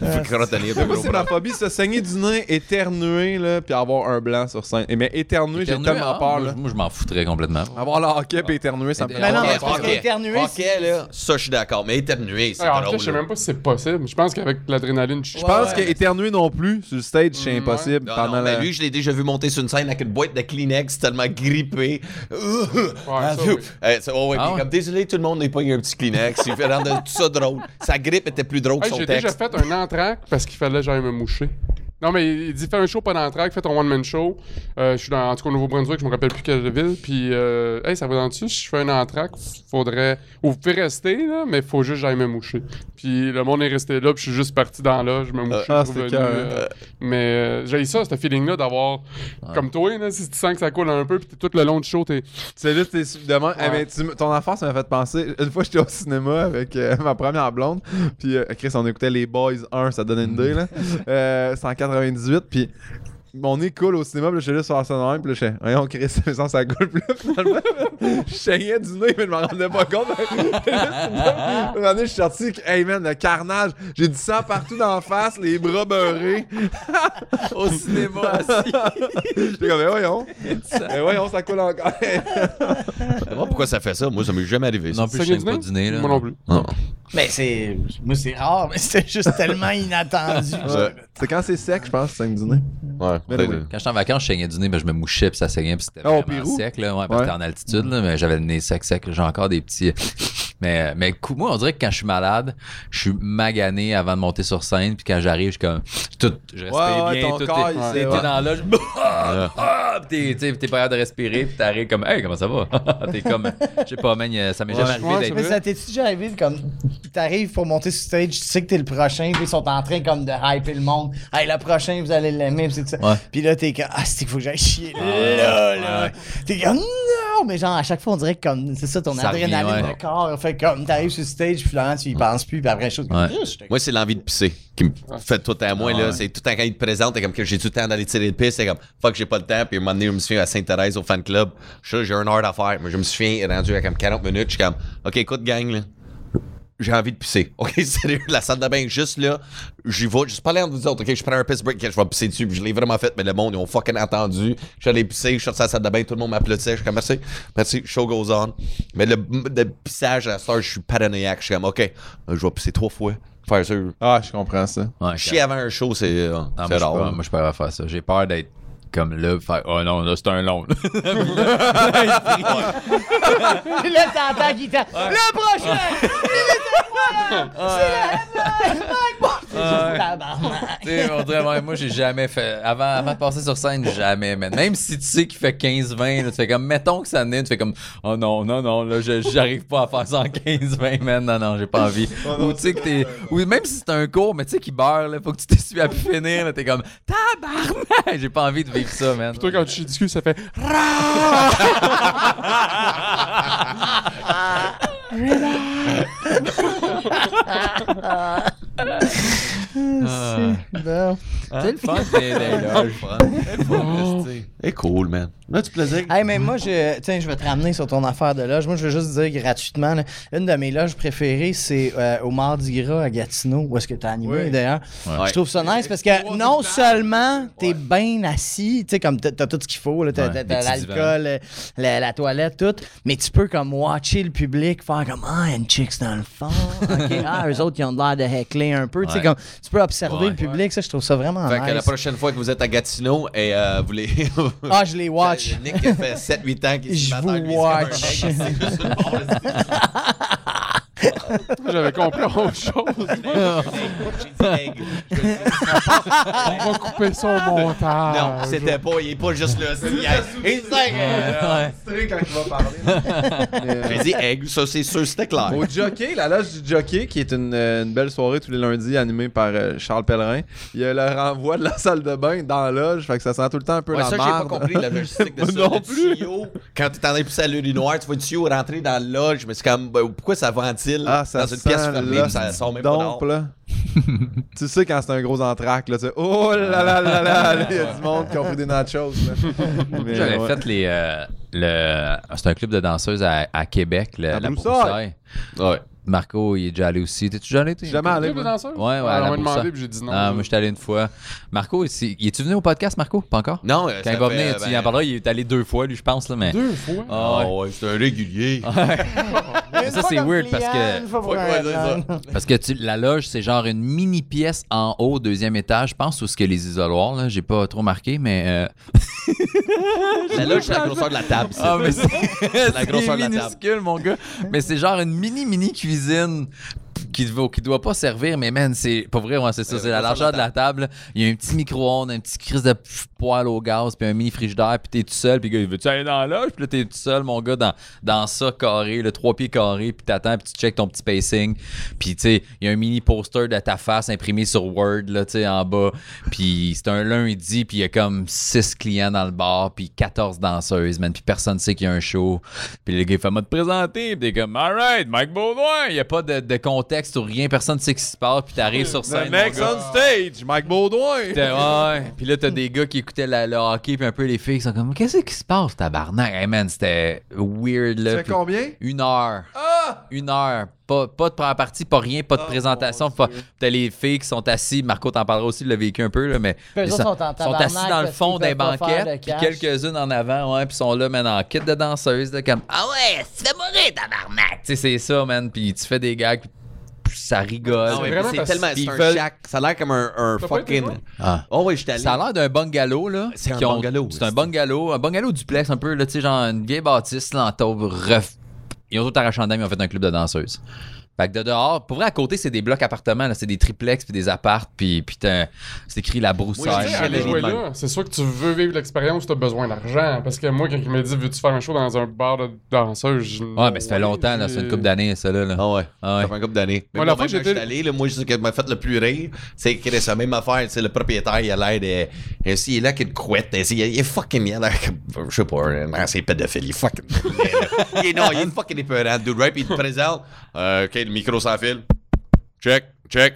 Moi, c'est ma phobie, se saigner du nez, éternuer, là, puis avoir un blanc sur scène. Et mais éternuer, j'ai tellement ah, peur, là. Moi, je m'en foutrais complètement. Avoir le hockey puis éternuer, ça me fait Mais non, mais parce ok. qu'éternuer, Ok, là, ça, je suis d'accord. Mais éternuer, c'est drôle. je sais là. même pas si c'est possible. Je pense qu'avec l'adrénaline, je Je pense Ouais, qu'éternuer non plus, sur le stage, c'est Mm, impossible. Non, pendant non, mais la- lui, je l'ai déjà vu monter sur une scène avec une boîte de Kleenex tellement grippée. Ah, ça, oui. Ouais, Ah puis ouais? comme désolé, tout le monde n'est pas eu un petit Kleenex. Il fait rendre tout ça drôle. Sa grippe était plus drôle que Hey, son J'ai déjà texte. fait un entraque parce qu'il fallait que j'aille me moucher. Non, mais il dit fais un show, pas d'entraque, fais ton one-man show. Euh, je suis dans, en tout cas au Nouveau-Brunswick, je me rappelle plus quelle ville. Puis, euh, hey, ça va dans dessus. Si je fais un entraque, faudrait. Ou vous pouvez rester, là, mais faut juste que j'aille me moucher. Puis le monde est resté là, puis je suis juste parti dans là, je me mouche. ah, euh, mais euh, j'ai ça, ce feeling-là d'avoir. Comme toi, là, si tu sens que ça coule un peu, puis t'es tout le long du show, t'es. C'est juste, t'es demain. eh, Ouais. mais tu m- ton enfance m'a fait penser. Une fois, j'étais au cinéma avec euh, ma première blonde. Puis, euh, Chris, on écoutait Les Boys 1, ça donnait une idée, là. Euh, c'est en 98. Puis, mon nez coule au cinéma. Puis, là, je suis juste sur la scène de même. Puis, là, je fais, voyons, Chris, mais ça, ça coule. Puis, là, finalement, je saignais du nez, mais je m'en rendais pas compte. Donné, je suis sorti. Hey, man, le carnage. J'ai du sang partout dans la face, les bras beurrés. Au cinéma, assis. J'étais comme, mais voyons. Mais voyons, ça coule encore. Je sais pas pourquoi ça fait ça. Moi, ça m'est jamais arrivé. Ça. Non plus, je saigne pas du nez, là. Moi non plus. Non. Mais c'est. Moi, c'est rare, mais c'était juste tellement inattendu. Ouais. C'est quand c'est sec, je pense, 5 du nez. Ouais, Mais peut-être. oui. Quand j'étais en vacances, je saignais du nez, ben, je me mouchais puis ça saignait puis c'était au vraiment sec là, ouais, parce que Ouais. en altitude là, mais j'avais le nez sec sec, j'ai encore des petits mais mais moi on dirait que quand je suis malade, je suis magané avant de monter sur scène puis quand j'arrive, je suis comme tout je respire Ouais, ouais, bien, ton tout corps, est- t'es ouais. dans l'âge ah, ah, puis t'es t'es pas capable de respirer puis t'arrives comme hey, comment ça va? T'es comme je sais pas man, ça m'est Ouais. jamais arrivé c'est Mais d'être ça t'es-tu déjà arrivé comme t'arrives pour monter sur stage, tu sais que t'es le prochain, puis ils sont en train comme de hyper le monde. Hey, le prochain, vous allez l'aimer, puis ça. Puis là, t'es comme ah, c'est qu'il faut que j'aille chier là, là. T'es comme non, mais genre à chaque fois on dirait que comme c'est ça ton Ça revient, adrénaline ouais. de corps fait comme t'arrives sur stage, puis finalement tu y penses plus, puis après chose. Ouais. Moi, c'est l'envie de pisser qui me fait tout à moi. Là. ouais. C'est tout le temps quand il te présente, t'es comme que j'ai tout le temps d'aller tirer le pisse. C'est comme fuck, j'ai pas le temps. Puis à un moment donné, je me souviens à Sainte-Thérèse au fan club. Je suis j'ai un heure à faire. Mais je me souviens rendu à comme 40 minutes. Je suis comme OK, écoute, gang, là. J'ai envie de pisser. OK, sérieux, la salle de bain, juste là, j'y vais. Je suis pas l'air de vous dire, OK, je prends un piss break, je vais pisser dessus. Puis je l'ai vraiment fait, mais le monde, ils ont fucking entendu. Je suis allé pisser, je suis sorti à la salle de bain, tout le monde m'applaudissait. Je suis comme, merci, merci, show goes on. Mais le, le pissage, à la soeur, je suis paranoïaque. Je suis comme, OK, euh, je vais pisser trois fois. Faire sûr. Ah, je comprends ça. Ouais, Chier avant un show, c'est euh, Non, moi, c'est je pas- moi, je suis pas capable de faire ça. J'ai peur d'être comme là, faire Oh non, là, c'est un long. Puis là t'entends qu'il t'a le prochain. On dirait, ouais, moi, j'ai jamais fait. Avant, avant de passer sur scène, jamais, man. Même si tu sais qu'il fait 15-20, là, tu fais comme, mettons que ça naît, tu fais comme, oh non, non, non, là, je- j'arrive pas à faire ça en 15-20, man. Non, non, j'ai pas envie. Ou tu sais que t'es. Ou même si c'est un cours, mais tu sais qu'il beurre, là, faut que tu t'essuies à pu finir, là, t'es comme, tabarnak! J'ai pas envie de vivre ça, man. Toi, quand tu discutes, ça fait. Bon. C'est le fun, loges. C'est cool, man. Là, tu plaisir? Hey, mais moi, je, tiens, je vais te ramener sur ton affaire de loge. Moi, je veux juste dire gratuitement, là, une de mes loges préférées, c'est euh, au Mardi Gras à Gatineau, où est-ce que tu as animé Oui. d'ailleurs. Ouais. Je trouve ça nice parce que non seulement t'es bien assis, tu sais, comme t'as t'as tout ce qu'il faut, Ouais, petits l'alcool, la, la toilette, tout, mais tu peux comme watcher le public, faire comme Ah, a une chicks dans le fond. OK, ah, eux autres, ils ont l'air de heckler un peu. Tu sais, Ouais. comme tu peux observer Ouais. le public, ça, je trouve ça vraiment Fait que la prochaine fois que vous êtes à Gatineau et euh, vous les. Ah, je les watch. Nick fait 7-8 ans qu'il Je vous watch. J'avais compris autre chose. J'ai dit egg. On va couper ça au montage. Non, c'était pas, il est pas juste là. c'est- Il. Ouais. C'est quand il va parler. Mais, J'ai dit egg, ça c'est sûr, c'était clair. Au Jockey, la loge du Jockey, qui est une, euh, une belle soirée tous les lundis animée par euh, Charles Pellerin. Il y a le renvoi de la salle de bain dans la loge, fait que ça sent tout le temps un peu Ouais, la ça, j'ai pas merde. compris la logistique de ça. non le plus. tuyau, quand t'es en train de pisser à l'urinoir, tu vois le tuyau rentrer dans le loge, mais c'est comme, ben, pourquoi ça ventile Ah, ça dans une sent pièce fermée, ça sort même pas dompe, dehors? là. tu sais quand c'est un gros entraque, là, tu sais, oh là là là là, là, il y a du monde qui ont pris des nachos, J'avais ouais. fait les. euh, le... C'est un club de danseuses à, à Québec, le- À la Broussailles. Broussaille. Ouais. Marco, il est déjà allé aussi. T'es-tu déjà allé, toi? Jamais allé. Ouais, ouais, Ah, à la on m'a Boursa. demandé, puis j'ai dit non. Ah, moi, j'étais allé une fois. Marco, il il est-tu venu au podcast, Marco? Pas encore? Non, euh, Quand ça il va fait, venir, euh, tu ben- en parleras, il est allé deux fois, lui, je pense, là, mais. Deux fois? Ah, ouais. Ah ouais, c'est un régulier. Mais ça, c'est weird parce que. Faut pas dire ça. Parce que tu- la loge, c'est genre une mini pièce en haut, deuxième étage, je pense, où ce que les isoloirs, là. J'ai pas trop marqué, mais. euh, La loge, c'est la grosseur de la table. Ah, mais c'est la grosseur de la c'est table. minuscule, mon gars. Mais c'est genre une mini, mini cuisine dizendo qui ne qui doit pas servir, mais man, c'est pas vrai, ouais, c'est ça, c'est la largeur de la table. Il y a un petit micro-ondes, un petit crise de poêle au gaz, puis un mini frigidaire, puis t'es tout seul, puis le gars, il veut-tu aller dans la loge? Puis là, t'es tout seul, mon gars, dans, dans ça carré, le trois pieds carré, puis t'attends, puis tu checkes ton petit pacing. Puis tu sais, il y a un mini poster de ta face imprimé sur Word, là, tu sais, en bas. Puis c'est un lundi, puis il y a comme 6 clients dans le bar, puis 14 danseuses, man, puis personne sait qu'il y a un show. Puis le gars, il fait moi te présenter, puis t'es comme, alright, Mike Baudouin. Il y a pas de, de contexte ou rien, personne ne sait ce qui se passe, puis t'arrives sur scène. The next gars. on stage, Mike Baudouin. T'as- Ouais. Puis là, t'as des gars qui écoutaient la- le hockey, puis un peu les filles qui sont comme, qu'est-ce qui se passe, tabarnak? Hey man, c'était weird, Tu là. fais Puis combien? Une heure. Ah! Une heure. Pas, pas de première partie, pas rien, pas de présentation. Pas... T'as les filles qui sont assises. Marco t'en parlera aussi, il l'a vécu un peu, là, mais. Puis ils sont, sont assis dans le fond des banquettes, puis quelques-unes en avant, ouais, puis sont là, man, en kit de danseuse, là, comme Ah ouais, tu fais mourir, tabarnak! Tu sais, c'est ça, man, puis tu fais des gags, puis ça rigole. Vraiment c'est parce- tellement. C'est un veulent- shack. Ça a l'air comme un, un T'as pas été fucking. Ah. Oh, oui, j'étais allé. Ça a l'air d'un bungalow, là. C'est un qui bungalow, C'est un c'est- bungalow, un bungalow duplex un peu, là, tu sais, genre une vieille bâtisse, là, en taupe, ref... Ils ont tout arraché en dame, ils ont fait un club de danseuses. Fait que de dehors, pour vrai, à côté, c'est des blocs appartements, là, c'est des triplex puis des apparts, puis, puis t'as- c'est écrit la broussaille. c'est sûr que tu veux vivre l'expérience, tu as besoin d'argent. Parce que moi, quand il m'a dit Veux-tu faire un show dans un bar de danseurs je Ouais, mais ça fait longtemps, là, c'est une couple d'années, ça, là. là. Ah ouais. Ah ouais. Ça fait un couple d'années. Mais Moi, la fois que j'étais- allé, là, moi, ce qui m'a fait le plus rire, c'est que c'est la même affaire. Sais, le propriétaire, il a l'air de. Ainsi, il est là une couette. ainsi, il, est- fucking. Il a l'air comme. Je sais pas, ancien pédophile. Il est fucking. il est, non, il est fucking épeurant, dude, right? Puis il te présente. Euh, ok, le micro sans fil. Check, check.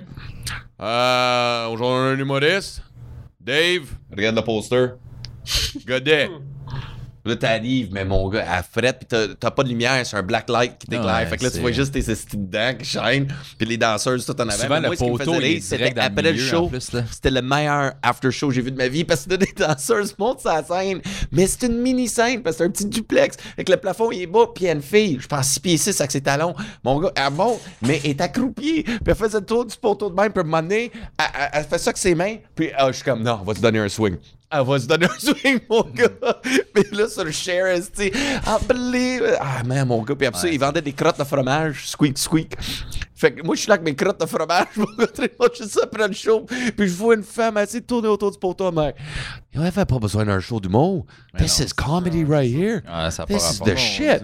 Euh, aujourd'hui, on a un humoriste. Dave. Regarde le poster. Godet. Là, t'arrives, mais mon gars, à frette, pis t'as pas de lumière, c'est un black light qui t'éclaire. Ouais, fait que là, tu vois juste tes estis dedans qui shine, puis les danseuses tout en avant. Souvent, Mais le moi, poteau, faisait c'était après le milieu, show. C'était le meilleur after show que j'ai vu de ma vie parce que là, les danseuses montent sa scène, mais c'est une mini scène parce que c'est un petit duplex. Avec le plafond, il est bas, puis il y a une fille, je pense 6 pieds 6 avec ses talons. Mon gars, elle monte, mais elle est accroupie, puis elle fait le tour du poteau de même, puis à un moment donné, elle, elle- elle fait ça avec ses mains, puis ah, je suis comme, non, on va se donner un swing. Elle va se donner un swing, mon gars. Mais là, sur le share, tu sais, I believe. Ah, man, mon gars. Puis après ça, ils vendaient des crottes de fromage, squeak, squeak. Fait que moi, je suis là avec mes crottes de fromage, je suis ça après le show. Puis je vois une femme assez tourner autour du poteau, mais il avait pas besoin d'un show d'humour. This non, is comedy right here. Ah, ça This is the shit.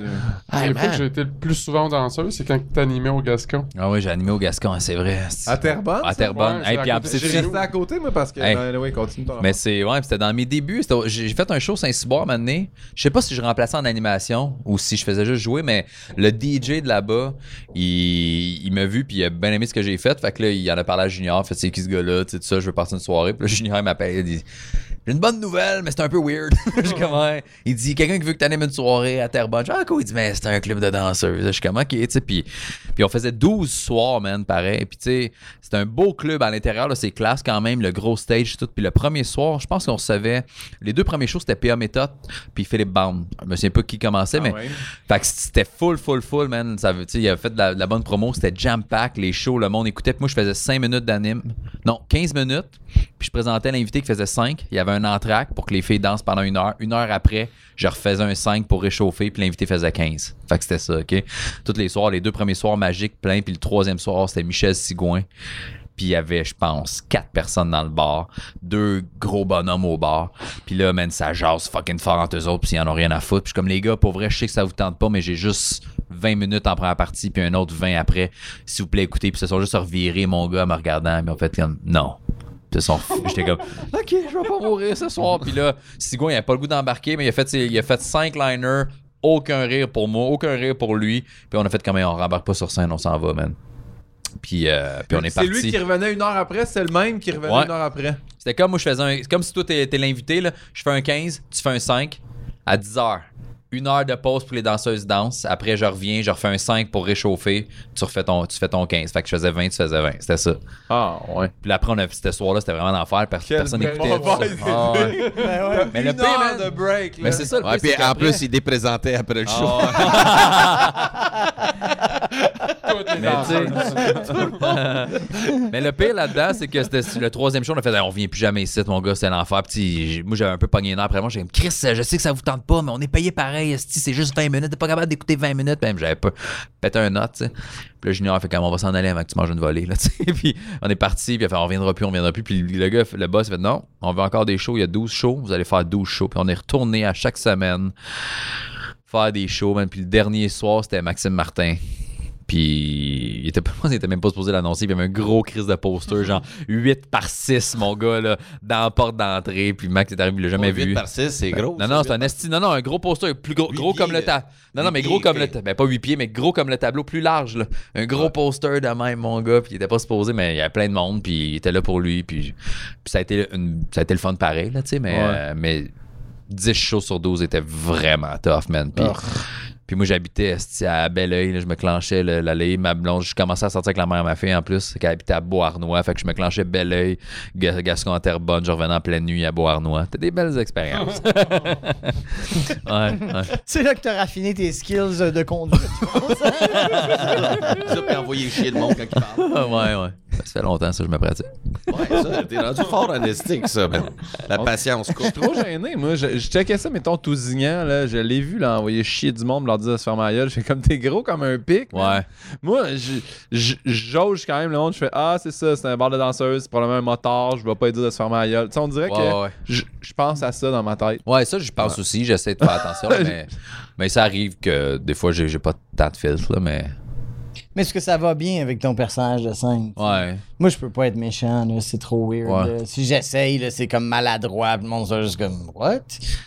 Hey, que j'ai man. été le plus souvent danseur, c'est quand t'animais au Gascon. Ah oui, j'ai animé au Gascon, c'est vrai. À Terrebonne? À Terrebonne. Ouais, Hey, puis J'ai c'est- resté à côté, moi, parce que. Hey. Ben, continue ton Mais c'est ouais, puis c'était dans mes débuts. J'ai fait un show Saint-Cyboire maintenant. Je sais pas si je remplaçais en animation ou si je faisais juste jouer, mais le DJ de là-bas, il, il m'a puis il a bien aimé ce que j'ai fait. Fait que là, il en a parlé à Junior. Fait c'est qui ce gars-là, tu sais, tout ça, je veux partir une soirée. Puis là, Junior il m'appelle, il dit J'ai une bonne nouvelle, mais c'est un peu weird. je suis comme Ouais. Il dit quelqu'un qui veut que tu animes une soirée à Terrebonne. Je dis, Ah, cool. Il dit Mais c'est un club de danseuses. Je suis comme Ok, tu sais. Puis, puis on faisait 12 soirs, man, pareil. Puis tu sais, c'est un beau club à l'intérieur, c'est classe quand même, le gros stage, tout. Puis le premier soir, je pense qu'on recevait. Les deux premiers shows, c'était PA Méthode, puis Philippe Bond. Je me souviens pas qui commençait, mais. Fait que c'était full, full, full, man. Ça veut, il avait fait de la, de la bonne promo, c'était jam-pack, les shows, le monde écoutait. Puis moi, je faisais 5 minutes d'anime. Non, 15 minutes. Puis je présentais l'invité qui faisait 5. Il y avait un entraque pour que les filles dansent pendant une heure. Une heure après, je refaisais un 5 pour réchauffer, puis l'invité faisait 15. Fait que c'était ça, OK? Tous les soirs, les deux premiers soirs magiques, plein, puis le troisième soir, c'était Michel Sigouin. Puis il y avait, je pense, quatre personnes dans le bar, deux gros bonhommes au bar. Puis là, man, ça jase fucking fort entre eux autres, puis ils en ont rien à foutre. Puis comme les gars, pour vrai, je sais que ça vous tente pas, mais j'ai juste 20 minutes en première partie, puis un autre 20 après. S'il vous plaît, écoutez. Puis se sont juste revirés, mon gars, me regardant, mais en fait, non. Puis sont- J'étais comme, OK, je vais pas mourir ce soir. Puis là, Sigouin, il a pas le goût d'embarquer, mais il a fait, il a fait cinq liners, aucun rire pour moi, aucun rire pour lui. Puis on a fait comme, on rembarque pas sur scène, on s'en va, man. Puis, euh, puis on est C'est parti. lui qui revenait une heure après, c'est le même qui revenait Ouais. une heure après. C'était comme moi, je faisais un. C'est comme si toi, t'es l'invité, là. Je fais un 15, tu fais un 5 à 10 heures. Une heure de pause pour les danseuses dansent. Après, je reviens, je refais un 5 pour réchauffer. Tu refais ton, tu fais ton 15. Fait que je faisais 20, tu faisais 20. C'était ça. Ah, ouais. Puis après, on a, ce soir-là, c'était vraiment l'enfer. Personne n'écoutait. Ah, ouais. Mais le Une pire, man- de break, là. Mais c'est ça le Ouais, pire, puis c'est en plus, il déprésentait après le show. Toutes les Mais tu sais- danseuses. Mais le pire là-dedans, c'est que c'était le troisième show, on a fait, on revient plus jamais ici, mon gars, c'était l'enfer. Puis moi, j'avais un peu pogné une heure après moi. J'ai dit, Chris, je sais que ça vous tente pas, mais on est payé pareil. Esti, C'est juste 20 minutes. T'es pas capable d'écouter 20 minutes. Même, j'avais pas pété un note, tu sais. Puis le junior fait comme on va s'en aller avant que tu manges une volée, là. Puis on est parti, puis on reviendra plus, on reviendra plus. Puis le gars, le boss, fait, non, on veut encore des shows. Il y a 12 shows, vous allez faire 12 shows. Puis on est retourné à chaque semaine faire des shows. Puis le dernier soir, c'était Maxime Martin. Puis il était, même pas supposé l'annoncer. Puis il y avait un gros crise de poster, genre 8 par 6, mon gars, là, dans la porte d'entrée. Puis Max est arrivé, il l'a jamais vu. 8 par 6, c'est gros. Non, non, c'est un esti. Non, non, un gros poster, plus gros, gros comme le tableau. Non, non, mais gros pieds, comme le tableau. Ben, pas 8 pieds, mais gros comme le tableau, plus large, là. Un gros poster de même, mon gars. Puis il était pas supposé, mais il y avait plein de monde. Puis il était là pour lui. Puis, puis ça, a été une, ça a été le fun pareil, là, tu sais. Mais, Ouais. euh, mais 10 shows sur 12 étaient vraiment tough, man. Puis. Puis moi, j'habitais à Belleuil, je me clenchais le- l'allée, ma blonde, je commençais à sortir avec la mère de ma fille en plus, qu'elle habitait à Beauharnois, fait que je me clenchais Belleuil, Ga- Gascon en Terrebonne, je revenais en pleine nuit à Beauharnois. C'était des belles expériences. ouais, ouais. C'est là que t'as raffiné tes skills de conduite. Ça, puis envoyer chier le monde quand il parle. Ouais, ouais. Ça fait longtemps, ça, je me pratique. Ouais, ça, t'es rendu fort en ça, man. La patience Je courte. suis trop gêné, moi. Je, je checkais ça, mettons, tout zignant, là. Je l'ai vu, là, envoyer chier du monde, leur dire de se faire ma gueule. Je fais comme, t'es gros comme un pic. man. Ouais. Moi, je, je, je jauge quand même le monde. Je fais, ah, c'est ça, c'est un bar de danseuse, c'est probablement un motard, je vais pas lui dire de se faire ma gueule. Tu sais, on dirait Ouais, que ouais. je, je pense à ça dans ma tête. Ouais, ça, je pense aussi. J'essaie de faire attention, là, mais, mais ça arrive que des fois, j'ai j'ai pas tant de filtres, là, mais. Mais est-ce que ça va bien avec ton personnage de scène? Ouais. Moi, je peux pas être méchant, là, c'est trop weird. Ouais. là. Si j'essaye, là, c'est comme maladroit, puis le monde soit juste comme What?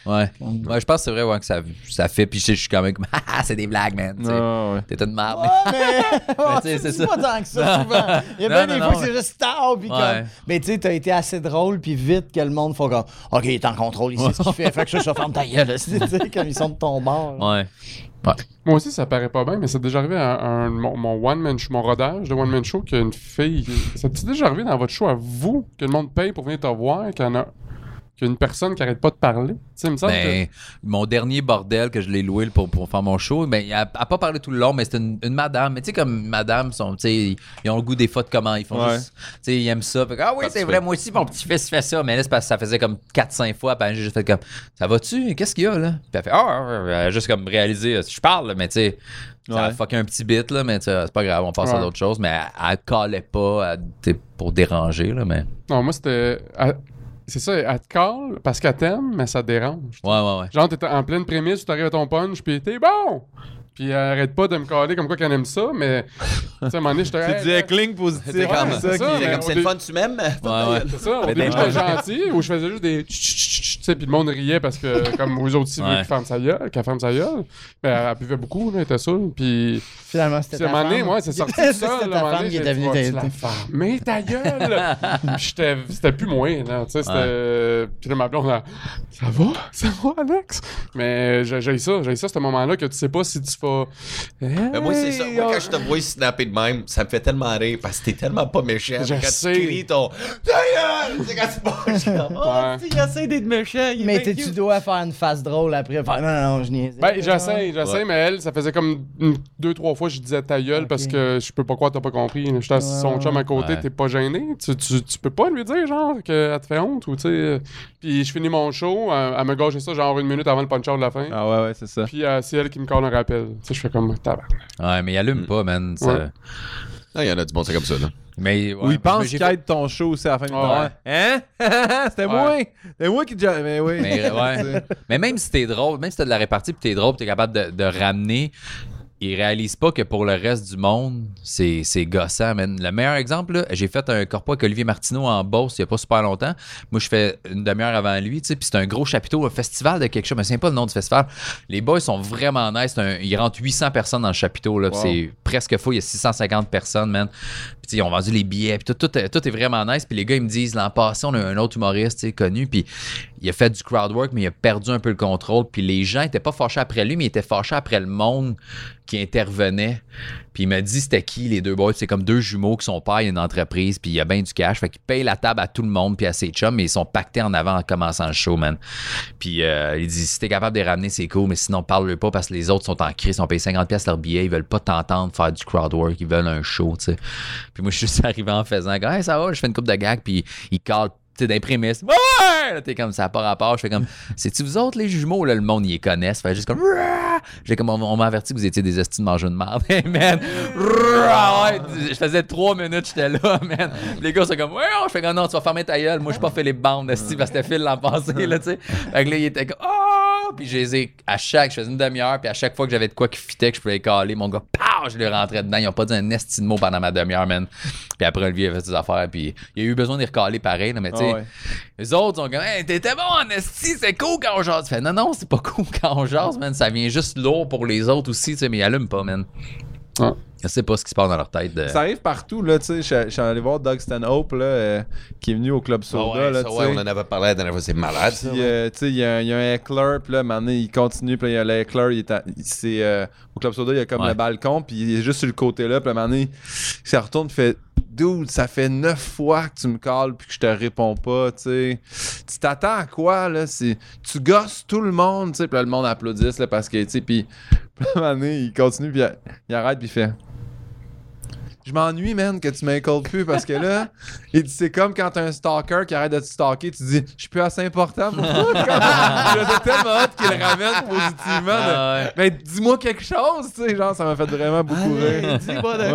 Ouais. Ouais, je pense que c'est vrai ouais, que ça, ça fait. Puis je sais, je suis quand même comme, ah, c'est des blagues, man. tu sais. Ah, ouais. T'es une merde. Ouais, mais. Tu sais, tu c'est ça. pas tant que ça, souvent. Il y a bien non, des non, fois que c'est juste tard, puis Ouais. comme. Mais tu sais, t'as été assez drôle, puis vite que le monde faut comme Ok, il est en contrôle, il sait ce qu'il fait, fait que je vais fermer ta gueule. Tu sais, comme ils sont de ton bord. Ouais. Moi aussi, ça paraît pas bien, mais c'est déjà arrivé à un, mon, one-man show, mon rodage de one-man show, qu'une fille. Ça t'est déjà arrivé dans votre show à vous, que le monde paye pour venir te voir, qu'il y en a. Qu'il y a une personne qui arrête pas de parler. Tu sais, il me semble Ben, mon dernier bordel que je l'ai loué pour, pour faire mon show, ben, elle a, elle a pas parlé tout le long, mais c'était une, une madame. Mais tu sais, comme madame, sont, tu sais, ils ont le goût des fois de comment ils font Ouais. juste. Tu sais, ils aiment ça. Fait que, ah oui, c'est vrai, moi aussi, mon petit-fils fait ça. Mais là, c'est parce que ça faisait comme 4-5 fois. Puis j'ai juste fait comme, ça va-tu? Qu'est-ce qu'il y a, là? Puis elle fait, ah, elle a juste comme réalisé, je parle, là, mais tu sais. Ça a Ouais. fucké un petit bit, là, mais tu sais, c'est pas grave, on passe à d'autres choses. Mais elle, elle calait pas elle, pour déranger, là, mais. que. Non, moi, c'était. C'est ça, elle te call parce qu'elle t'aime, mais ça te dérange. Ouais, ouais, ouais. Genre, t'es en pleine prémisse, tu t'arrives à ton punch, puis t'es bon! Puis elle arrête pas de me caler comme quoi qu'elle aime ça, mais. Tu sais, à un moment donné, je te C'est du heckling positif. C'est comme ça. c'est ça, mais le fun, tu m'aimes? Ouais, ouais. C'est ça, au Mais début des- j'étais gentil, ou je faisais juste des tu sais, puis le monde riait parce que, comme eux autres aussi, veulent Ouais. qu'elle ferme sa gueule, qu'elle ferme sa gueule. Ben, elle, elle buvait beaucoup, là, elle était saoule, puis... Finalement, c'était Puis à un ta moment donné, femme. moi, c'est sorti C'était tout seul, ta là, à un moment femme donné, qui est j'ai devenue dit, ta- faire? Mais ta gueule! C'était plus moi, là, tu sais, c'était... Puis là, ma blonde, elle, ça va? Ça va, Alex? Mais j'ai j'ai ça, j'ai ça, ce moment-là, que tu sais pas si tu vas... Euh, moi, c'est ça. Moi, quand je te vois snapper de même, ça me fait tellement rire parce que t'es tellement pas méchant. Je quand sais. tu cries ton. Ta gueule! C'est quand tu comme, Oh, Ouais. tu sais, il essaie d'être méchant. il Mais tu dois faire une face drôle après. Non, non, je niaisais. Ben, j'essaie, j'essaie, Ouais. mais elle, ça faisait comme une- deux, trois fois, je disais ta gueule parce que je peux pas croire que t'as pas compris. là. J'étais assis Ouais, son chum à côté, ouais. t'es pas gêné. Tu, tu, tu peux pas lui dire, genre, qu'elle te fait honte ou tu sais. euh, Puis je finis mon show, elle, elle me gâche ça, genre, une minute avant le punch-out de la fin. Ah ouais, ouais, c'est ça. Puis euh, c'est elle qui me colle un rappel. Tu sais, je fais comme tabac. Ouais, mais il allume pas, man. ça- Ouais. Ah, il y en a du bon, c'est comme ça, là. Mais, ouais, Ou il pense qu'il aide ton show aussi à la fin du Ouais. temps. Hein? C'était Ouais. moi! C'était moi qui... déjà- Mais oui. Mais, ouais. mais même si t'es drôle, même si t'as de la répartie puis t'es drôle, pis t'es capable de, de ramener, ils réalisent pas que pour le reste du monde, c'est c'est gossant, man. Le meilleur exemple, là, j'ai fait un corpo avec Olivier Martineau en Beauce il y a pas super longtemps. Moi, je fais une demi-heure avant lui, tu sais, puis c'est un gros chapiteau, un festival de quelque chose, mais c'est pas le nom du festival. Les boys sont vraiment nice. Un- ils rentrent 800 personnes dans le chapiteau, là, Wow. c'est presque fou. Il y a 650 personnes, man. Puis, ils ont vendu les billets, puis tout, tout, est- vraiment nice. Puis les gars, ils me disent, l'an passé, on a un autre humoriste, connu, puis il a fait du crowd work, mais il a perdu un peu le contrôle. Puis les gens étaient pas fâchés après lui, mais ils étaient fâchés après le monde qui intervenait. Puis il m'a dit c'était qui les deux boys? C'est comme deux jumeaux qui sont père, il y a une entreprise, puis il y a bien du cash. Fait qu'ils payent la table à tout le monde, puis à ses chums, mais ils sont pactés en avant en commençant le show, man. Puis euh, il dit si t'es capable de les ramener, c'est cool, mais sinon parle-le pas parce que les autres sont en crise, ils ont payé 50$ piastres leur billet, ils veulent pas t'entendre faire du crowd work, ils veulent un show, tu sais. Puis moi, je suis juste arrivé en faisant, hey, ça va, je fais une coupe de gag, puis il cale tu sais, d'imprémisse. Ouais! T'es comme ça, pas rapport. Je fais comme, c'est-tu vous autres, les jumeaux, là, le monde, ils les connaissent. Fait juste comme! J'ai comme, on, m'a averti que vous étiez des estis de manger de merde. Hey, man! Ouais, je faisais trois minutes, j'étais là, man. Les gars, c'est comme, ouais, je fais comme, non, tu vas fermer ta gueule. Moi, je pas fait les bandes, esti, parce que c'était Phil l'an passé, là, tu sais. Fait que là, il était comme, oh! Puis je les ai, à chaque, je faisais une demi-heure, puis à chaque fois que j'avais de quoi qui fitait, que je pouvais caler, mon gars, pow, je lui rentrais dedans. Ils ont pas dit un esti de mot pendant ma demi-heure, man. Puis après, Olivier a fait ses affaires, puis il a eu besoin de les recaler pareil, là, mais tu sais. Ah ouais. Les autres sont comme, hey, t'étais bon en esti, c'est cool quand on jase. Tu fais, non, non, c'est pas cool quand on jase, man. Ça vient juste lourd pour les autres aussi, tu sais, mais ils allument pas, man. Ouais. Je sais pas ce qui se passe dans leur tête. de- Ça arrive partout, là, tu sais. Je je suis allé voir Doug Stanhope, là, euh, qui est venu au Club Ah Soda, ouais, là, ça, tu ouais, sais. on en avait parlé la dernière fois, c'est malade. ça, Puis, euh, tu sais, il y, a un- il y a un heckler, puis là, maintenant, il continue, puis là, il y a le heckler, il est à- il- c'est, euh, au Club Soda, il y a comme Ouais. le balcon, puis il est juste sur le côté là, puis là, maintenant, il il retourne, il fait Dude, ça fait neuf fois que tu me calls puis que je te réponds pas, tu sais. Tu t'attends à quoi, là? C'est, tu gosses tout le monde, tu sais, puis là, le monde applaudit, là, parce que, tu sais, puis puis là, à un moment donné, il continue, puis il, il arrête, puis il fait je m'ennuie, man, que tu m'incolles plus parce que là, il dit c'est comme quand t'as un stalker qui arrête de te stalker, tu dis je suis plus assez important pour toi. J'étais tellement hâte qu'il le ramène positivement. de- Ah ouais. Mais dis-moi quelque chose, tu sais, genre ça m'a fait vraiment beaucoup rire. Dis-moi de Ouais.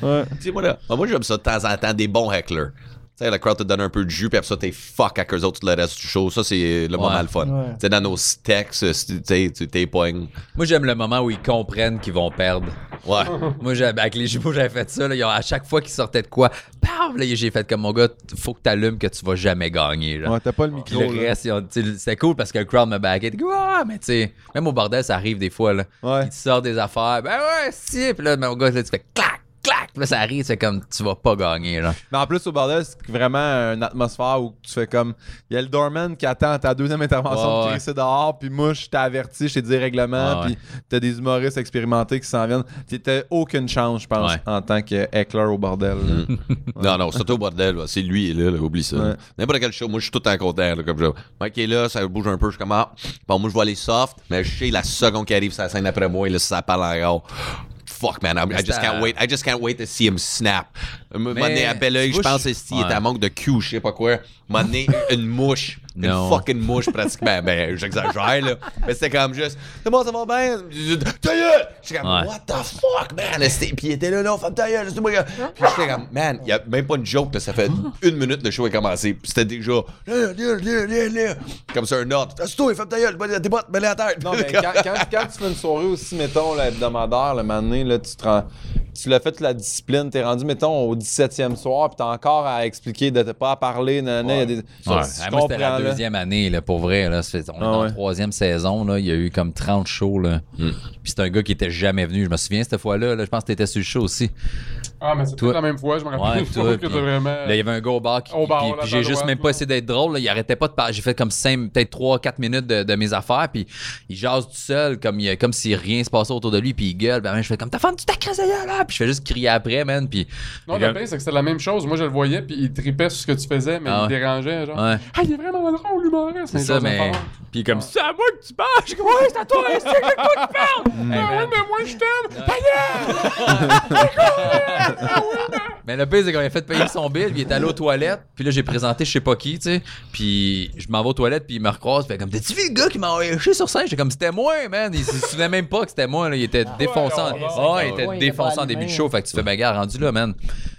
quoi? Ouais. Dis-moi là. Ah, moi, j'aime ça de temps en temps, des bons hecklers. Tu sais, le crowd te donne un peu de jus, puis après ça, t'es fuck avec eux autres tout le reste du show. Ça, c'est le moment le fun. Ouais. Tu sais, dans nos textes, tu sais, tu t'es pognes. Moi, j'aime le moment où ils comprennent qu'ils vont perdre. Ouais. Moi, j'ai- avec les jumeaux, j'avais fait ça. Là, Ils ont- à chaque fois qu'ils sortaient de quoi, paf, là, j'ai fait comme mon gars, faut que t'allumes que tu vas jamais gagner. Ouais, t'as pas le Puis micro. le reste, c'était cool parce que le crowd me baguait. Ah, mais tu sais, même au bordel, ça arrive des fois. Là. Ouais. Ils te sortent des affaires. Ben ouais, si. Puis là, mon gars, là, tu fais clac. Puis là, ça arrive, c'est comme tu vas pas gagner. Là. Mais en plus, au bordel, c'est vraiment une atmosphère où tu fais comme. Il y a le doorman qui attend ta deuxième intervention Ouais, de crisser dehors, puis moi, je t'ai averti, je t'ai dit Ouais, puis t'as des humoristes expérimentés qui s'en viennent. T'as aucune chance, je pense, en tant que heckler au bordel. là. Non, non, c'est au bordel. C'est lui, là, là, oublie ça. N'importe quel show, moi, je suis tout temps content. Là, comme je... Mike est là, ça bouge un peu, je suis comme, ah, bon, moi, je vais aller soft, mais je sais la seconde qui arrive sur la scène après moi, et là, ça parle encore. Fuck, man, I, I just can't wait. I just can't wait to see him snap. Un moment Mais, donné, à bel oeil, je pense je- que il est à manque de cul, je sais pas quoi. Un moment donné, une mouche. Une Non. fucking mouche, pratiquement. Ben, j'exagère, là. Mais c'était comme juste, c'est bon, ça va bien. Ta gueule! J'étais comme, Ouais. what the fuck, man? Puis il était là, là, femme ta gueule, c'est moi. Puis j'étais comme, man, il y a même pas une joke, là, ça fait une minute le show est commencé. Puis c'était déjà. Comme ça, un ordre. C'est toi, femme ta gueule, t'es pas, mets-la à terre. Non, mais quand, quand, quand tu fais une soirée aussi, mettons, là, hebdomadaire, le moment donné, là, tu te rends- Tu l'as fait toute la discipline, t'es rendu, mettons, au 17e soir, puis t'as encore à expliquer, de t'as pas à parler, nanana, il y a des... Ouais. je Ah, moi, la là. deuxième année, là, pour vrai. Là. On est Ah dans ouais. la troisième saison. Là. Il y a eu comme 30 shows. Là. Hmm. Puis c'est un gars qui était jamais venu. Je me souviens cette fois-là. Là, je pense que t'étais sur le show aussi. Ah, mais c'est toute la même fois, je me rappelle Ouais, toi, que puis- t'as vraiment. Là, il y avait un gars au bar qui. Au bar, puis- puis j'ai juste même pas essayé d'être drôle. là. Il arrêtait pas de parler. J'ai fait comme 5, peut-être 3-4 minutes de, de mes affaires. Puis il jase tout seul, comme, il- comme si rien se passait autour de lui. Puis il gueule. Ben, je fais comme, t'as fendu ta crise là. Puis je fais juste crier après, man. Puis. Non, le pire, c'est que c'était la même chose. Moi, je le voyais, puis il tripait sur ce que tu faisais, mais Ah il ouais. dérangeait, genre. Ouais. Ah, il est vraiment drôle, l'humoriste. C'est ça, mais. Puis comme, c'est à moi que tu parles. Je comme, ouais, c'est à toi, c'est à toi que tu parles. Ah oui, mais moi, je t'aime. Mais le pire, c'est qu'on a fait payer son bill, puis il est allé aux toilettes, puis là, j'ai présenté je sais pas qui, tu sais, puis je m'en vais aux toilettes, puis il me recroise, fait comme, t'as-tu vu le gars qui m'a envoyé chier sur scène? J'étais comme, c'était moi, man, il se souvenait même pas que c'était moi, là. il était défonçant. ouais, Ah, il était défonçant en début de show, fait que tu fais, ben, gars, rendu là, man.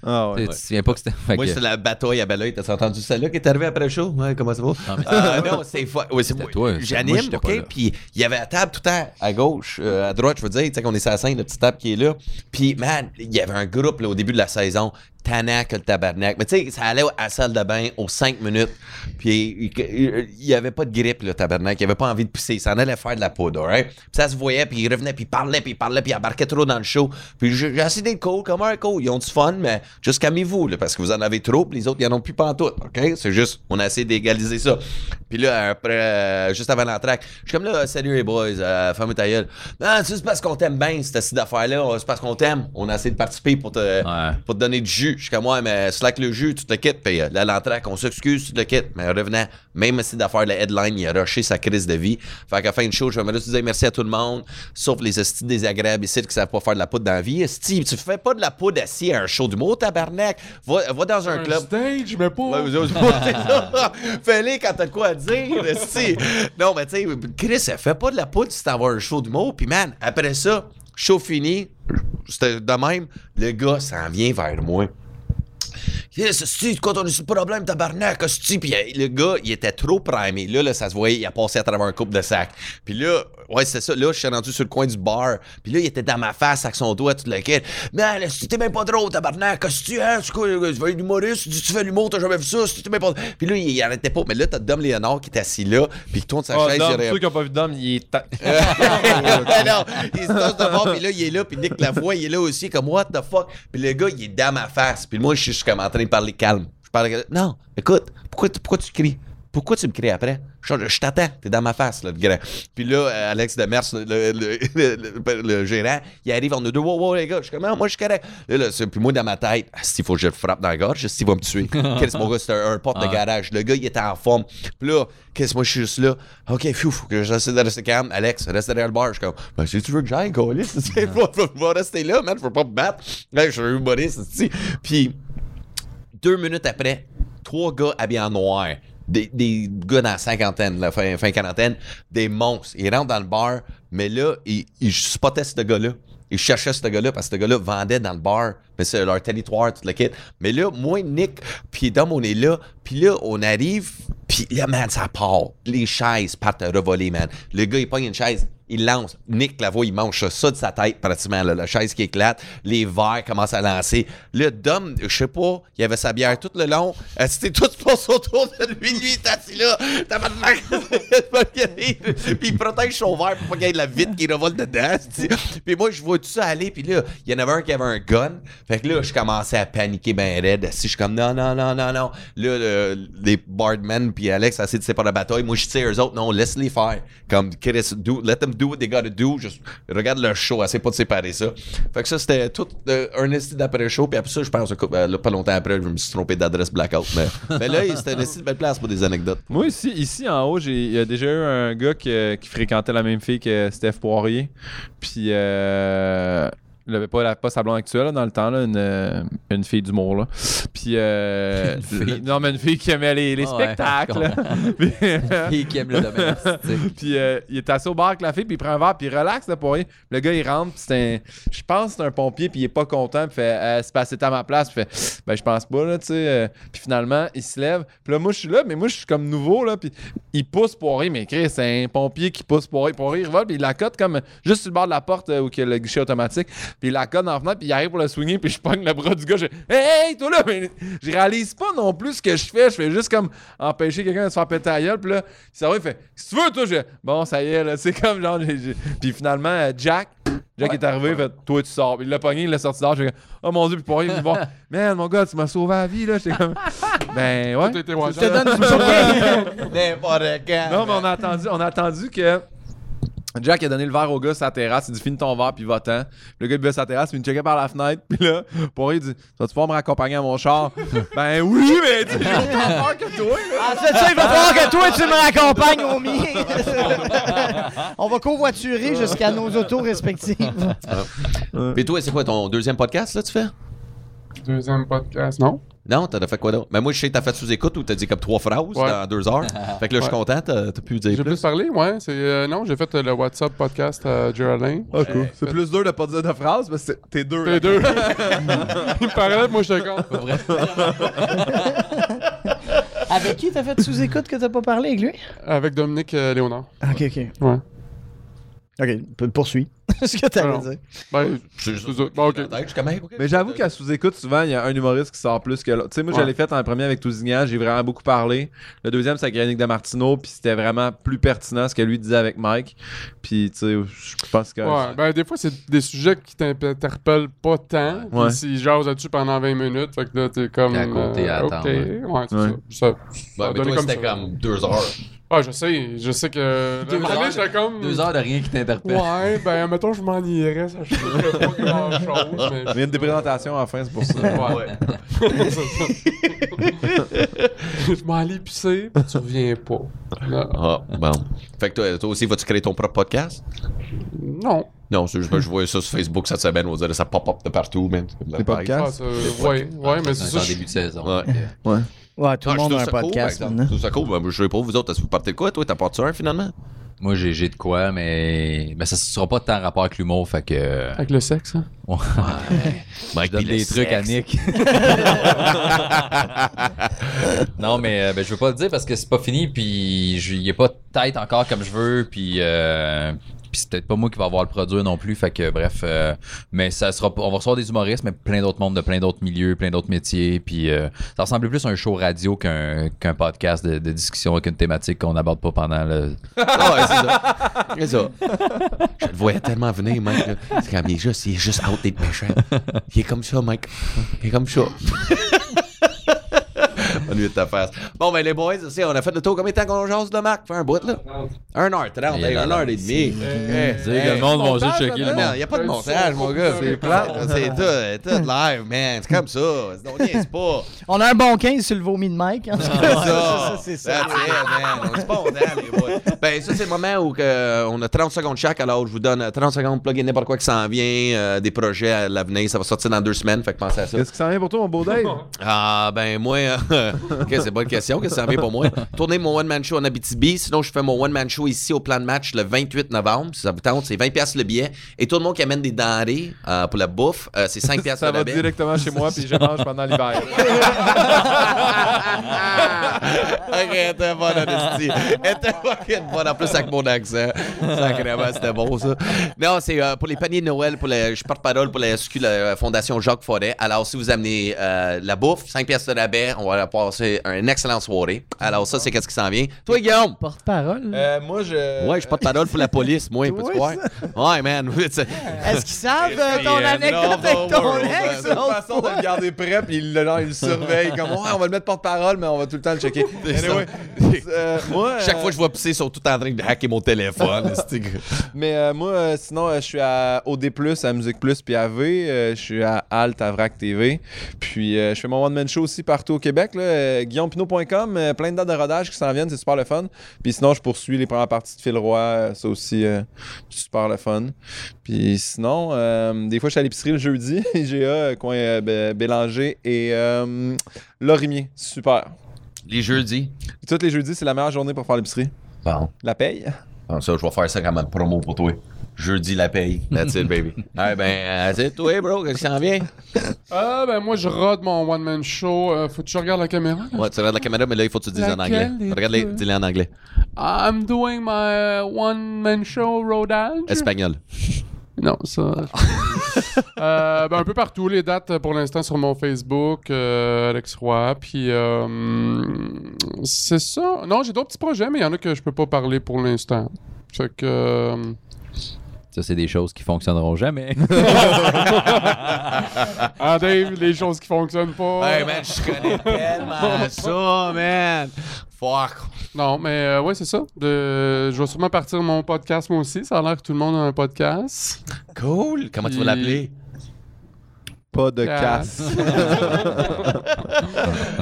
Ah Tu ouais. sais, Tu te souviens pas que c'était. Moi, que- c'était la bataille à Belleuil. T'as entendu celle-là qui est arrivée après le show? Ouais, comment ça va? Non, mais Euh, non, c'est fou. Ouais, c'est toi, c'est- moi, J'anime, OK? Puis il y avait la table tout le temps à gauche, euh, à droite, je veux dire, tu sais, qu'on est sur la scène, la petite table qui est là. Puis, man, il y avait un groupe là, au début de la saison, tannant que le tabarnak. Mais tu sais, ça allait à la salle de bain aux 5 minutes. Puis il il y avait pas de grippe, le tabarnak. Il avait pas envie de pousser. Il s'en allait faire de la poudre, right? Puis ça se voyait, puis il revenait, puis il parlait, puis il parlait, puis il embarquait trop dans le show. Puis j'ai essayé d'être cool, comme un cool. Ils ont du fun, mais juste calmez-vous, parce que vous en avez trop, puis les autres, ils en ont plus pantoute, OK? C'est juste, on a essayé d'égaliser ça. Puis là, après, euh, juste avant l'entraque, je suis comme là, salut les boys, euh, femme ta gueule. Non, c'est parce qu'on t'aime bien, cette d'affaires-là. C'est parce qu'on t'aime. On a essayé de participer pour te, Ouais. pour te donner du jus. Je suis comme, ouais, mais slack le jus, tu te le quittes. Puis euh, là, l'entraque, on s'excuse, tu te le quittes. Mais revenant, même si d'affaires la headline, il a rushé sa crise de vie. Fait qu'à la fin de show, je vais juste dire merci à tout le monde, sauf les estis désagréables ici qui savent pas faire de la poudre dans la vie. Esti, tu fais pas de la poudre assis à un show d'humour, tabarnak? Va, va dans un, Un club. stage, mais pas. Ouais. Fais-les quand t'as de quoi à dire, esti. Non, mais tu sais, Chris, fait pas de la poudre si t'as un show d'humour. Puis, man, après ça, show fini, c'était de même, le gars s'en vient vers moi. Yes, c'est quand on a ce problème, tabarnak, hostie. Puis le gars, il était trop primé. Là, là, ça se voyait, il a passé à travers un couple de sacs. Puis là, ouais, c'est ça. Là, je suis rendu sur le coin du bar. Puis là, il était dans ma face avec son doigt, tout le kit. Man, si t'es même pas drôle, tabarnak, hostie, hein? C'est quoi, tu fais l'humoriste? Tu tu fais l'humour, t'as jamais vu ça? Si t'es même pas. Puis là, il, il arrêtait pas. Mais là, t'as Dom Léonard qui est assis là, puis qui tourne sa Oh, chaise. Dom, il ceux qui n'ont pas vu Dom, il est. non, il se tasse de bord, puis là, il est là, puis Nick Lavoie, il est là aussi, comme what the fuck? Puis le gars, il est dans ma face, puis moi, je suis comme en train de parler calme. Je parle, non, écoute, pourquoi, tu- pourquoi tu cries? Pourquoi tu me cries après? Je, je t'attends, t'es dans ma face, là, le grand. Puis là, euh, Alex Demers, le, le, le, gérant, il arrive, on a deux, wow, wow, les gars. Je suis comme, non, moi, je suis correct. Là, là, c'est- puis moi, dans ma tête, ah, s'il faut que je le frappe dans la gorge, s'il va me tuer. Qu'est-ce mon gars, c'est un, un porte de garage. Le gars, il était en forme. Puis là, qu'est-ce moi, je suis juste là. OK, fou, faut que j'essaie de rester calme. Alex, reste derrière le bar. Je suis comme, ben, si tu veux que j'aille, Colis, je vais rester là, man, je veux pas me battre. Là, je suis un humoriste. Puis, deux minutes après, trois gars habillés en noir. Des, des gars dans la cinquantaine, la fin, fin quarantaine, des monstres. Ils rentrent dans le bar, mais là, ils, ils spottaient ce gars-là. Ils cherchaient ce gars-là parce que ce gars-là vendait dans le bar. Mais c'est leur territoire, tout le kit. Mais là, moi, Nick, puis Dom, on est là. Puis là, on arrive, puis là, man, ça part. Les chaises partent à revoler, man. Le gars, il pogne une chaise, il lance. Nick Lavoie, il mange ça, de sa tête, pratiquement, la chaise qui éclate. Les verres commencent à lancer. Le Dom, je sais pas, il avait sa bière tout le long. Euh, C'était tout se autour de lui. Lui, il assis là? Tabarnak. puis il protège son verre pour pas qu'il y ait de la vitre qui revole dedans. Puis moi, je vois tout ça aller. Puis là, il y en avait un qui avait un gun. Fait que là, je commençais à paniquer ben raide. Si je suis comme, non, non, non, non, non. Là, le- les Bardmen puis Alex essaient de séparer la bataille. Moi, je tire eux autres. Non, laisse-les faire. Comme, Chris, do, let them do what they gotta do. Juste, regarde leur show. Essaie pas de séparer ça. Fait que ça, c'était tout euh, un esti d'après le show. Puis après ça, je pense, euh, là, pas longtemps après, je me suis trompé d'adresse blackout. Mais, mais là, c'était une esti de belle place pour des anecdotes. Moi, ici, ici en haut, j'ai il y a déjà eu un gars qui, qui fréquentait la même fille que Steph Poirier. Puis, euh, il avait pas, la, pas sa blonde actuelle là, dans le temps, là, une, euh, une fille d'humour. Là. Puis, euh, Une fille. non, mais une fille qui aimait les, les Ah spectacles. Puis, Qui qui aime le domaine artistique. puis euh, il est assis au bar avec la fille, puis il prend un verre, puis il relaxe là, pour rien. Le gars, il rentre, puis c'est un. Je pense que c'est un pompier, puis il est pas content, puis fait euh, C'est passé à ma place, puis fait Ben, je pense pas, là, tu sais. puis finalement, il se lève, puis là, moi, je suis là, mais moi, je suis comme nouveau, là, puis il pousse pour rien, mais Chris, c'est un pompier qui pousse pour rien. Pour rien, il revole, puis il la cote comme juste sur le bord de la porte où il y a le guichet automatique, puis il la cote dans la fenêtre, puis il arrive pour le swinger, puis je pogne le bras du gars, je Hey, hey, toi là, mais je réalise pas non plus ce que je fais, je fais juste comme empêcher quelqu'un de se faire péter la gueule, puis là, il s'en va, il fait Si tu veux, toi, je Bon, ça y est, là, c'est comme genre. j'ai- j'ai- Puis finalement, euh, Jack, Jack est arrivé, il fait Toi, tu sors. Puis il l'a pogné, il l'a sorti dehors. J'ai Oh mon dieu, puis pour rien, il me voir Man, mon gars, tu m'as sauvé la vie, là. J'étais comme Ben, ouais. Je te donne du bouquet. N'importe quand. Non, mais on a attendu, on a attendu que. Jack a donné le verre au gars sur la terrasse, il dit finis ton verre puis va-t'en. Le gars il buvait sa terrasse, puis il me checkait par la fenêtre, puis là, pour il dit Vas-tu pouvoir me raccompagner à mon char? Ben oui, mais tu sais, j'ai autant peur que toi. là. Ah, c'est ça, il va falloir que toi, tu me raccompagnes au mien. On va covoiturer jusqu'à nos autos respectives. Puis toi, c'est quoi ton deuxième podcast, là, tu fais? Deuxième podcast, non? Non, t'en as fait quoi d'autre? Mais moi, je sais que t'as fait sous-écoute ou t'as dit comme trois phrases Ouais. dans deux heures. fait que là, je suis Ouais. content, t'as t'as pu dire J'ai plus. plus parlé, ouais. C'est, euh, non, j'ai fait euh, le WhatsApp podcast à Geraldine. Ah, cool. C'est plus dur de pas dire de phrases parce que t'es deux. Les deux. Il me parlait, moi, j'étais con. Avec qui t'as fait sous-écoute que t'as pas parlé avec lui? Avec Dominique euh, Léonard. Ok, ok. Ouais. Ok, poursuis. Ce que t'allais dire. Ben, C'est ça. Bon, ok. Je suis comme, hey, ok? Mais j'avoue qu'à sous-écoute, souvent, il y a un humoriste qui sort plus que l'autre. Tu sais, moi, Ouais. je l'ai fait en premier avec Tousignan, j'ai vraiment beaucoup parlé. Le deuxième, c'est avec Yannick Damartino, puis c'était vraiment plus pertinent ce que lui disait avec Mike. Puis, tu sais, je pense que. Ouais, ben des fois, c'est des sujets qui t'interpellent pas tant. Puis Ouais. s'ils jasent là-dessus pendant 20 minutes, fait que là, t'es comme. T'es à côté à euh, attendre, Ok, ouais. ouais, c'est Ouais. ça. ça. ça Ouais, a mais donné toi, c'était ça. comme deux heures. Ah, je sais, je sais que. Deux Deux heures. j'étais comme. Deux heures de rien qui t'interpelle. Ouais, ben, mettons, je m'ennuierais, ça, je ferais pas grand chose, mais. Mais il y a une déprésentation à la fin, c'est pour ça. Ouais. C'est ça. je m'en allais pisser, puis tu reviens pas. Non. Ah, bon. Fait que toi, toi aussi, vas-tu créer ton propre podcast? Non. Non, c'est juste que je voyais ça sur Facebook cette semaine, on dirait ça pop-up de partout, man. Les podcasts? Ah, ça, ouais, ouais, mais c'est C'est ça. en je- début de saison. Ouais. Ouais. Ouais, tout Ah, le je monde a un ça podcast trouve ça cool. Ben, je sais pas, vous autres, est-ce que vous partez de quoi, toi? T'as parti un, finalement? Moi, j'ai j'ai de quoi, mais, mais ça ne sera pas tant rapport avec l'humour, fait que. Avec le sexe, hein? Ouais. Mike, Je donne des trucs à. Nick. non, mais euh, ben, je veux pas le dire parce que c'est pas fini, puis je- il est pas tête encore comme je veux, puis. euh, puis c'est peut-être pas moi qui va avoir le produire non plus, fait que bref. euh, mais ça sera, on va recevoir des humoristes, mais plein d'autres mondes de plein d'autres milieux, plein d'autres métiers. Puis euh, ça ressemble plus à un show radio qu'un podcast de, de discussion avec une thématique qu'on n'aborde pas pendant le. Ah ouais, c'est ça. Je le voyais tellement venir, Mike. C'est comme, il est juste, il est juste out méchant. Il est comme ça, Mike. Il est comme ça. On lui de ta face. Bon, ben les boys, c'est- on a fait le tour. Combien de temps qu'on jase de Marc? Fait un bout, là? Un heure, 30, Et hey, là, un là, heure et demie. Tu sais que le monde va juste montage, checker il n'y a pas de montage, ça, mon ça, gars. ça, C'est ça, plat. ça. C'est tout, tout live, man. C'est comme ça. On n'y pas. On a un bon 15 sur le vomi de Mike. C'est ça. ça, c'est ça. That's it, man. On est pas content, les boys. Ben, ça, c'est le moment où que, euh, on a 30 secondes chaque. Alors, je vous donne euh, 30 secondes, plugger n'importe quoi qui s'en vient, euh, des projets à l'avenir. Ça va sortir dans deux semaines, fait que pensez à ça. Qu'est-ce qui s'en vient pour toi, mon beau Dave? Ah, ben, moi, euh, ok, c'est une bonne question. Qu'est-ce que ça vient pour moi? Tourner mon one-man show en Abitibi. Sinon, je fais mon one-man show ici au plan de match le 28 novembre. Si ça vous tente, c'est 20$ piastres le billet. Et tout le monde qui amène des denrées euh, pour la bouffe, euh, c'est 5$ piastres Ça le va directement chez moi, puis je mange pendant l'hiver. ok, elle était en plus avec mon accent. Sacrément, c'était bon, ça. Non, c'est euh, pour les paniers de Noël, pour les, je porte-parole pour la SQ, la Fondation Jacques Forêt. Alors, si vous amenez euh, la bouffe, 5 pièces de rabais, on va passer une excellente soirée. Alors, ça, c'est qu'est-ce qui s'en vient. Toi, Guillaume? Porte-parole. Euh, moi, je. Ouais, je suis porte-parole pour la police, moi, peux-tu croire? Ouais, man. Est-ce qu'ils savent euh, ton anecdote avec ton ex? C'est une façon de le garder prêt, puis il, le- genre, il le surveille. Comme, ouais, on va le mettre porte-parole, mais on va tout le temps le checker. Anyway, euh, moi, Chaque euh, fois que je vois pisser, ils sont en train de hacker mon téléphone. Mais euh, moi, euh, sinon, euh, je suis à OD+, à Musique Plus, puis à V. euh, je suis à Alt, à Vrac TV. Puis euh, je fais mon one-man show aussi partout au Québec. Là, euh, GuillaumePinot.com, euh, plein de dates de rodage qui s'en viennent, c'est super le fun. Puis sinon, je poursuis les premières parties de Phil Roy, euh, ça aussi, euh, super le fun. Puis sinon, euh, des fois, je suis à l'épicerie le jeudi, IGA, euh, coin euh, Bé- Bélanger et euh, Lorimier, super. Les jeudis. Tous les jeudis, c'est la meilleure journée pour faire l'épicerie. Bon. La paye? Bon, ça, je vais faire ça comme une promo pour toi. Jeudi, la paye. That's it, baby. Ah, ben, c'est toi, bro, qu'est-ce qui s'en vient? Ah, ben moi, je rode mon one-man show. Euh, faut que tu regardes la caméra. Ouais, tu regardes la caméra, mais là, il faut que tu dises en anglais. Regarde-les, dis-les en anglais. I'm doing my one-man show rodage. Espagnol. Non, ça. Euh, ben, un peu partout, les dates euh, pour l'instant sur mon Facebook, euh, Alex Roy. Puis, euh, c'est ça. Non, j'ai d'autres petits projets, mais il y en a que je peux pas parler pour l'instant. Fait que. Ça, c'est des choses qui fonctionneront jamais. Ah, Dave, les choses qui fonctionnent pas. Hey, man, je connais tellement ça, man. Fuck. Non, mais euh, ouais, c'est ça. De- Je vais sûrement partir mon podcast, moi aussi. Ça a l'air que tout le monde a un podcast. Cool. Comment tu vas l'appeler? Pas de Casse.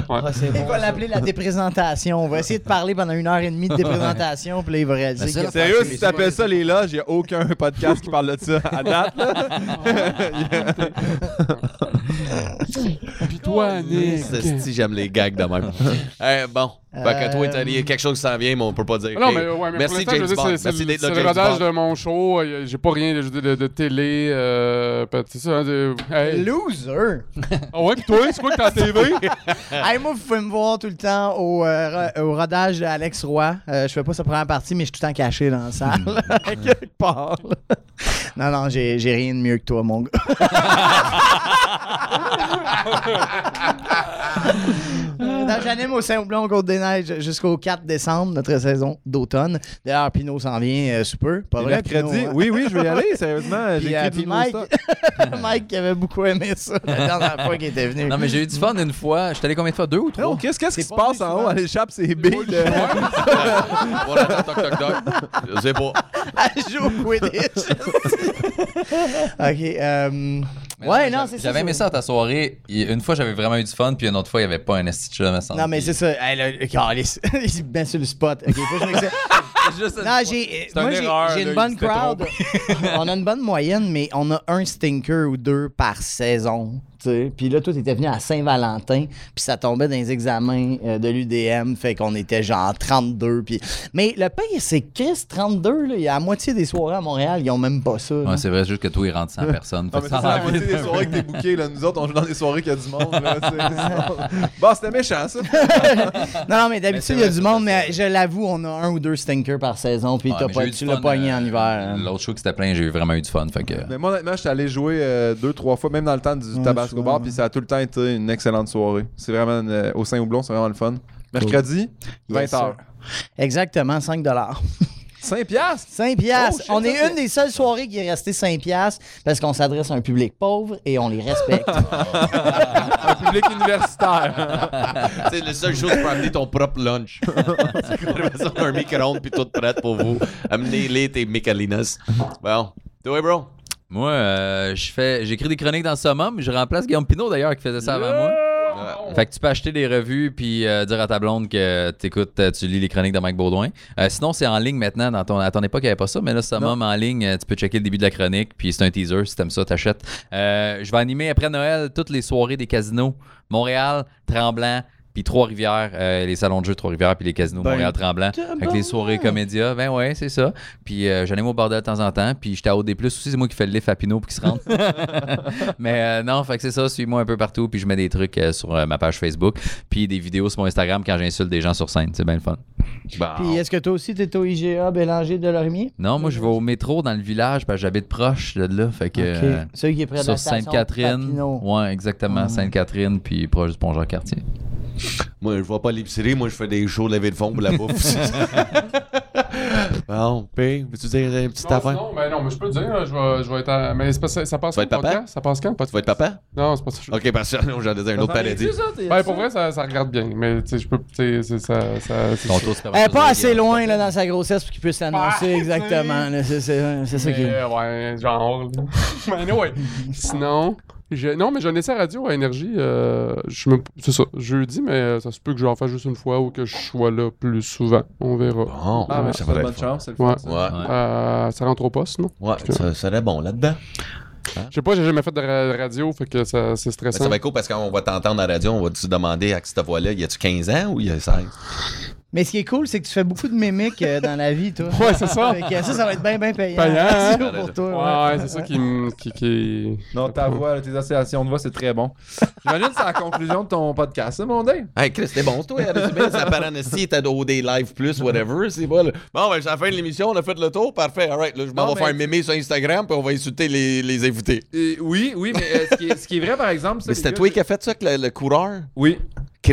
Ah, Il va l'appeler la déprésentation. On va essayer de parler pendant une heure et demie de déprésentation, puis là, il va réaliser a Sérieux, si fait t'appelles ça les loges, il n'y a aucun podcast qui parle de ça à date. Puis toi, Nick. C'est- Si j'aime les gags de même. Eh, bon. Fait que toi, t'as dit quelque chose qui s'en vient, mais on peut pas dire. Non, mais, ouais, mais Merci, pour l'instant, je veux James dire, Bond. c'est- c'est Merci le- d'être là, c'est le James rodage Bond. de mon show. euh, J'ai pas rien de, de télé. Euh, c'est ça. de- hey. Loser! Ah ouais, pis toi, c'est quoi que t'as à TV? hey, moi, vous pouvez me voir tout le temps au, euh, ro- au rodage d'Alex Roy. Euh, je fais pas sa première partie, mais je suis tout le temps caché dans la salle. Quelque part. non, non, j'ai j'ai rien de mieux que toi, mon gars. Donc, J'anime au Saint-Houblon Côte des Neiges jusqu'au 4 décembre, notre saison d'automne. D'ailleurs, Pinot s'en vient euh, sous peu. Pas Et vrai, mercredi, Pinot, hein? oui, oui, je vais y aller, sérieusement. J'ai Puis, euh, écrit puis tout Mike, Mike... Qui avait beaucoup aimé ça la dernière fois qu'il était venu. Non, mais j'ai eu du fun une fois. J'étais allé combien de fois? Deux ou trois? Oh, qu'est-ce qu'est-ce qui se pas passe en haut à l'échappe, c'est. Voilà, toc, toc, toc. Je sais pas. Elle joue au Quidditch. ok. euh, Mais ouais, non, c'est ça. J'avais aimé ça à ta soirée. Une fois, j'avais vraiment eu du fun, puis une autre fois, il n'y avait pas un esti de semble. Non, mais c'est ça. Hey, il met sur le spot. Ok, faut que je m'excite. Juste Non, j'ai. une Moi, j'ai erreur, j'ai là, une bonne crowd. on a une bonne moyenne, mais on a un stinker ou deux par saison. Puis là, toi, t'étais venu à Saint-Valentin, puis ça tombait dans les examens euh, de l'UDM, fait qu'on était genre 32. Puis... Mais le pire, c'est Chris, 32, là, il y a la moitié des soirées à Montréal, ils ont même pas ça. Ouais, c'est vrai, juste que toi, il rentre 100 personnes. Non, mais que c'est ça la a moitié des de- soirées que t'es là. Nous autres, on joue dans des soirées qu'il y a du monde, là. Bon, c'était méchant, ça. Non, non, mais d'habitude, il y a du monde, mais je l'avoue, on a un ou deux stinkers par saison, puis eu tu du l'as fun, pogné euh, en hiver. hein. L'autre show qui c'était plein, j'ai eu vraiment eu du fun. Fait que... Mais moi, honnêtement, j'étais allé jouer euh, deux, trois fois, même dans le temps du Ouais, Je Bar, puis ça a tout le temps été une excellente soirée. C'est vraiment une- au Saint-Houblon, c'est vraiment le fun. Mercredi, Yes, 20h. sir. Exactement, 5 5 piastres? 5 piastres. Oh, on est une des seules soirées qui est restée 5 piastres parce qu'on s'adresse à un public pauvre et on les respecte. Un public universitaire. C'est le seul chose, tu peux amener ton propre lunch. un micro-ondes puis tout prêt pour vous. Amenez-les tes Michelinas. Bon. Toi, bro? Moi, euh, je fais, j'écris des chroniques dans le summum. Je remplace Guillaume Pinot d'ailleurs qui faisait ça avant moi. Fait que tu peux acheter des revues puis euh, dire à ta blonde que t'écoutes, euh, tu lis les chroniques de Mike Baudouin. Euh, sinon, c'est en ligne maintenant. Dans ton, à ton époque, il n'y avait pas ça, mais là, Summum en ligne, tu peux checker le début de la chronique puis c'est un teaser. Si t'aimes ça, t'achètes. Euh, je vais animer après Noël toutes les soirées des casinos. Montréal, Tremblant, puis Trois-Rivières, euh, les salons de jeu de Trois-Rivières, puis les casinos Ben, Montréal-Tremblant. Avec les soirées comédia. Ben ouais, c'est ça. Puis euh, j'anime au bordel de temps en temps. Puis j'étais à OD+, aussi, c'est moi qui fais le lift à Pinot pour qu'il se rentre. Mais euh, non, fait que c'est ça, suis-moi un peu partout. Puis je mets des trucs euh, sur euh, ma page Facebook. Puis des vidéos sur mon Instagram quand j'insulte des gens sur scène. C'est bien le fun. Puis est-ce que toi aussi, t'es au IGA Bélanger de Lorimier? Non, moi je vais au métro dans le village parce que j'habite proche de là. Fait que. euh, Ok. Celui qui est près de Sainte-Catherine. Ouais, exactement. Mhm. Sainte-Catherine, puis proche du Pont-Jean-Cartier. Moi, je vois pas l'épicerie. Moi, je fais des shows levés de fond pour la bouffe. bon, P, veux-tu dire une petite Non, affaire? sinon, ben non, mais je peux le dire, je vais, je vais être à... Mais pas, ça, ça passe Tu vas quand, être papa? Ça passe quand, Tu vas être papa? Non, c'est pas ça. je- Ok, parce que j'en ai un autre paradis. Ben, pour vrai, ça, ça regarde bien, mais tu sais, je peux... Tu sais, c'est- ça... ça c'est- Ton tour, c'est Elle est pas assez loin là, dans sa grossesse pour qu'il puisse l'annoncer Ouais, exactement. là. C'est ça qui est. Mais, ouais, genre. mais anyway. Sinon, je- non, mais j'ai un essai radio à énergie. euh, je me... C'est ça, jeudi, mais euh, ça se peut que j'en fasse juste une fois ou que je sois là plus souvent. On verra. Bon, Ah, mais ça ça va être bonne fun. chance, c'est le Ouais. Ouais, Ouais. Euh, ça rentre au poste, non? ouais, ça serait bon là-dedans. Je sais pas, j'ai jamais fait de ra- radio, fait que ça, c'est stressant. ça va être cool parce qu'on va t'entendre à la radio, on va te demander à cette voix-là, y a-tu 15 ans ou y a 16? Mais ce qui est cool, c'est que tu fais beaucoup de mimiques euh, dans la vie, toi. Ouais, c'est ça. Fait que ça, ça va être bien, bien payant. Payant, hein? C'est pour toi. ouais. Ouais, ouais, c'est ça qui, me- qui, qui... Non, ta voix, là, tes associations de voix, c'est très bon. J'imagine que c'est la conclusion de ton podcast, ça, mon Dave? Hey, Chris, c'était bon, toi, ça en était au des live plus, whatever, c'est bon. là. Bon, ben, c'est la fin de l'émission, on a fait le tour, parfait, alright, là, je m'en Non, vais mais- faire un mémé sur Instagram, puis on va insulter les, les invités. Euh, oui, oui, mais euh, ce, qui est, ce qui est vrai, par exemple... ça, Mais c'était toi qui as fait ça, avec le, le coureur? Oui.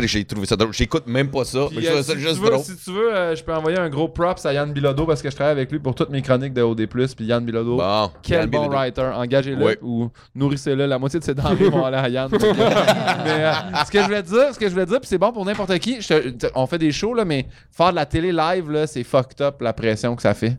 J'ai trouvé ça drôle, j'écoute même pas ça, Puis, mais je euh, si, ça tu juste veux, drôle. si tu veux, euh, je peux envoyer un gros props à Yann Bilodeau parce que je travaille avec lui pour toutes mes chroniques de OD+. Puis Yann Bilodeau, Bon, quel Yann bon Bilodeau. writer. Engagez-le Ouais. ou nourrissez-le. La moitié de ses denrées vont aller à Yann. mais euh, ce que je voulais dire, ce que je voulais dire, puis c'est bon pour n'importe qui. je te- te- on fait des shows là, mais faire de la télé live là, c'est fucked up la pression que ça fait.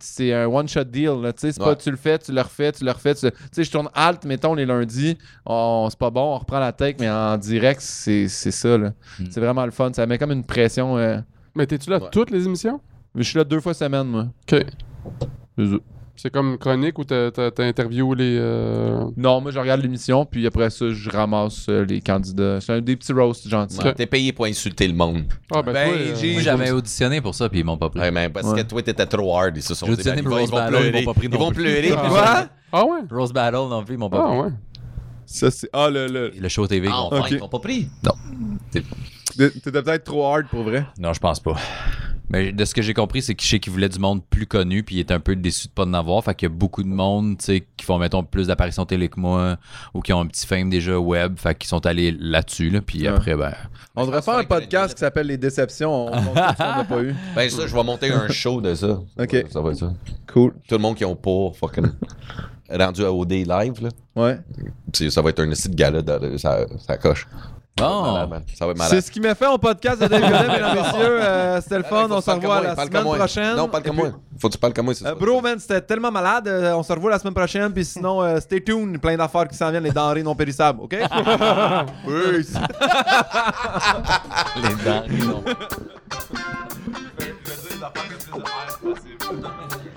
C'est un one-shot deal. là, tu sais, C'est pas tu le fais, tu le refais, tu le refais. Tu tu sais, je tourne alt, mettons, les lundis. On- c'est pas bon, on reprend la tech, mais en direct, c'est c'est ça. là. Mm. C'est vraiment le fun. Ça met comme une pression. euh, Mais t'es-tu là Ouais. toutes les émissions? Je suis là deux fois semaine, moi. OK. C'est comme chronique où t'as interviewé les. euh, Non, moi, je regarde l'émission, puis après ça, je ramasse euh, les candidats. C'est un des petits roasts gentils. Ouais, T'es payé pour insulter le monde. Ah, ben, Ben, euh, j'ai- Moi, j'avais auditionné pour ça, puis ils m'ont pas pris. Ouais, mais parce Ouais. que toi, t'étais trop hard. Ils se sont dit, ben, ils vont- ils vont ils pleurer. m'ont pas pris Ils non vont pleurer. Ah. Quoi? Ah ouais? Rose Battle non plus, ils m'ont pas Ah pris. ouais. Ça, c'est. Ah, le. le... Le show TV. ils Ah, m'ont- ils t'ont pas pris. T'étais peut-être trop hard pour vrai? Non, je pense pas. Mais de ce que j'ai compris, c'est que je sais qu'ils voulaient du monde plus connu, puis il était un peu déçu de pas en avoir. Fait qu'il y a beaucoup de monde, tu sais, qui font, mettons, plus d'apparitions télé que moi, ou qui ont un petit fame déjà web, fait qu'ils sont allés là-dessus, là, puis Ouais. après, ben. On devrait faire un podcast qui s'appelle Les Déceptions. On qu'on n'a pas eu. Ben, ça, je vais monter un show de ça. Ok. Ça va être ça. Cool. Tout le monde qui ont pas fucking rendu à OD live, là. Ouais. Ça va être un site de gala, ça, ça coche. Bon! Ça va être C'est ce qui m'a fait au podcast de Dave Godet, mesdames et messieurs. Euh, C'était le fun. On se revoit la semaine prochaine. Non, parle comme moi. Faut que tu parles comme moi, c'est Euh, ça. bro, man, c'était tellement malade. Euh, on se revoit la semaine prochaine. Puis sinon, euh, stay tuned. Plein d'affaires qui s'en viennent, les denrées non périssables. OK? Peace. Les dents, non. Je